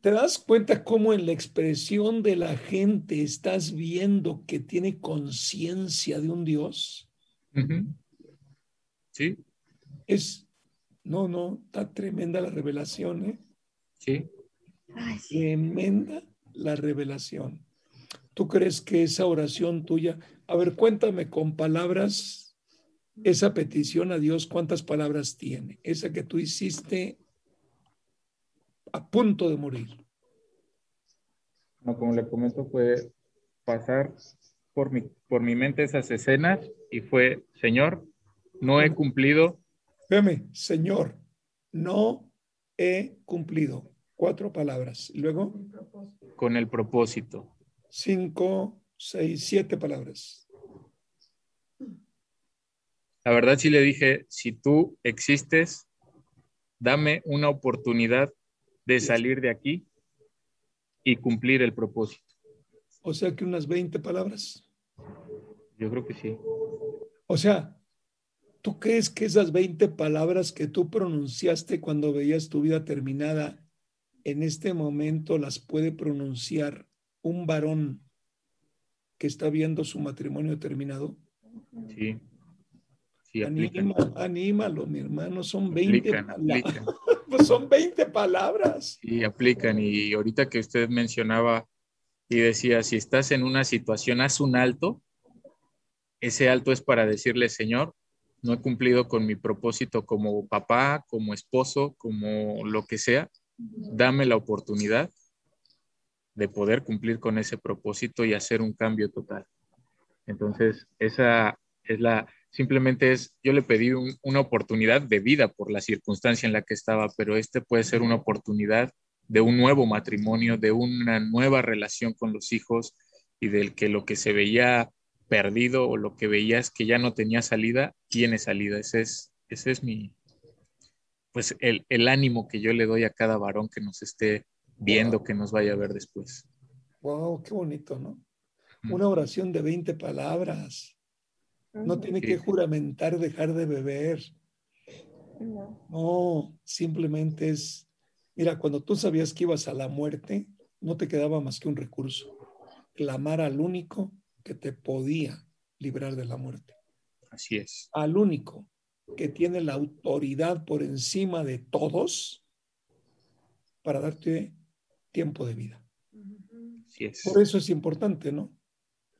¿Te das cuenta cómo en la expresión de la gente estás viendo que tiene conciencia de un Dios? Sí, Es, no, no, está tremenda la revelación, ¿eh? Sí. Ay, sí. Tremenda la revelación. ¿Tú crees que esa oración tuya, a ver, cuéntame con palabras, esa petición a Dios, cuántas palabras tiene? Esa que tú hiciste a punto de morir. No, como le comento, fue pasar por mi, por mi mente esas escenas y fue, Señor, no he cumplido, Véame, Señor, no he cumplido. Cuatro palabras. Y luego, con el propósito. cinco, seis, siete palabras. La verdad sí le dije, si tú existes, dame una oportunidad de salir de aquí y cumplir el propósito. O sea que unas 20 palabras. Yo creo que sí. O sea, ¿tú crees que esas 20 palabras que tú pronunciaste cuando veías tu vida terminada, en este momento las puede pronunciar un varón que está viendo su matrimonio terminado? Sí. Sí. Anima, anímalo, mi hermano, son 20 Aplican, palabras. aplican. Pues son 20 palabras. Sí, aplican. Y ahorita que usted mencionaba y decía, si estás en una situación, haz un alto. Ese alto es para decirle, Señor, no he cumplido con mi propósito como papá, como esposo, como lo que sea. Dame la oportunidad de poder cumplir con ese propósito y hacer un cambio total. Entonces, esa es la, simplemente es, yo le pedí un- una oportunidad de vida por la circunstancia en la que estaba, pero este puede ser una oportunidad de un nuevo matrimonio, de una nueva relación con los hijos y del que lo que se veía perdido o lo que veías que ya no tenía salida, tiene salida. Ese es, ese es mi, pues el, el ánimo que yo le doy a cada varón que nos esté viendo, que nos vaya a ver después. Wow, qué bonito, ¿no? Una oración de 20 palabras. No tiene Sí. que juramentar dejar de beber. No. No, simplemente es, mira, cuando tú sabías que ibas a la muerte, no te quedaba más que un recurso, clamar al único que te podía librar de la muerte, Así es. al único que tiene la autoridad por encima de todos para darte tiempo de vida. Es. Por eso es importante, ¿no?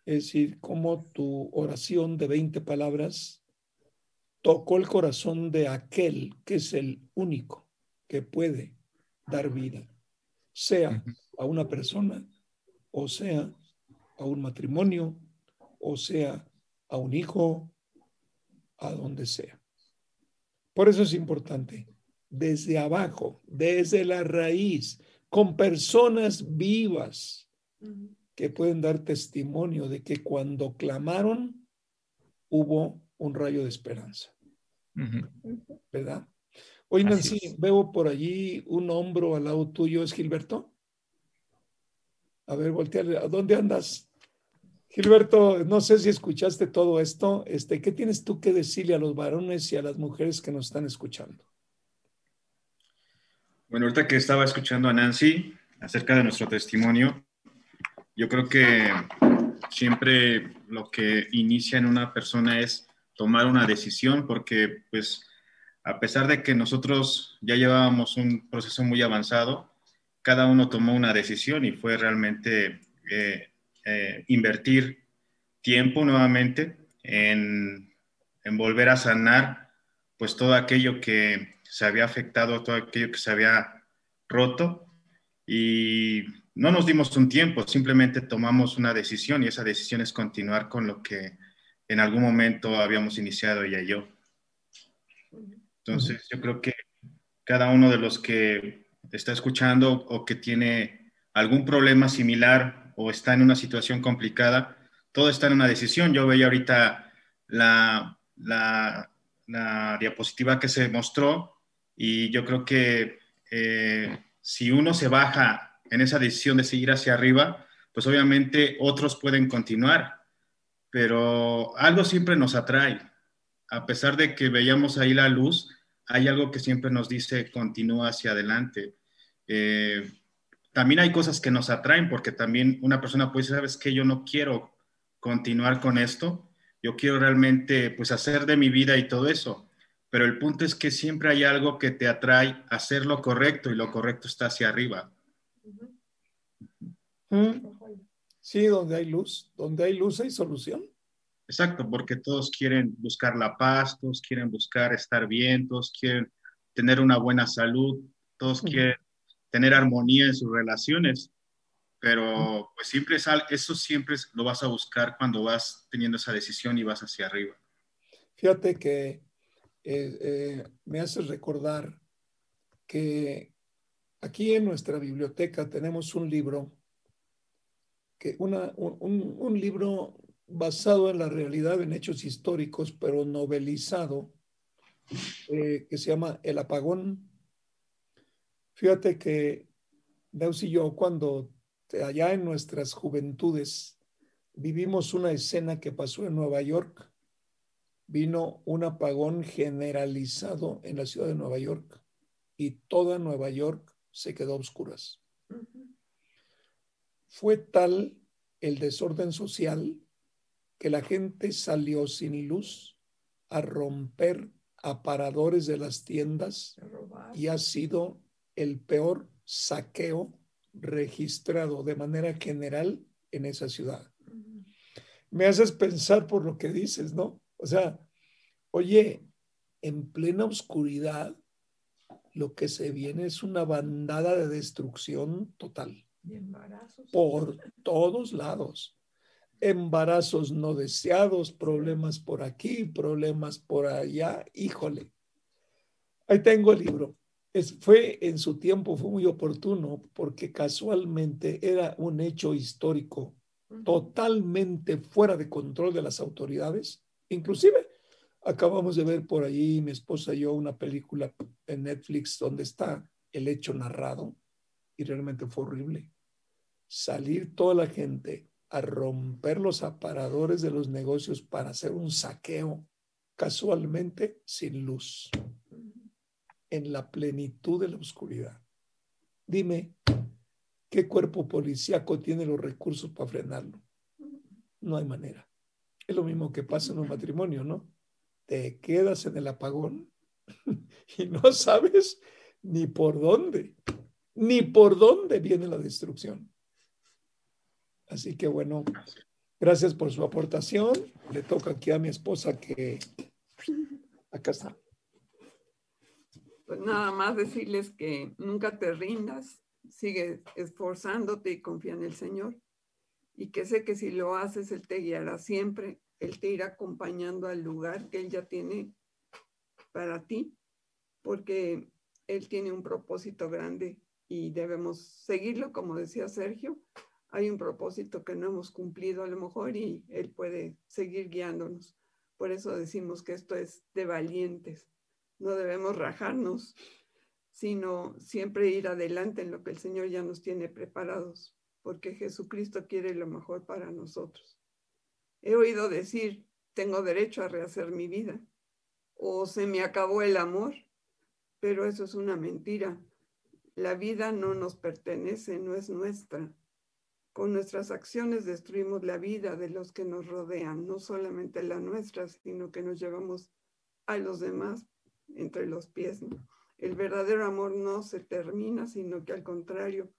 Es decir, cómo tu oración de 20 palabras tocó el corazón de aquel que es el único que puede dar vida, sea a una persona, o sea a un matrimonio, o sea a un hijo, a donde sea. Por eso es importante, desde abajo, desde la raíz, con personas vivas que pueden dar testimonio de que cuando clamaron hubo un rayo de esperanza. ¿verdad? Oye, Así Nancy, veo por allí un hombro al lado tuyo, ¿es Gilberto? A ver, volteale, ¿a dónde andas? Gilberto, no sé si escuchaste todo esto. Este, ¿Qué tienes tú que decirle a los varones y a las mujeres que nos están escuchando? Bueno, ahorita que estaba escuchando a Nancy acerca de nuestro testimonio, yo creo que siempre lo que inicia en una persona es tomar una decisión, porque pues a pesar de que nosotros ya llevábamos un proceso muy avanzado, cada uno tomó una decisión y fue realmente eh, eh, invertir tiempo nuevamente en, en volver a sanar pues todo aquello que se había afectado, todo aquello que se había roto y no nos dimos un tiempo, simplemente tomamos una decisión y esa decisión es continuar con lo que en algún momento habíamos iniciado ella y yo. Entonces, yo creo que cada uno de los que está escuchando o que tiene algún problema similar o está en una situación complicada, todo está en una decisión. Yo veía ahorita la, la, diapositiva que se mostró y yo creo que eh, si uno se baja en esa decisión de seguir hacia arriba, pues obviamente otros pueden continuar, pero algo siempre nos atrae. A pesar de que veíamos ahí la luz, hay algo que siempre nos dice continúa hacia adelante. Eh, también hay cosas que nos atraen porque también una persona puede decir, sabes que yo no quiero continuar con esto, yo quiero realmente pues hacer de mi vida y todo eso, pero el punto es que siempre hay algo que te atrae a hacer lo correcto y lo correcto está hacia arriba. Sí, donde hay luz, donde hay luz hay solución. Exacto, porque todos quieren buscar la paz, todos quieren buscar estar bien, todos quieren tener una buena salud, todos quieren tener armonía en sus relaciones, pero pues siempre es, eso siempre lo vas a buscar cuando vas teniendo esa decisión y vas hacia arriba. Fíjate que eh, eh, me hace recordar que aquí en nuestra biblioteca tenemos un libro, que una, un, un libro basado en la realidad, en hechos históricos, pero novelizado, eh, que se llama El Apagón. Fíjate que Deus y yo, cuando allá en nuestras juventudes vivimos una escena que pasó en Nueva York, vino un apagón generalizado en la ciudad de Nueva York y toda Nueva York se quedó a oscuras. Fue tal el desorden social que la gente salió sin luz a romper aparadores de las tiendas y ha sido el peor saqueo registrado de manera general en esa ciudad. Me haces pensar por lo que dices, ¿no? O sea, oye, en plena oscuridad, lo que se viene es una bandada de destrucción total. Por todos lados. Embarazos no deseados, problemas por aquí, problemas por allá. Híjole. Ahí tengo el libro fue en su tiempo, fue muy oportuno porque casualmente era un hecho histórico totalmente fuera de control de las autoridades. Inclusive acabamos de ver por ahí, mi esposa y yo, una película en Netflix donde está el hecho narrado y realmente fue horrible. Salir toda la gente a romper los aparadores de los negocios para hacer un saqueo casualmente sin luz en la plenitud de la oscuridad. Dime, ¿qué cuerpo policíaco tiene los recursos para frenarlo? No hay manera. Es lo mismo que pasa en un matrimonio, ¿no? Te quedas en el apagón y no sabes ni por dónde, ni por dónde viene la destrucción. Así que bueno, gracias por su aportación. Le toca aquí a mi esposa que acá está pues nada más decirles que nunca te rindas, sigue esforzándote y confía en el Señor. Y que sé que si lo haces, Él te guiará siempre, Él te irá acompañando al lugar que Él ya tiene para ti, porque Él tiene un propósito grande y debemos seguirlo, como decía Sergio. Hay un propósito que no hemos cumplido a lo mejor y Él puede seguir guiándonos. Por eso decimos que esto es de valientes no debemos rajarnos, sino siempre ir adelante en lo que el Señor ya nos tiene preparados, porque Jesucristo quiere lo mejor para nosotros. He oído decir, tengo derecho a rehacer mi vida, o se me acabó el amor, pero eso es una mentira. La vida no nos pertenece, no es nuestra. Con nuestras acciones destruimos la vida de los que nos rodean, no solamente la nuestra, sino que nos llevamos a los demás entre los pies. El verdadero amor no se termina, sino que al contrario,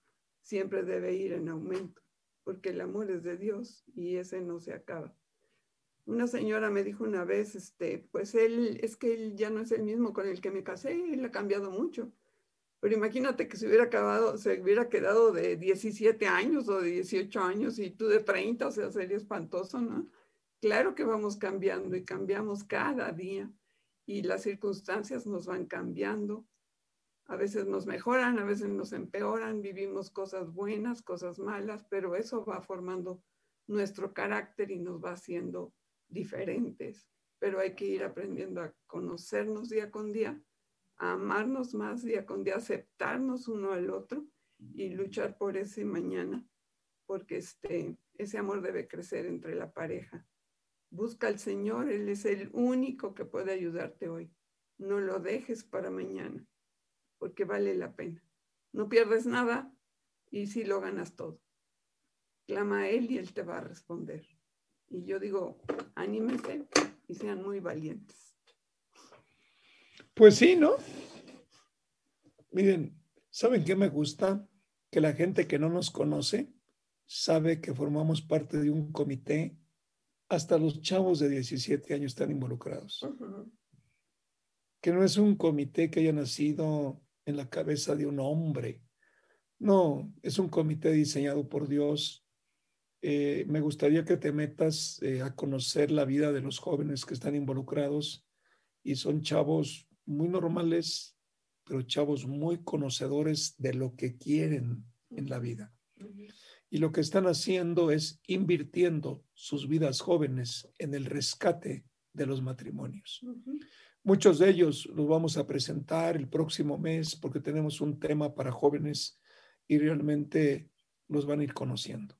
siempre debe ir en aumento, porque el amor es de Dios y ese no se acaba. Una señora me dijo una vez, este, pues él, es que él ya no es el mismo con el que me casé, él ha cambiado mucho. Pero imagínate que se hubiera acabado, se hubiera quedado de 17 años o de 18 años y tú de 30, o sea, sería espantoso, ¿no? Claro que vamos cambiando y cambiamos cada día y las circunstancias nos van cambiando. A veces nos mejoran, a veces nos empeoran, vivimos cosas buenas, cosas malas, pero eso va formando nuestro carácter y nos va haciendo diferentes. Pero hay que ir aprendiendo a conocernos día con día amarnos más día con día, aceptarnos uno al otro y luchar por ese mañana, porque este, ese amor debe crecer entre la pareja. Busca al Señor, Él es el único que puede ayudarte hoy. No lo dejes para mañana, porque vale la pena. No pierdes nada y sí lo ganas todo. Clama a Él y Él te va a responder. Y yo digo, anímense y sean muy valientes. Pues sí, ¿no? Miren, ¿saben qué me gusta? Que la gente que no nos conoce sabe que formamos parte de un comité. Hasta los chavos de 17 años están involucrados. Que no es un comité que haya nacido en la cabeza de un hombre. No, es un comité diseñado por Dios. Eh, me gustaría que te metas eh, a conocer la vida de los jóvenes que están involucrados y son chavos muy normales, pero chavos muy conocedores de lo que quieren en la vida. Y lo que están haciendo es invirtiendo sus vidas jóvenes en el rescate de los matrimonios. Muchos de ellos los vamos a presentar el próximo mes porque tenemos un tema para jóvenes y realmente los van a ir conociendo.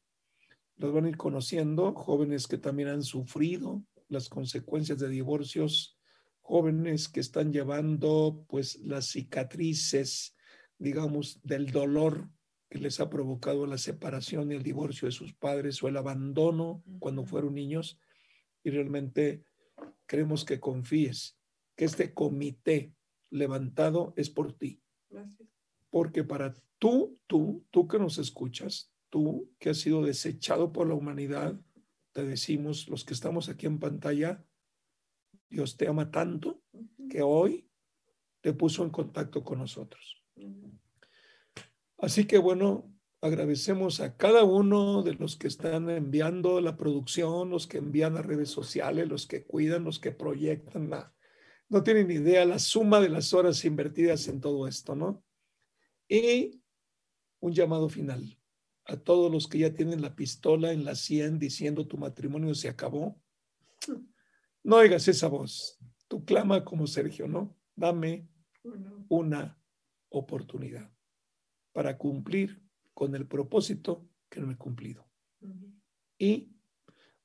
Los van a ir conociendo jóvenes que también han sufrido las consecuencias de divorcios jóvenes que están llevando pues las cicatrices, digamos, del dolor que les ha provocado la separación y el divorcio de sus padres o el abandono cuando fueron niños. Y realmente queremos que confíes que este comité levantado es por ti. Porque para tú, tú, tú que nos escuchas, tú que has sido desechado por la humanidad, te decimos, los que estamos aquí en pantalla, Dios te ama tanto que hoy te puso en contacto con nosotros. Así que bueno, agradecemos a cada uno de los que están enviando la producción, los que envían a redes sociales, los que cuidan, los que proyectan. no tienen idea la suma de las horas invertidas en todo esto, ¿no? Y un llamado final a todos los que ya tienen la pistola en la sien diciendo tu matrimonio se acabó. No oigas esa voz. Tú clama como Sergio, ¿no? Dame una oportunidad para cumplir con el propósito que no he cumplido. Y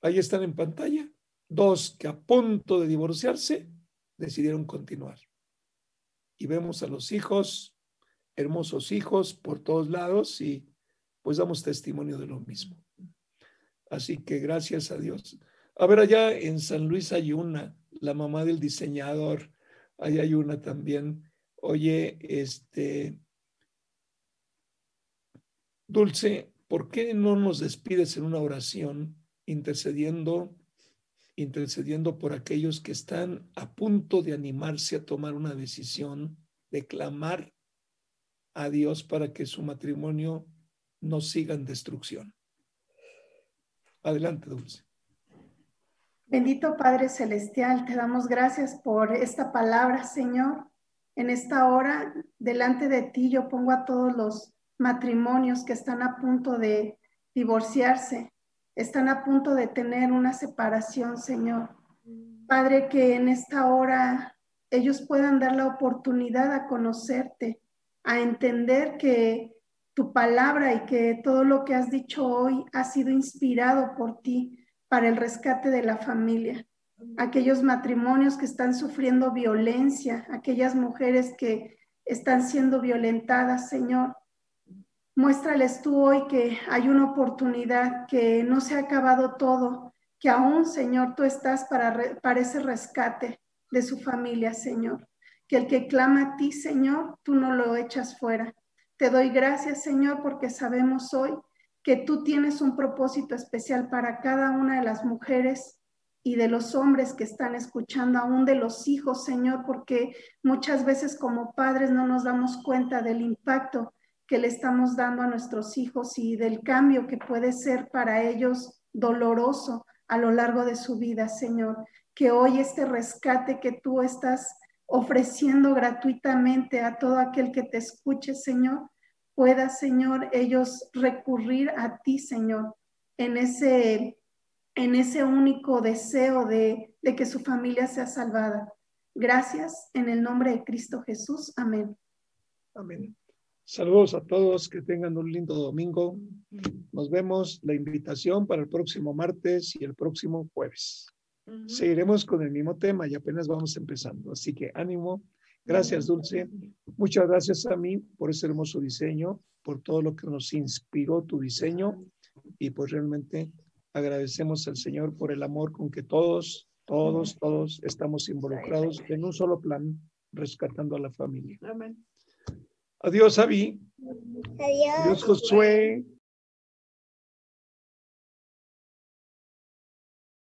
ahí están en pantalla dos que a punto de divorciarse decidieron continuar. Y vemos a los hijos, hermosos hijos por todos lados y pues damos testimonio de lo mismo. Así que gracias a Dios. A ver, allá en San Luis hay una, la mamá del diseñador, allá hay una también. Oye, este, Dulce, ¿por qué no nos despides en una oración intercediendo, intercediendo por aquellos que están a punto de animarse a tomar una decisión, de clamar a Dios para que su matrimonio no siga en destrucción? Adelante, Dulce. Bendito Padre Celestial, te damos gracias por esta palabra, Señor. En esta hora, delante de ti, yo pongo a todos los matrimonios que están a punto de divorciarse, están a punto de tener una separación, Señor. Padre, que en esta hora ellos puedan dar la oportunidad a conocerte, a entender que tu palabra y que todo lo que has dicho hoy ha sido inspirado por ti para el rescate de la familia, aquellos matrimonios que están sufriendo violencia, aquellas mujeres que están siendo violentadas, Señor. Muéstrales tú hoy que hay una oportunidad, que no se ha acabado todo, que aún, Señor, tú estás para, para ese rescate de su familia, Señor. Que el que clama a ti, Señor, tú no lo echas fuera. Te doy gracias, Señor, porque sabemos hoy que tú tienes un propósito especial para cada una de las mujeres y de los hombres que están escuchando, aún de los hijos, Señor, porque muchas veces como padres no nos damos cuenta del impacto que le estamos dando a nuestros hijos y del cambio que puede ser para ellos doloroso a lo largo de su vida, Señor. Que hoy este rescate que tú estás ofreciendo gratuitamente a todo aquel que te escuche, Señor, pueda, Señor, ellos recurrir a ti, Señor, en ese, en ese único deseo de, de que su familia sea salvada. Gracias en el nombre de Cristo Jesús. Amén. Amén. Saludos a todos, que tengan un lindo domingo. Nos vemos la invitación para el próximo martes y el próximo jueves. Seguiremos con el mismo tema y apenas vamos empezando. Así que ánimo. Gracias, Dulce. Muchas gracias a mí por ese hermoso diseño, por todo lo que nos inspiró tu diseño y pues realmente agradecemos al Señor por el amor con que todos, todos, todos estamos involucrados en un solo plan, rescatando a la familia. Amén. Adiós, Avi. Adiós. Adiós, Josué.